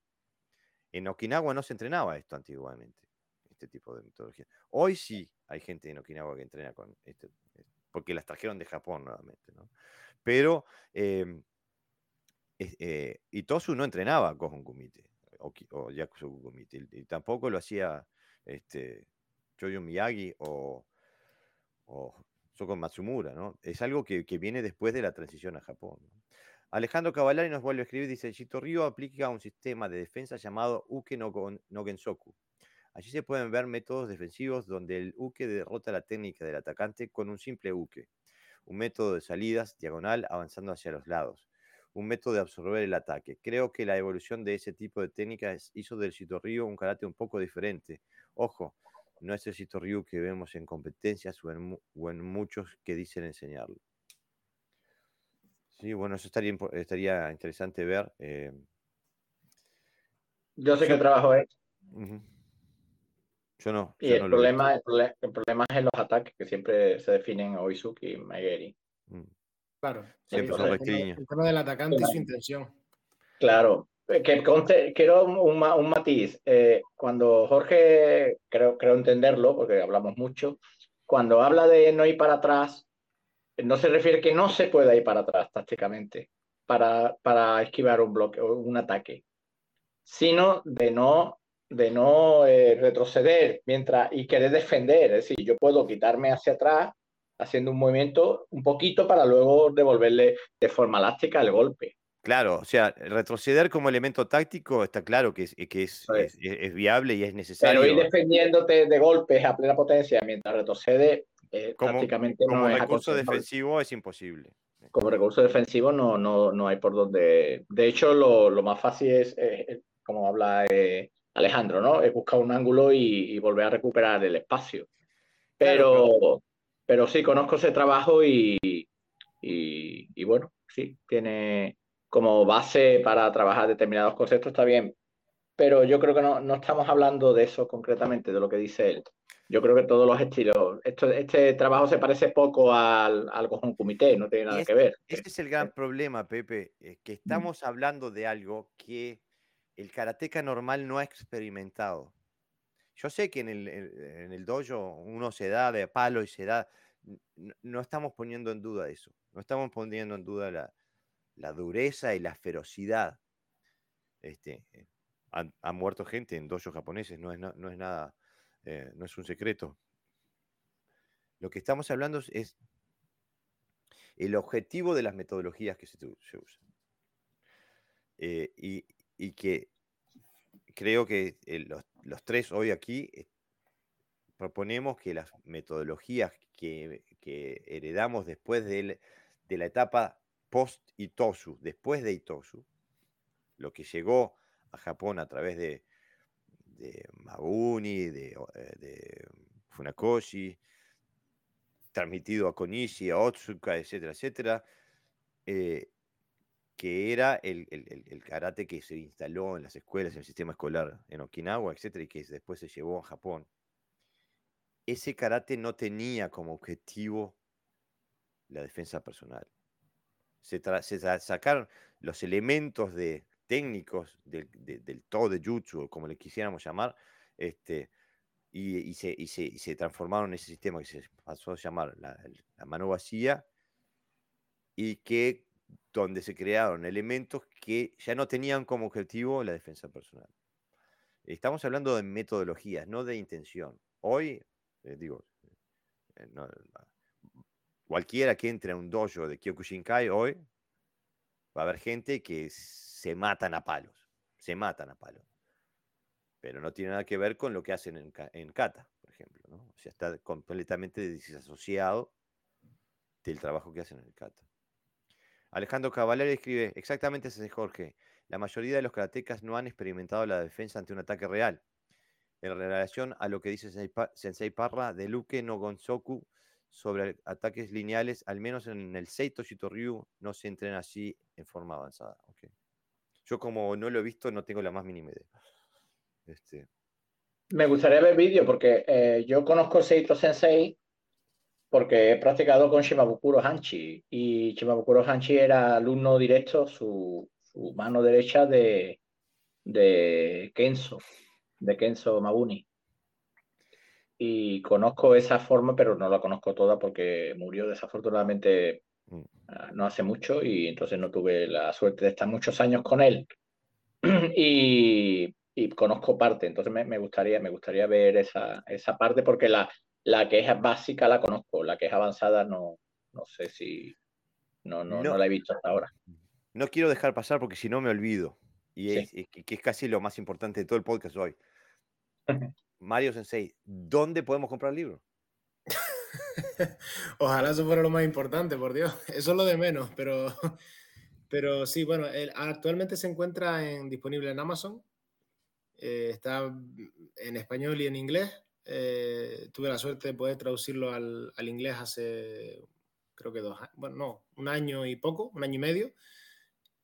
En Okinawa no se entrenaba esto antiguamente, este tipo de metodología. Hoy sí hay gente en Okinawa que entrena con este, porque las trajeron de Japón nuevamente, ¿no? Pero eh, eh, Itosu no entrenaba Gohon Kumite o, o Yakusoku Kumite, y, tampoco lo hacía este, Choyo Miyagi o con Matsumura, ¿no? Es algo que, viene después de la transición a Japón. Alejandro Cavallari nos vuelve a escribir, dice, Chito Ryu aplica un sistema de defensa llamado Uke no, Gensoku. Allí se pueden ver métodos defensivos donde el Uke derrota la técnica del atacante con un simple Uke. Un método de salidas diagonal avanzando hacia los lados. Un método de absorber el ataque. Creo que la evolución de ese tipo de técnicas hizo del Chito Ryu un karate un poco diferente. Ojo, no es el Chito Ryu que vemos en competencias o en muchos que dicen enseñarlo. Sí, bueno, eso estaría, estaría interesante ver. Eh. Yo sé que trabajo es. Yo no. Y el, problema, el, problema es en los ataques, que siempre se definen Oizuki y Maigeri. Mm. Claro. Siempre son el, tema del atacante y su intención. Claro. Que quiero un, un matiz. Eh, cuando Jorge, creo, creo entenderlo, porque hablamos mucho, cuando habla de no ir para atrás, no se refiere que no se pueda ir para atrás tácticamente para, para esquivar un bloque o un ataque, sino de no, de no eh, retroceder mientras y querer defender. Es decir, yo puedo quitarme hacia atrás haciendo un movimiento un poquito para luego devolverle de forma elástica el golpe. Claro, o sea, retroceder como elemento táctico está claro que es, que es, es, viable y es necesario. Pero ir defendiéndote de golpes a plena potencia mientras retrocede eh, como, como recurso defensivo es imposible. Como recurso defensivo no, no, no hay por donde. De hecho, lo, lo más fácil es, eh, como habla eh, Alejandro, ¿no? Es buscar un ángulo y, volver a recuperar el espacio. Pero, pero sí, conozco ese trabajo y, y, y, bueno, sí, tiene como base para trabajar determinados conceptos, está bien. Pero yo creo que no, no estamos hablando de eso concretamente, de lo que dice él yo creo que todos los estilos, esto, este trabajo se parece poco al, al comité, no tiene nada que ver. Este es el gran problema, Pepe, que estamos hablando de algo que el karateca normal no ha experimentado. Yo sé que en el, en el dojo uno se da de palo y se da, no, estamos poniendo en duda eso, no estamos poniendo en duda la, la dureza y la ferocidad. Este, eh, han, muerto gente en dojos japoneses, no es, no es nada eh, no es un secreto. Lo que estamos hablando es el objetivo de las metodologías que se, usan. Eh, y, que creo que eh, los, tres hoy aquí proponemos que las metodologías que, heredamos después de, la etapa post-Itosu, después de Itosu, lo que llegó a Japón a través de de Maguni, de, eh, Funakoshi, transmitido a Konishi, a Otsuka, etcétera, etcétera, eh, que era el, karate que se instaló en las escuelas, en el sistema escolar en Okinawa, etcétera, y que después se llevó a Japón. Ese karate no tenía como objetivo la defensa personal. Se, sacaron los elementos de, técnicos del, todo de jutsu, como le quisiéramos llamar, este, y, se, transformaron en ese sistema que se pasó a llamar la, mano vacía, y que donde se crearon elementos que ya no tenían como objetivo la defensa personal. Estamos hablando de metodologías, no de intención. Hoy, eh, digo, eh, cualquiera que entre a un dojo de Kyokushinkai hoy, va a haber gente que se matan a palos, se matan a palos. Pero no tiene nada que ver con lo que hacen en, Kata, por ejemplo. O sea, está completamente desasociado del trabajo que hacen en el Kata. Alejandro Cavallari escribe, exactamente ese Jorge, la mayoría de los karatecas no han experimentado la defensa ante un ataque real. En relación a lo que dice Sensei Parra de Luke no Gonsoku sobre ataques lineales, al menos en el Seito Shitoryu no se entrena así en forma avanzada. Okay. Yo como no lo he visto, no tengo la más mínima idea. Este... Me gustaría ver vídeo porque eh, yo conozco Seito Sensei porque he practicado con Shimabukuro Hanchi y Shimabukuro Hanchi era alumno directo, su, mano derecha de, de Kenzo, de Kenzo Mabuni. Y conozco esa forma, pero no la conozco toda porque murió desafortunadamente Mm. Ah, no hace mucho y entonces no tuve la suerte de estar muchos años con él *clears throat* y, conozco parte, entonces me, gustaría, me gustaría ver esa, esa parte porque la, La que es básica la conozco, la que es avanzada no, no sé si no, no, no, la he visto hasta ahora. No quiero dejar pasar porque si no me olvido. Y es, que es casi lo más importante de todo el podcast hoy. *laughs* Mario Sensei, ¿dónde podemos comprar el libro? *laughs* Ojalá eso fuera lo más importante, por Dios. *laughs* Eso es lo de menos, pero, *laughs* pero sí, bueno, actualmente se encuentra en, disponible en Amazon. Eh, está en español y en inglés. Eh, tuve la suerte de poder traducirlo al, al, inglés hace, creo que dos bueno, no, un año y poco, un año y medio.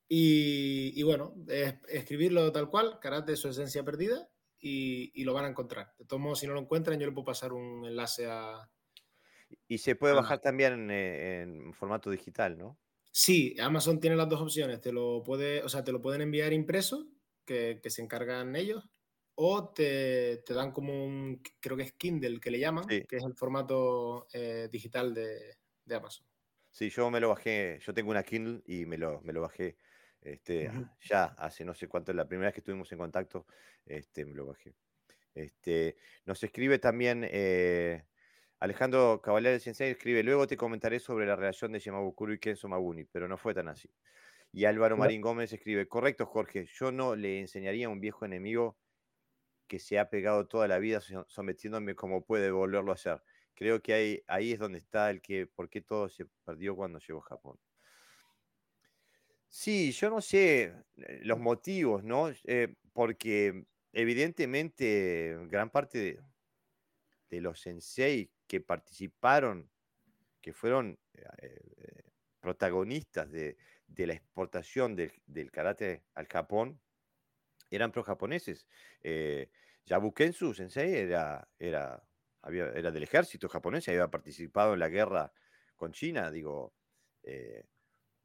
Y, y bueno, es, escribirlo tal cual, Karate, su esencia perdida, y, y, lo van a encontrar. De todos modos, si no lo encuentran, yo le puedo pasar un enlace a, y se puede bajar también eh, en, formato digital, ¿no? Sí, Amazon tiene las dos opciones. Te lo puede, o sea, te lo pueden enviar impreso, que, que se encargan ellos, o te, te, dan como un, creo que es Kindle que le llaman, que es el formato eh, digital de, de, Amazon. Sí, yo me lo bajé, yo tengo una Kindle y me lo, me lo bajé este, ya hace no sé cuánto, la primera vez que estuvimos en contacto, este, me lo bajé. Este, nos escribe también eh, Alejandro Caballero Sensei escribe, luego te comentaré sobre la relación de Yamabukuro y Kenzo Mabuni, pero no fue tan así. Y Álvaro Marín Gómez escribe, correcto Jorge, yo no le enseñaría a un viejo enemigo que se ha pegado toda la vida sometiéndome como puede volverlo a hacer. Creo que ahí, ahí es donde está el que, por qué todo se perdió cuando llegó a Japón. Sí, yo no sé eh, los motivos, ¿no? Eh, porque evidentemente gran parte de, los sensei que participaron, que fueron eh, eh, protagonistas de, la exportación del, karate al Japón, eran pro-japoneses. Eh, Yabukensu Sensei era, era, había, era del ejército japonés, había participado en la guerra con China, digo,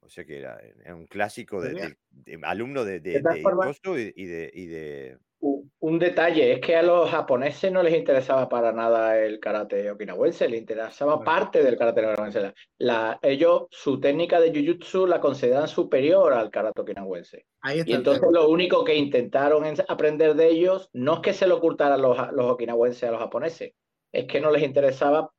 o sea que era, un clásico de, alumno de, de, y de un detalle es que a los japoneses no les interesaba para nada el karate okinawense, les interesaba parte del karate okinawense. La, ellos, su técnica de jiu-jitsu la consideran superior al karate okinawense. y entonces lo único que intentaron aprender de ellos no es que se lo ocultaran los, los okinawenses a los japoneses, es que no les interesaba,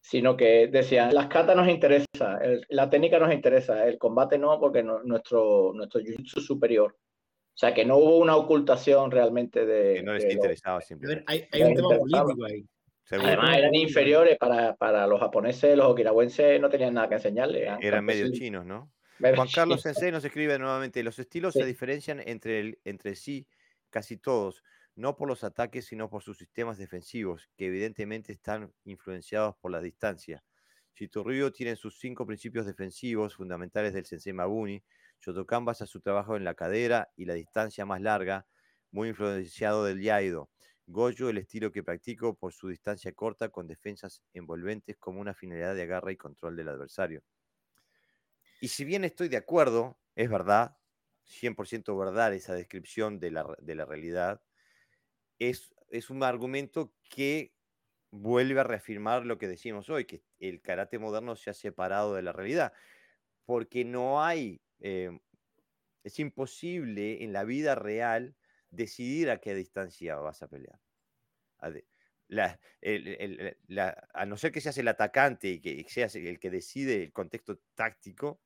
sino que decían, las katas nos interesa, la técnica nos interesa, el combate no, porque nuestro, nuestro jiu-jitsu es superior. O sea, que no hubo una ocultación realmente de... Que no les interesaba simplemente. Hay, hay un tema político ahí. Además, eran inferiores para, para, los japoneses, los okinawenses no tenían nada que enseñarle. ¿eh? Eran medio chinos, ¿no? Juan Carlos Sensei nos escribe nuevamente, los estilos se diferencian entre, el, entre sí casi todos, no por los ataques, sino por sus sistemas defensivos, que evidentemente están influenciados por la distancia. Shitoryu tiene sus cinco principios defensivos fundamentales del Sensei Mabuni, Shotokan basa su trabajo en la cadera y la distancia más larga, muy influenciado del Yaido. Goyo, el estilo que practico por su distancia corta con defensas envolventes como una finalidad de agarra y control del adversario. Y si bien estoy de acuerdo, es verdad, 100% verdad esa descripción de la, de la realidad, es, es un argumento que vuelve a reafirmar lo que decimos hoy, que el karate moderno se ha separado de la realidad, porque no hay Em, es imposible en la vida real decidir a qué distancia vas a pelear. A, no ser que seas el atacante y que seas el que decide el contexto táctico,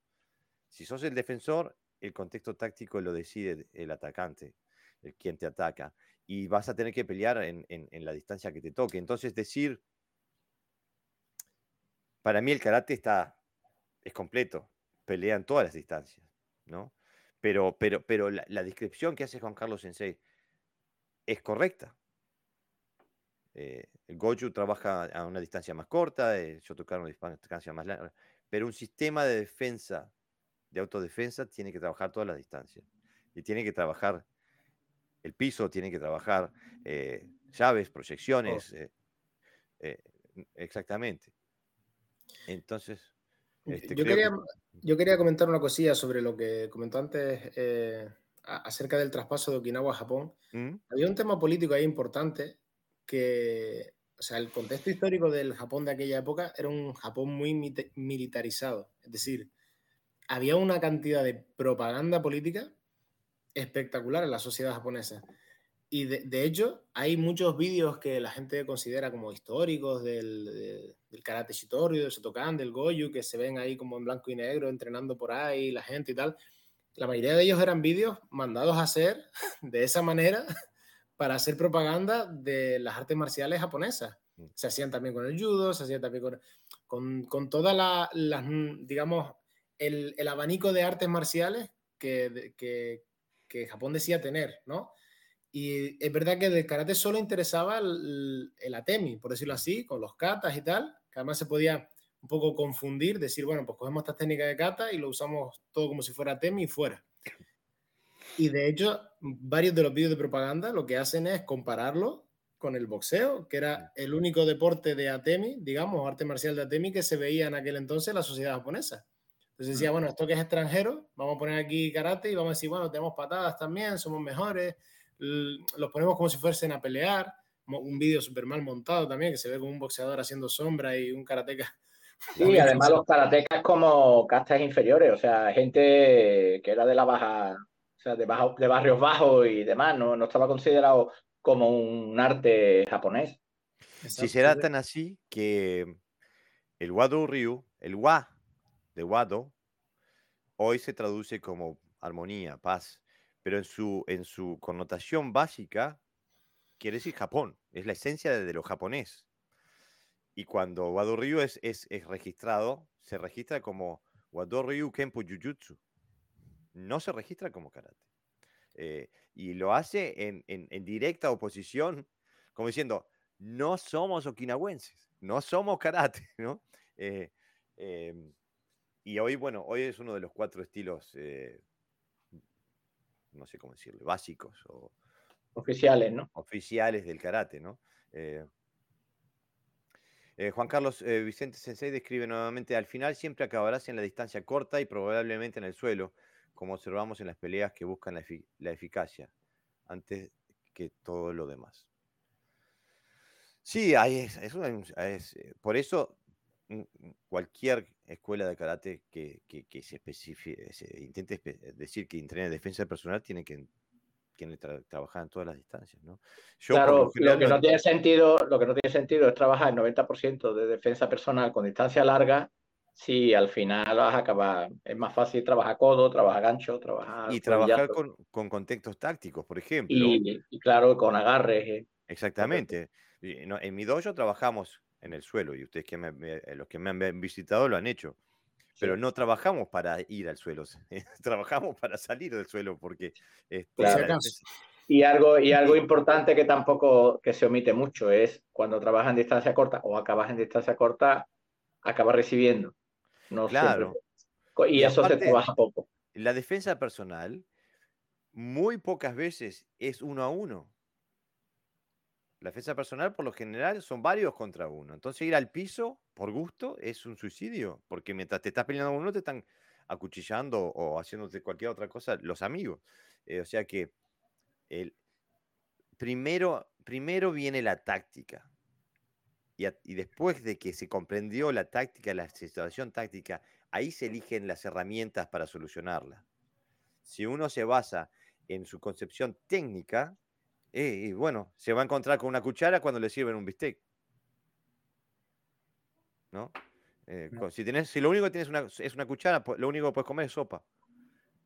si sos el defensor, el contexto táctico lo decide el atacante, el quien te ataca, y vas a tener que pelear en, la distancia que te toque. Entonces, decir, para mí el karate está, es completo, pelea en todas las distancias, ¿no? Pero, pero, pero la, descripción que hace Juan Carlos Sensei es correcta. Eh, el Goju trabaja a una distancia más corta, Shotokan a una distancia más larga, pero un sistema de defensa, de autodefensa, tiene que trabajar todas las distancias. Y tiene que trabajar el piso, tiene que trabajar eh, llaves, proyecciones. Oh. Eh, exactamente. Entonces, este, yo, quería, yo, quería, comentar una cosilla sobre lo que comentó antes eh, acerca del traspaso de Okinawa a Japón. ¿Mm? Había un tema político ahí importante que, o sea, el contexto histórico del Japón de aquella época era un Japón muy militarizado. Es decir, había una cantidad de propaganda política espectacular en la sociedad japonesa. y de, hecho, hay muchos vídeos que la gente considera como históricos del, del karate Shitoryu, del Sotokan, del Goju, que se ven ahí como en blanco y negro entrenando por ahí la gente y tal. La mayoría de ellos eran vídeos mandados a hacer *laughs* de esa manera *laughs* para hacer propaganda de las artes marciales japonesas. Mm. Se hacían también con el judo, se hacían también con, con, con toda la, digamos, el, el, abanico de artes marciales que, que, que Japón decía tener, ¿no? Y es verdad que del karate solo interesaba el, atemi, por decirlo así, con los katas y tal, que además se podía un poco confundir, decir, bueno, pues cogemos esta técnica de kata y lo usamos todo como si fuera atemi y fuera. Y de hecho, varios de los vídeos de propaganda lo que hacen es compararlo con el boxeo, que era el único deporte de atemi, digamos, arte marcial de atemi que se veía en aquel entonces en la sociedad japonesa. Entonces decía, bueno, esto que es extranjero, vamos a poner aquí karate y vamos a decir, bueno, tenemos patadas también, somos mejores, los ponemos como si fuesen a pelear. Un vídeo súper mal montado también, que se ve como un boxeador haciendo sombra y un karateca. Sí, además los karatecas como castas inferiores, o sea, gente que era de la baja, o sea, de, bajo, de barrios bajos y demás, no, no estaba considerado como un arte japonés. Si será tan así que el Wado Ryu, el Wa de Wado, hoy se traduce como armonía, paz pero en su, en su connotación básica quiere decir Japón, es la esencia de, lo japonés. Y cuando Wado Ryu es, es, registrado, se registra como Wado Ryu Kenpo Jujutsu. No se registra como karate. Eh, y lo hace en, en, directa oposición, como diciendo, no somos okinawenses, no somos karate, *laughs* ¿no? Eh, em, y hoy, bueno, hoy es uno de los cuatro estilos eh, no sé cómo decirlo, básicos o oficiales, ¿no? Oficiales del karate, ¿no? Eh, eh, Juan Carlos eh, Vicente Sensei describe nuevamente, al final siempre acabarás en la distancia corta y probablemente en el suelo, como observamos en las peleas que buscan la, eficacia, antes que todo lo demás. Sí, hay, es, por eso cualquier escuela de karate que, se, se, intente decir que entrena defensa personal tiene que trabajar en todas las distancias, ¿no? claro, lo que no tiene sentido, lo que no tiene sentido es trabajar el 90% de defensa personal con distancia larga si al final vas a acabar. Es más fácil trabajar codo, trabajar gancho, trabajar. Y trabajar con, con, contextos tácticos, por ejemplo. Y, claro, con agarres. Eh. Exactamente. En mi dojo trabajamos en el suelo y ustedes que eh, los que me han visitado lo han hecho. Pero no trabajamos para ir al suelo, *laughs* trabajamos para salir del suelo porque... Este, y algo, y algo importante que tampoco que se omite mucho es cuando trabajas en distancia corta o acabas en distancia corta, acabas recibiendo. No claro. Y, eso se trabaja poco. La defensa personal muy pocas veces es uno a uno. La defensa personal, por lo general, son varios contra uno. Entonces, ir al piso por gusto es un suicidio, porque mientras te estás peleando con uno, te están acuchillando o haciéndote cualquier otra cosa los amigos. Eh, o sea que el, primero, primero viene la táctica. Y, y, después de que se comprendió la táctica, la situación táctica, ahí se eligen las herramientas para solucionarla. Si uno se basa en su concepción técnica, y bueno, se va a encontrar con una cuchara cuando le sirven un bistec. ¿No? Eh, si, si lo único que tienes una, es una cuchara, lo único que puedes comer es sopa.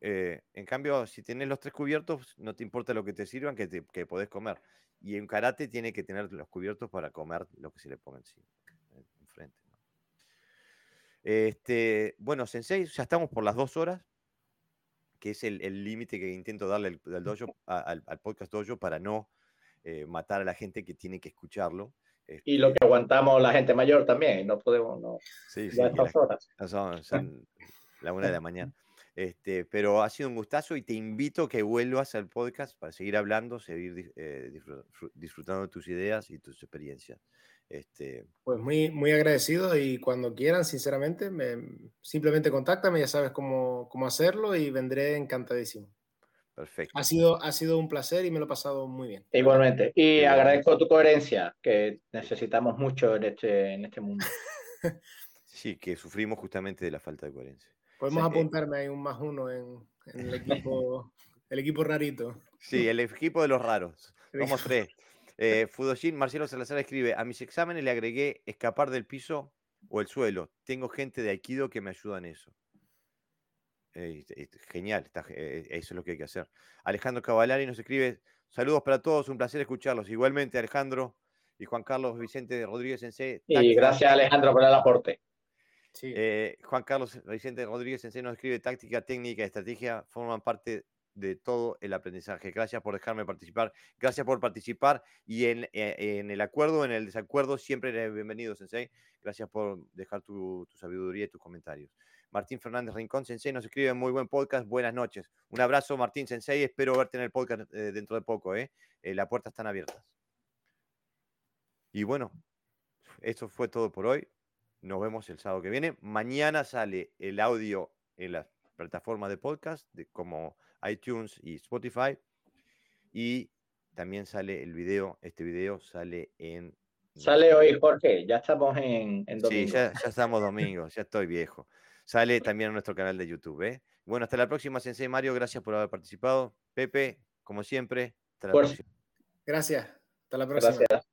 Eh, en cambio, si tienes los tres cubiertos, no te importa lo que te sirvan, que, te, que podés comer. Y en karate tiene que tener los cubiertos para comer lo que se le ponga encima, enfrente. Este, bueno, Sensei, ya estamos por las dos horas que es el límite que intento darle al, dojo, al, podcast dojo para no eh, matar a la gente que tiene que escucharlo. y lo este que aguantamos la gente mayor también, no podemos, no. Sí, sí, estas horas. *laughs* Son, la una de la mañana. *laughs* Este, pero ha sido un gustazo y te invito a que vuelvas al podcast para seguir hablando, seguir eh, disfrutando de tus ideas y tus experiencias. Este... Pues muy, muy agradecido y cuando quieran, sinceramente, me, simplemente contáctame, ya sabes cómo, cómo hacerlo y vendré encantadísimo. Perfecto. Ha sido, ha sido un placer y me lo he pasado muy bien. Igualmente. Y agradezco tu coherencia, que necesitamos mucho en este, en este mundo. *laughs* sí, que sufrimos justamente de la falta de coherencia. Podemos apuntarme ahí un más uno en, en el equipo El equipo rarito. Sí, el equipo de los raros. *laughs* Somos tres. Eh, Fudoshin, Marcelo Salazar escribe, a mis exámenes le agregué escapar del piso o el suelo. Tengo gente de Aikido que me ayuda en eso. Eh, genial, está, eh, eso es lo que hay que hacer. Alejandro Cavalari nos escribe, saludos para todos, un placer escucharlos. Igualmente Alejandro y Juan Carlos Vicente Rodríguez Sensei. Y gracias Alejandro por el aporte. Juan Carlos Vicente Rodríguez Sensei nos escribe, táctica, técnica, estrategia forman parte de todo el aprendizaje. Gracias por dejarme participar, gracias por participar y en, eh, en el acuerdo, en el desacuerdo, siempre eres bienvenido, Sensei. Gracias por dejar tu, sabiduría y tus comentarios. Martín Fernández Rincón, Sensei, nos escribe muy buen podcast. Buenas noches. Un abrazo, Martín Sensei. Espero verte en el podcast eh, dentro de poco. ¿eh? eh las puertas están abiertas. Y bueno, esto fue todo por hoy. Nos vemos el sábado que viene. Mañana sale el audio en las plataformas de podcast, de, como iTunes y Spotify. Y también sale el video, este video sale en... Sale hoy, Jorge, ya estamos en, domingo. Sí, ya, estamos *laughs* domingo, ya estoy viejo. Sale también en nuestro canal de YouTube. ¿eh? Bueno, hasta la próxima, Sensei Mario, gracias por haber participado. Pepe, como siempre, hasta la próxima. Gracias, hasta la próxima. Gracias.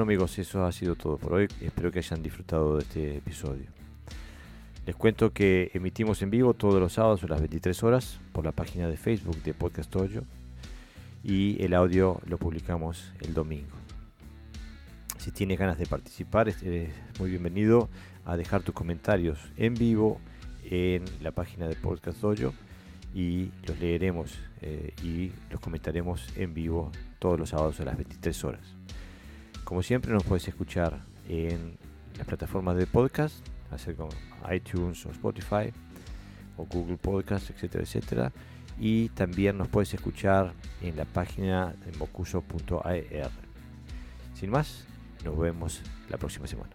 Bueno amigos, eso ha sido todo por hoy. Espero que hayan disfrutado de este episodio. Les cuento que emitimos en vivo todos los sábados a las 23 horas por la página de Facebook de Podcast Toyo y el audio lo publicamos el domingo. Si tienes ganas de participar, eres muy bienvenido a dejar tus comentarios en vivo en la página de Podcast Dojo y los leeremos eh, y los comentaremos en vivo todos los sábados a las 23 horas. Como siempre nos puedes escuchar en las plataformas de podcast, hacer como iTunes o Spotify o Google Podcast, etcétera, etcétera. Y también nos puedes escuchar en la página de mocuso.ar. Sin más, nos vemos la próxima semana.